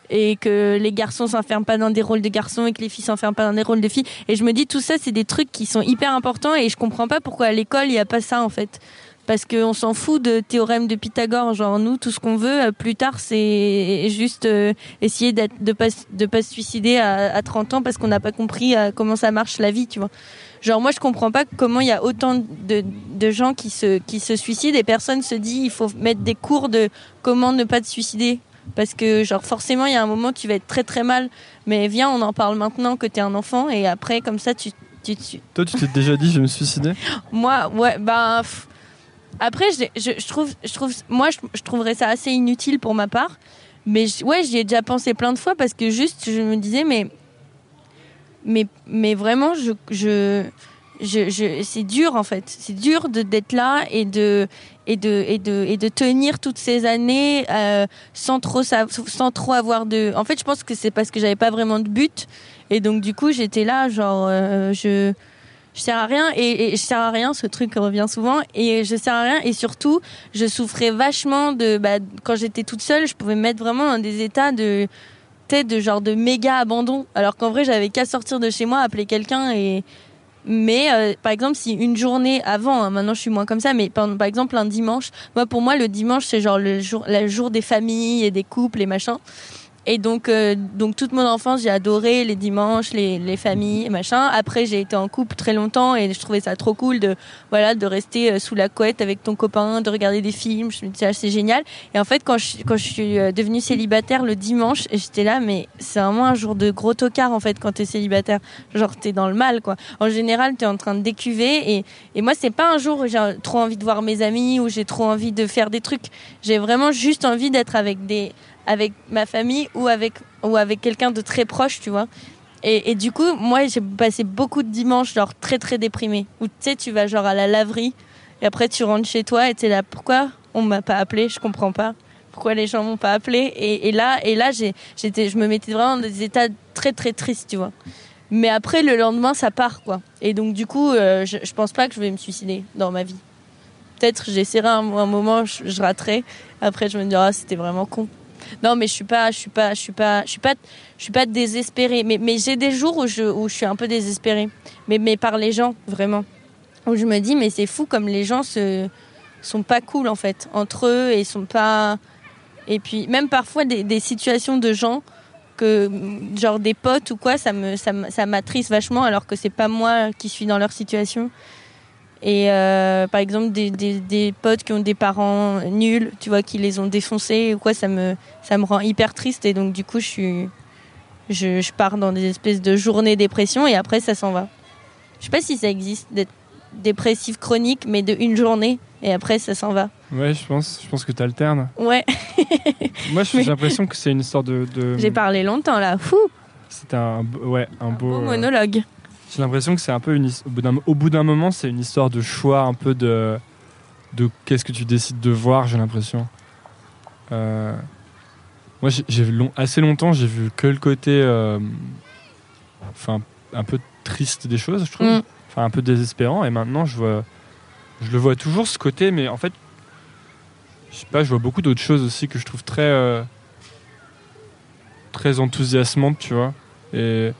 S1: et que les garçons s'enferment pas dans des rôles de garçons et que les filles s'enferment pas dans des rôles de filles. Et je me dis tout ça, c'est des trucs qui sont hyper importants et je comprends pas pourquoi à l'école il y a pas ça en fait parce qu'on s'en fout de théorème de Pythagore. Genre nous, tout ce qu'on veut euh, plus tard, c'est juste euh, essayer de pas de pas se suicider à, à 30 ans parce qu'on n'a pas compris euh, comment ça marche la vie, tu vois. Genre moi, je comprends pas comment il y a autant de, de gens qui se qui se suicident et personne se dit il faut mettre des cours de comment ne pas te suicider parce que genre forcément il y a un moment tu vas être très très mal mais viens on en parle maintenant que tu es un enfant et après comme ça tu tu, tu...
S2: toi tu t'es déjà dit je vais me suicider?
S1: Moi ouais ben après, je, trouve, je trouve, moi, je, trouverais ça assez inutile pour ma part. Mais ouais, j'y ai déjà pensé plein de fois parce que juste, je me disais, mais, mais, mais vraiment, je, je, je, c'est dur en fait. C'est dur d'être là et de, et de, et de, et de tenir toutes ces années euh, sans trop, sans trop avoir de. En fait, je pense que c'est parce que j'avais pas vraiment de but et donc du coup, j'étais là, genre, euh, je je sers à rien et, je sers à rien ce truc revient souvent et je sers à rien et surtout je souffrais vachement de bah, quand j'étais toute seule je pouvais me mettre vraiment dans des états de tête de genre de méga abandon. Alors qu'en vrai j'avais qu'à sortir de chez moi appeler quelqu'un et mais euh, par exemple si une journée avant hein, maintenant je suis moins comme ça mais par, par exemple un dimanche moi pour moi le dimanche c'est genre le jour le jour des familles et des couples et machin et donc, euh, donc toute mon enfance, j'ai adoré les dimanches, les, les familles, machin. Après, j'ai été en couple très longtemps et je trouvais ça trop cool de, voilà, de rester euh, sous la couette avec ton copain, de regarder des films. Je me disais, ah, c'est génial. Et en fait, quand je, quand je suis euh, devenue célibataire le dimanche, j'étais là, mais c'est vraiment un jour de gros tocard, en fait, quand t'es célibataire. Genre, t'es dans le mal, quoi. En général, t'es en train de décuver et, et moi, c'est pas un jour où j'ai trop envie de voir mes amis ou j'ai trop envie de faire des trucs. J'ai vraiment juste envie d'être avec des, avec ma famille ou avec, ou avec quelqu'un de très proche, tu vois. Et, du coup, moi, j'ai passé beaucoup de dimanches, genre très très déprimé. Où tu sais, tu vas genre à la laverie, et après tu rentres chez toi, et tu es là, pourquoi on m'a pas appelé? Je comprends pas. Pourquoi les gens m'ont pas appelé? Et, là, et là, j'étais, je me mettais vraiment dans des états très très tristes, tu vois. Mais après, le lendemain, ça part, quoi. Et donc, du coup, euh, je, je pense pas que je vais me suicider dans ma vie. Peut-être j'essaierai un, un moment, je, je raterai. Après, je me dirai, ah, c'était vraiment con. Non, mais je suis pas, je suis pas, je suis pas, je suis pas, je suis pas désespérée. Mais, j'ai des jours où je, où je suis un peu désespérée. Mais, par les gens, vraiment. Où je me dis, mais c'est fou comme les gens se, sont pas cool en fait entre eux et sont pas. Et puis même parfois des, situations de gens que genre des potes ou quoi, ça me, ça m'attriste vachement alors que c'est pas moi qui suis dans leur situation. Et euh, par exemple, des, des, des, potes qui ont des parents nuls, tu vois, qui les ont défoncés ou quoi, ça me, ça me rend hyper triste. Et donc, du coup, je, suis, je, je pars dans des espèces de journées dépression et après, ça s'en va. Je sais pas si ça existe d'être dépressif chronique, mais de une journée et après, ça s'en va.
S2: Ouais, je pense, je pense que tu alternes.
S1: Ouais.
S2: Moi, j'ai l'impression que c'est une histoire de. de...
S1: J'ai parlé longtemps là, fou!
S2: C'était un, ouais, un, beau,
S1: beau monologue.
S2: J'ai l'impression que c'est un peu une au bout d'un moment, c'est une histoire de choix, un peu de de qu'est-ce que tu décides de voir. J'ai l'impression. Euh, moi, j'ai long, assez longtemps, j'ai vu que le côté, euh, enfin, un peu triste des choses, je trouve, mm. enfin un peu désespérant. Et maintenant, je vois, je le vois toujours ce côté, mais en fait, je sais pas, je vois beaucoup d'autres choses aussi que je trouve très, euh, très enthousiasmantes, tu vois. Et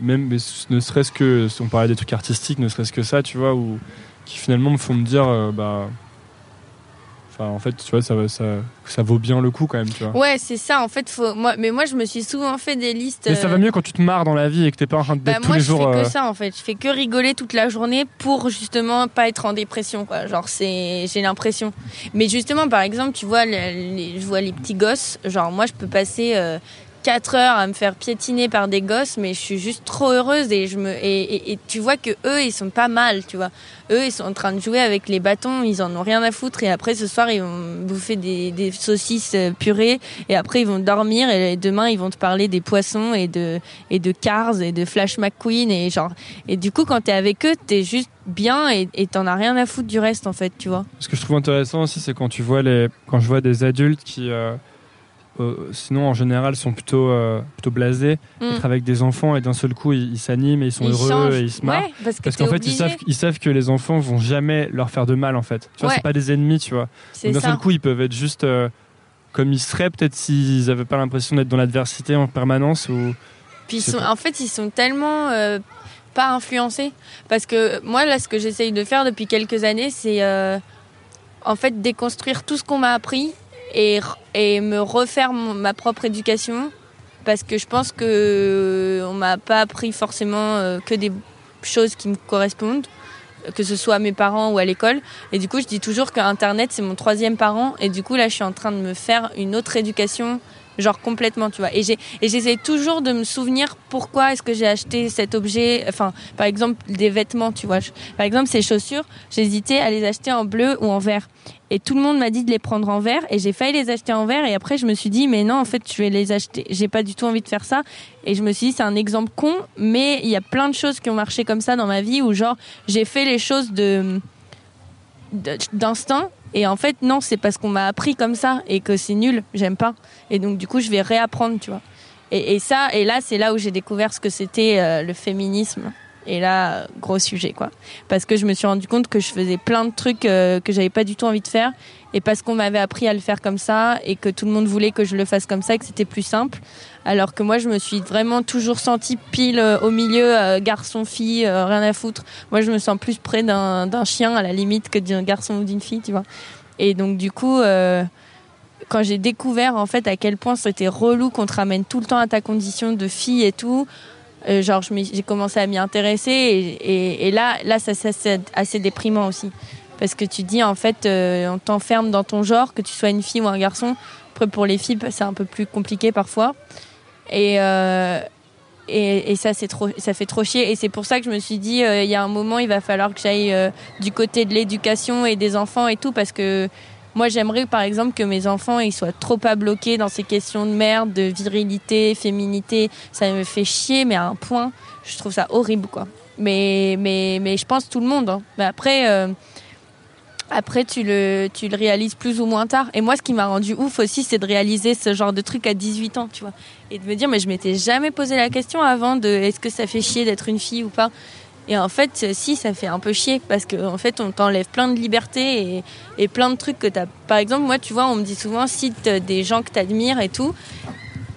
S2: même ne serait-ce que si on parlait des trucs artistiques ne serait-ce que ça tu vois ou qui finalement me font me dire euh, bah enfin en fait tu vois ça, ça ça vaut bien le coup quand même tu vois.
S1: Ouais c'est ça en fait faut moi mais moi je me suis souvent fait des listes
S2: mais ça va euh, mieux quand tu te marres dans la vie et que t'es pas en train de bah, tous les jours
S1: moi
S2: je
S1: fais que euh, ça en fait. Je fais que rigoler toute la journée pour justement pas être en dépression quoi. Genre c'est j'ai l'impression. Mais justement par exemple tu vois les, je vois les petits gosses genre moi je peux passer 4 heures à me faire piétiner par des gosses, mais je suis juste trop heureuse et je me et, tu vois que eux ils sont pas mal, tu vois. Eux ils sont en train de jouer avec les bâtons, ils en ont rien à foutre et après ce soir ils vont bouffer des, saucisses euh, purées et après ils vont dormir et demain ils vont te parler des poissons et de et de Cars et de Flash McQueen et genre et du coup quand t'es avec eux t'es juste bien et t'en as rien à foutre du reste en fait, tu vois.
S2: Ce que je trouve intéressant aussi c'est quand tu vois les quand je vois des adultes qui euh, sinon en général sont plutôt euh, plutôt blasés. Mm. être avec des enfants et d'un seul coup ils s'animent et ils sont heureux et ils se marrent.
S1: Parce
S2: qu'en fait ils savent ils savent que les enfants vont jamais leur faire de mal en fait. Tu vois c'est pas des ennemis tu vois. D'un seul coup ils peuvent être juste euh, comme ils seraient peut-être s'ils avaient pas l'impression d'être dans l'adversité en permanence ou
S1: puis sont, en fait ils sont tellement pas influencés. Parce que moi là ce que j'essaye de faire depuis quelques années c'est en fait déconstruire tout ce qu'on m'a appris et, me refaire ma propre éducation parce que je pense que on m'a pas appris forcément euh, que des choses qui me correspondent que ce soit à mes parents ou à l'école et du coup je dis toujours qu'internet c'est mon troisième parent et du coup là je suis en train de me faire une autre éducation genre complètement, tu vois. Et et j'essaie toujours de me souvenir pourquoi est-ce que j'ai acheté cet objet. Enfin, par exemple des vêtements, tu vois. Par exemple ces chaussures, j'hésitais à les acheter en bleu ou en vert. Et tout le monde m'a dit de les prendre en vert et j'ai failli les acheter en vert et après je me suis dit mais non en fait je vais les acheter. J'ai pas du tout envie de faire ça et je me suis dit c'est un exemple con mais il y a plein de choses qui ont marché comme ça dans ma vie où genre j'ai fait les choses de d'instinct et en fait, non, c'est parce qu'on m'a appris comme ça et que c'est nul, j'aime pas. Et donc, du coup, je vais réapprendre, tu vois. Et, ça, et là, c'est là où j'ai découvert ce que c'était euh, le féminisme. Et là, gros sujet, quoi. Parce que je me suis rendu compte que je faisais plein de trucs euh, que j'avais pas du tout envie de faire. Et parce qu'on m'avait appris à le faire comme ça et que tout le monde voulait que je le fasse comme ça et que c'était plus simple. Alors que moi, je me suis vraiment toujours sentie pile euh, au milieu, euh, garçon-fille, rien à foutre. Moi, je me sens plus près d'un chien à la limite que d'un garçon ou d'une fille, tu vois. Et donc, du coup, quand j'ai découvert en fait à quel point c'était relou qu'on te ramène tout le temps à ta condition de fille et tout, euh, genre j'ai commencé à m'y intéresser et, et, là là ça, c'est assez déprimant aussi. Parce que tu dis en fait euh, on t'enferme dans ton genre que tu sois une fille ou un garçon. Après pour les filles c'est un peu plus compliqué parfois. Et euh, et, et, ça c'est trop ça fait trop chier. Et c'est pour ça que je me suis dit il y a un moment il va falloir que j'aille du côté de l'éducation et des enfants et tout parce que moi, j'aimerais par exemple que mes enfants ils soient trop pas bloqués dans ces questions de merde, de virilité, féminité. Ça me fait chier, mais à un point, je trouve ça horrible, quoi. Mais mais mais je pense tout le monde. Hein. Mais après. Euh, après, tu le, tu le réalises plus ou moins tard. Et moi, ce qui m'a rendu ouf aussi, c'est de réaliser ce genre de truc à 18 ans, tu vois. Et de me dire, mais je m'étais jamais posé la question avant de est-ce que ça fait chier d'être une fille ou pas? Et en fait, si, ça fait un peu chier parce qu'en en fait, on t'enlève plein de libertés et, plein de trucs que t'as. Par exemple, moi, tu vois, on me dit souvent cite des gens que t'admires et tout.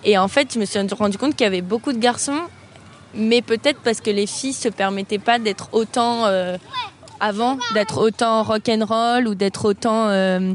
S1: Et en fait, je me suis rendu compte qu'il y avait beaucoup de garçons, mais peut-être parce que les filles se permettaient pas d'être autant euh, avant, d'être autant rock'n'roll ou d'être autant. Euh,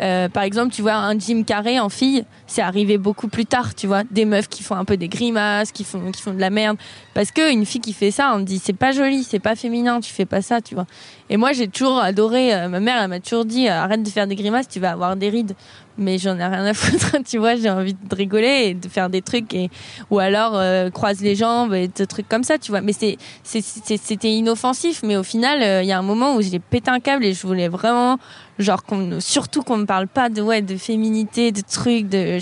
S1: euh, par exemple, tu vois, un Jim Carrey en fille, c'est arrivé beaucoup plus tard, tu vois. Des meufs qui font un peu des grimaces, qui font, qui font de la merde. Parce que une fille qui fait ça, on dit c'est pas joli, c'est pas féminin, tu fais pas ça, tu vois. Et moi, j'ai toujours adoré, euh, ma mère, elle m'a toujours dit, euh, arrête de faire des grimaces, tu vas avoir des rides. Mais j'en ai rien à foutre, tu vois, j'ai envie de rigoler et de faire des trucs et, ou alors, croise les jambes et des trucs comme ça, tu vois. Mais c'était inoffensif, mais au final, il y a un moment où j'ai pété un câble et je voulais vraiment genre qu'on surtout qu'on ne parle pas de ouais de féminité de trucs de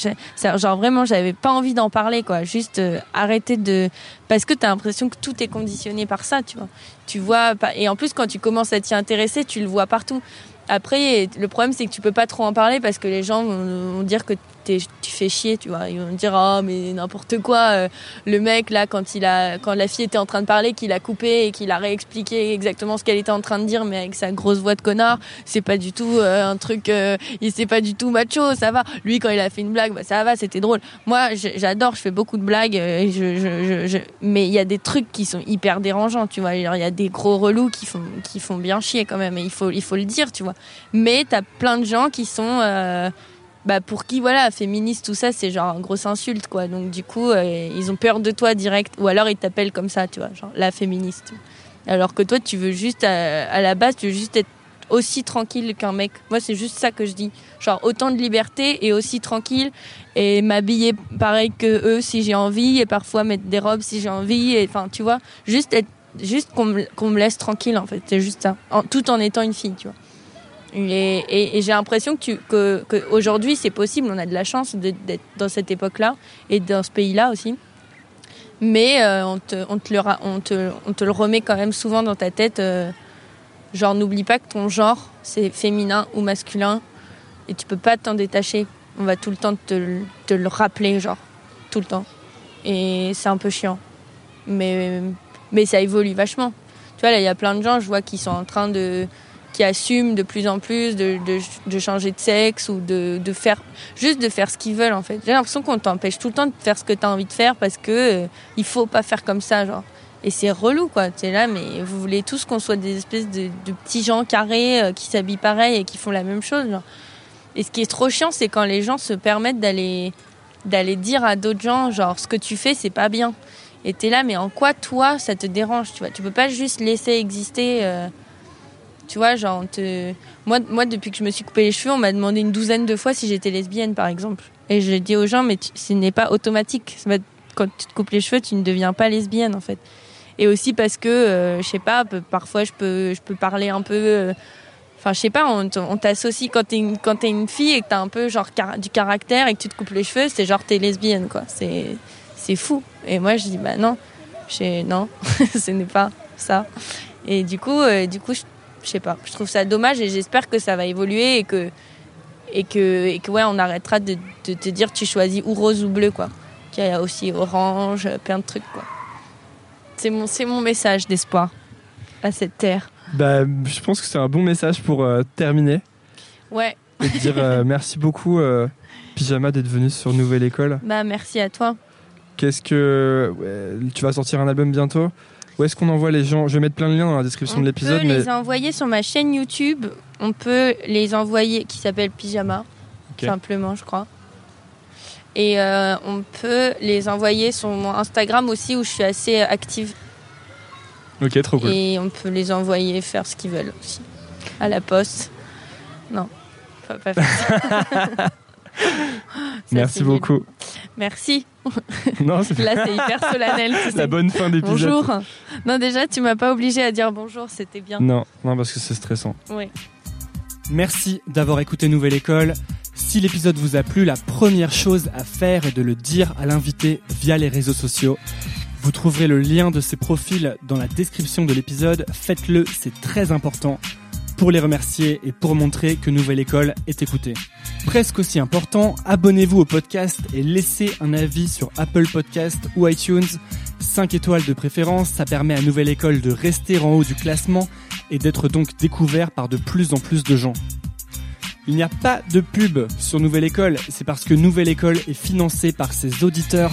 S1: genre vraiment j'avais pas envie d'en parler quoi. Juste euh, arrêter de parce que tu as l'impression que tout est conditionné par ça tu vois. Tu vois et en plus quand tu commences à t'y intéresser tu le vois partout après le problème c'est que tu peux pas trop en parler parce que les gens vont dire que tu fais chier, tu vois. Ils vont me dire, oh, mais n'importe quoi. Euh, le mec, là, quand, il a, quand la fille était en train de parler, qu'il a coupé et qu'il a réexpliqué exactement ce qu'elle était en train de dire, mais avec sa grosse voix de connard, c'est pas du tout euh, un truc, euh, il c'est pas du tout macho, ça va. Lui, quand il a fait une blague, bah, ça va, c'était drôle. Moi, j'adore, je fais beaucoup de blagues, je, mais il y a des trucs qui sont hyper dérangeants, tu vois. Il y a des gros relous qui font, qui font bien chier quand même, et il faut, il faut le dire, tu vois. Mais t'as plein de gens qui sont, bah pour qui voilà féministe tout ça c'est genre une grosse insulte quoi donc du coup euh, ils ont peur de toi direct ou alors ils t'appellent comme ça tu vois genre la féministe alors que toi tu veux juste à, la base tu veux juste être aussi tranquille qu'un mec. Moi, c'est juste ça que je dis. Genre, autant de liberté et aussi tranquille. Et m'habiller pareil que eux si j'ai envie. Et parfois mettre des robes si j'ai envie. Et enfin, tu vois, juste être, juste qu'on me, me laisse tranquille, en fait. C'est juste ça. En- tout en étant une fille, tu vois. Et, j'ai l'impression que, c'est possible. On a de la chance d'être dans cette époque-là et dans ce pays-là aussi. Mais euh, on, te, le, remet quand même souvent dans ta tête. euh, genre, n'oublie pas que ton genre, c'est féminin ou masculin. Et tu peux pas t'en détacher. On va tout le temps te le rappeler, genre. Tout le temps. Et c'est un peu chiant. Mais, mais ça évolue vachement. Tu vois, là, il y a plein de gens, je vois, qui sont en train de. Qui assument de plus en plus de, changer de sexe ou de, faire. juste de faire ce qu'ils veulent, en fait. J'ai l'impression qu'on t'empêche tout le temps de faire ce que tu as envie de faire parce que euh, il faut pas faire comme ça, genre. Et c'est relou, quoi. Tu es là, mais vous voulez tous qu'on soit des espèces de, petits gens carrés euh, qui s'habillent pareil et qui font la même chose. Et ce qui est trop chiant, c'est quand les gens se permettent d'aller d'aller dire à d'autres gens, genre, ce que tu fais, c'est pas bien. Et t'es là, mais en quoi, toi, ça te dérange, tu vois? Tu peux pas juste laisser exister... euh, tu vois, genre, te... moi, moi, depuis que je me suis coupé les cheveux, on m'a demandé une douzaine de fois si j'étais lesbienne, par exemple. Et je dis aux gens, mais tu- ce n'est pas automatique. Quand tu te coupes les cheveux, tu ne deviens pas lesbienne, en fait. Et aussi parce que, euh, je sais pas, parfois, je peux, je peux parler un peu... euh, Enfin, je sais pas, on, t'associe quand t'es t'es une fille et que t'as un peu genre du caractère et que tu te coupes les cheveux, c'est genre t'es lesbienne, quoi. C'est, fou. Et moi, je dis, bah non, non, ce n'est pas ça. Et du coup, euh, du coup, je, je sais pas, je trouve ça dommage et j'espère que ça va évoluer et que, et que, et que ouais, on arrêtera de, de te dire tu choisis ou rose ou bleu, quoi. Qu'il y a aussi orange, plein de trucs, quoi. C'est mon, c'est mon message d'espoir à cette terre.
S3: Bah, je pense que c'est un bon message pour euh, terminer
S1: Ouais,
S3: et te dire euh, merci beaucoup, euh, Pyjama, d'être venu sur Nouvelle École.
S1: bah merci à toi.
S3: Qu'est-ce que. ouais, tu vas sortir un album bientôt? Où est-ce qu'on envoie les gens Je vais mettre plein de liens dans la description
S1: On
S3: de l'épisode,
S1: peut
S3: mais.
S1: les envoyer sur ma chaîne YouTube. On peut les envoyer, qui s'appelle Pyjama, simplement, je crois. Et euh, on peut les envoyer sur mon Instagram aussi, où je suis assez active.
S3: Ok, trop cool.
S1: Et on peut les envoyer faire ce qu'ils veulent aussi. À la poste. Non, faut pas faire ça. Ça,
S3: Merci
S1: nul.
S3: beaucoup.
S1: Merci.
S3: non, c'est
S1: Là, c'est hyper solennel.
S3: la bonne fin d'épisode.
S1: Bonjour. Non, déjà, tu m'as pas obligé à dire bonjour, c'était bien.
S3: Non, non, parce que c'est stressant.
S1: Oui.
S2: Merci d'avoir écouté Nouvelle École. Si l'épisode vous a plu, la première chose à faire est de le dire à l'invité via les réseaux sociaux. Vous trouverez le lien de ses profils dans la description de l'épisode. Faites-le, c'est très important pour les remercier et pour montrer que Nouvelle École est écoutée. Presque aussi important, abonnez-vous au podcast et laissez un avis sur Apple Podcast ou iTunes. 5 étoiles de préférence, ça permet à Nouvelle École de rester en haut du classement et d'être donc découvert par de plus en plus de gens. Il n'y a pas de pub sur Nouvelle École, c'est parce que Nouvelle École est financée par ses auditeurs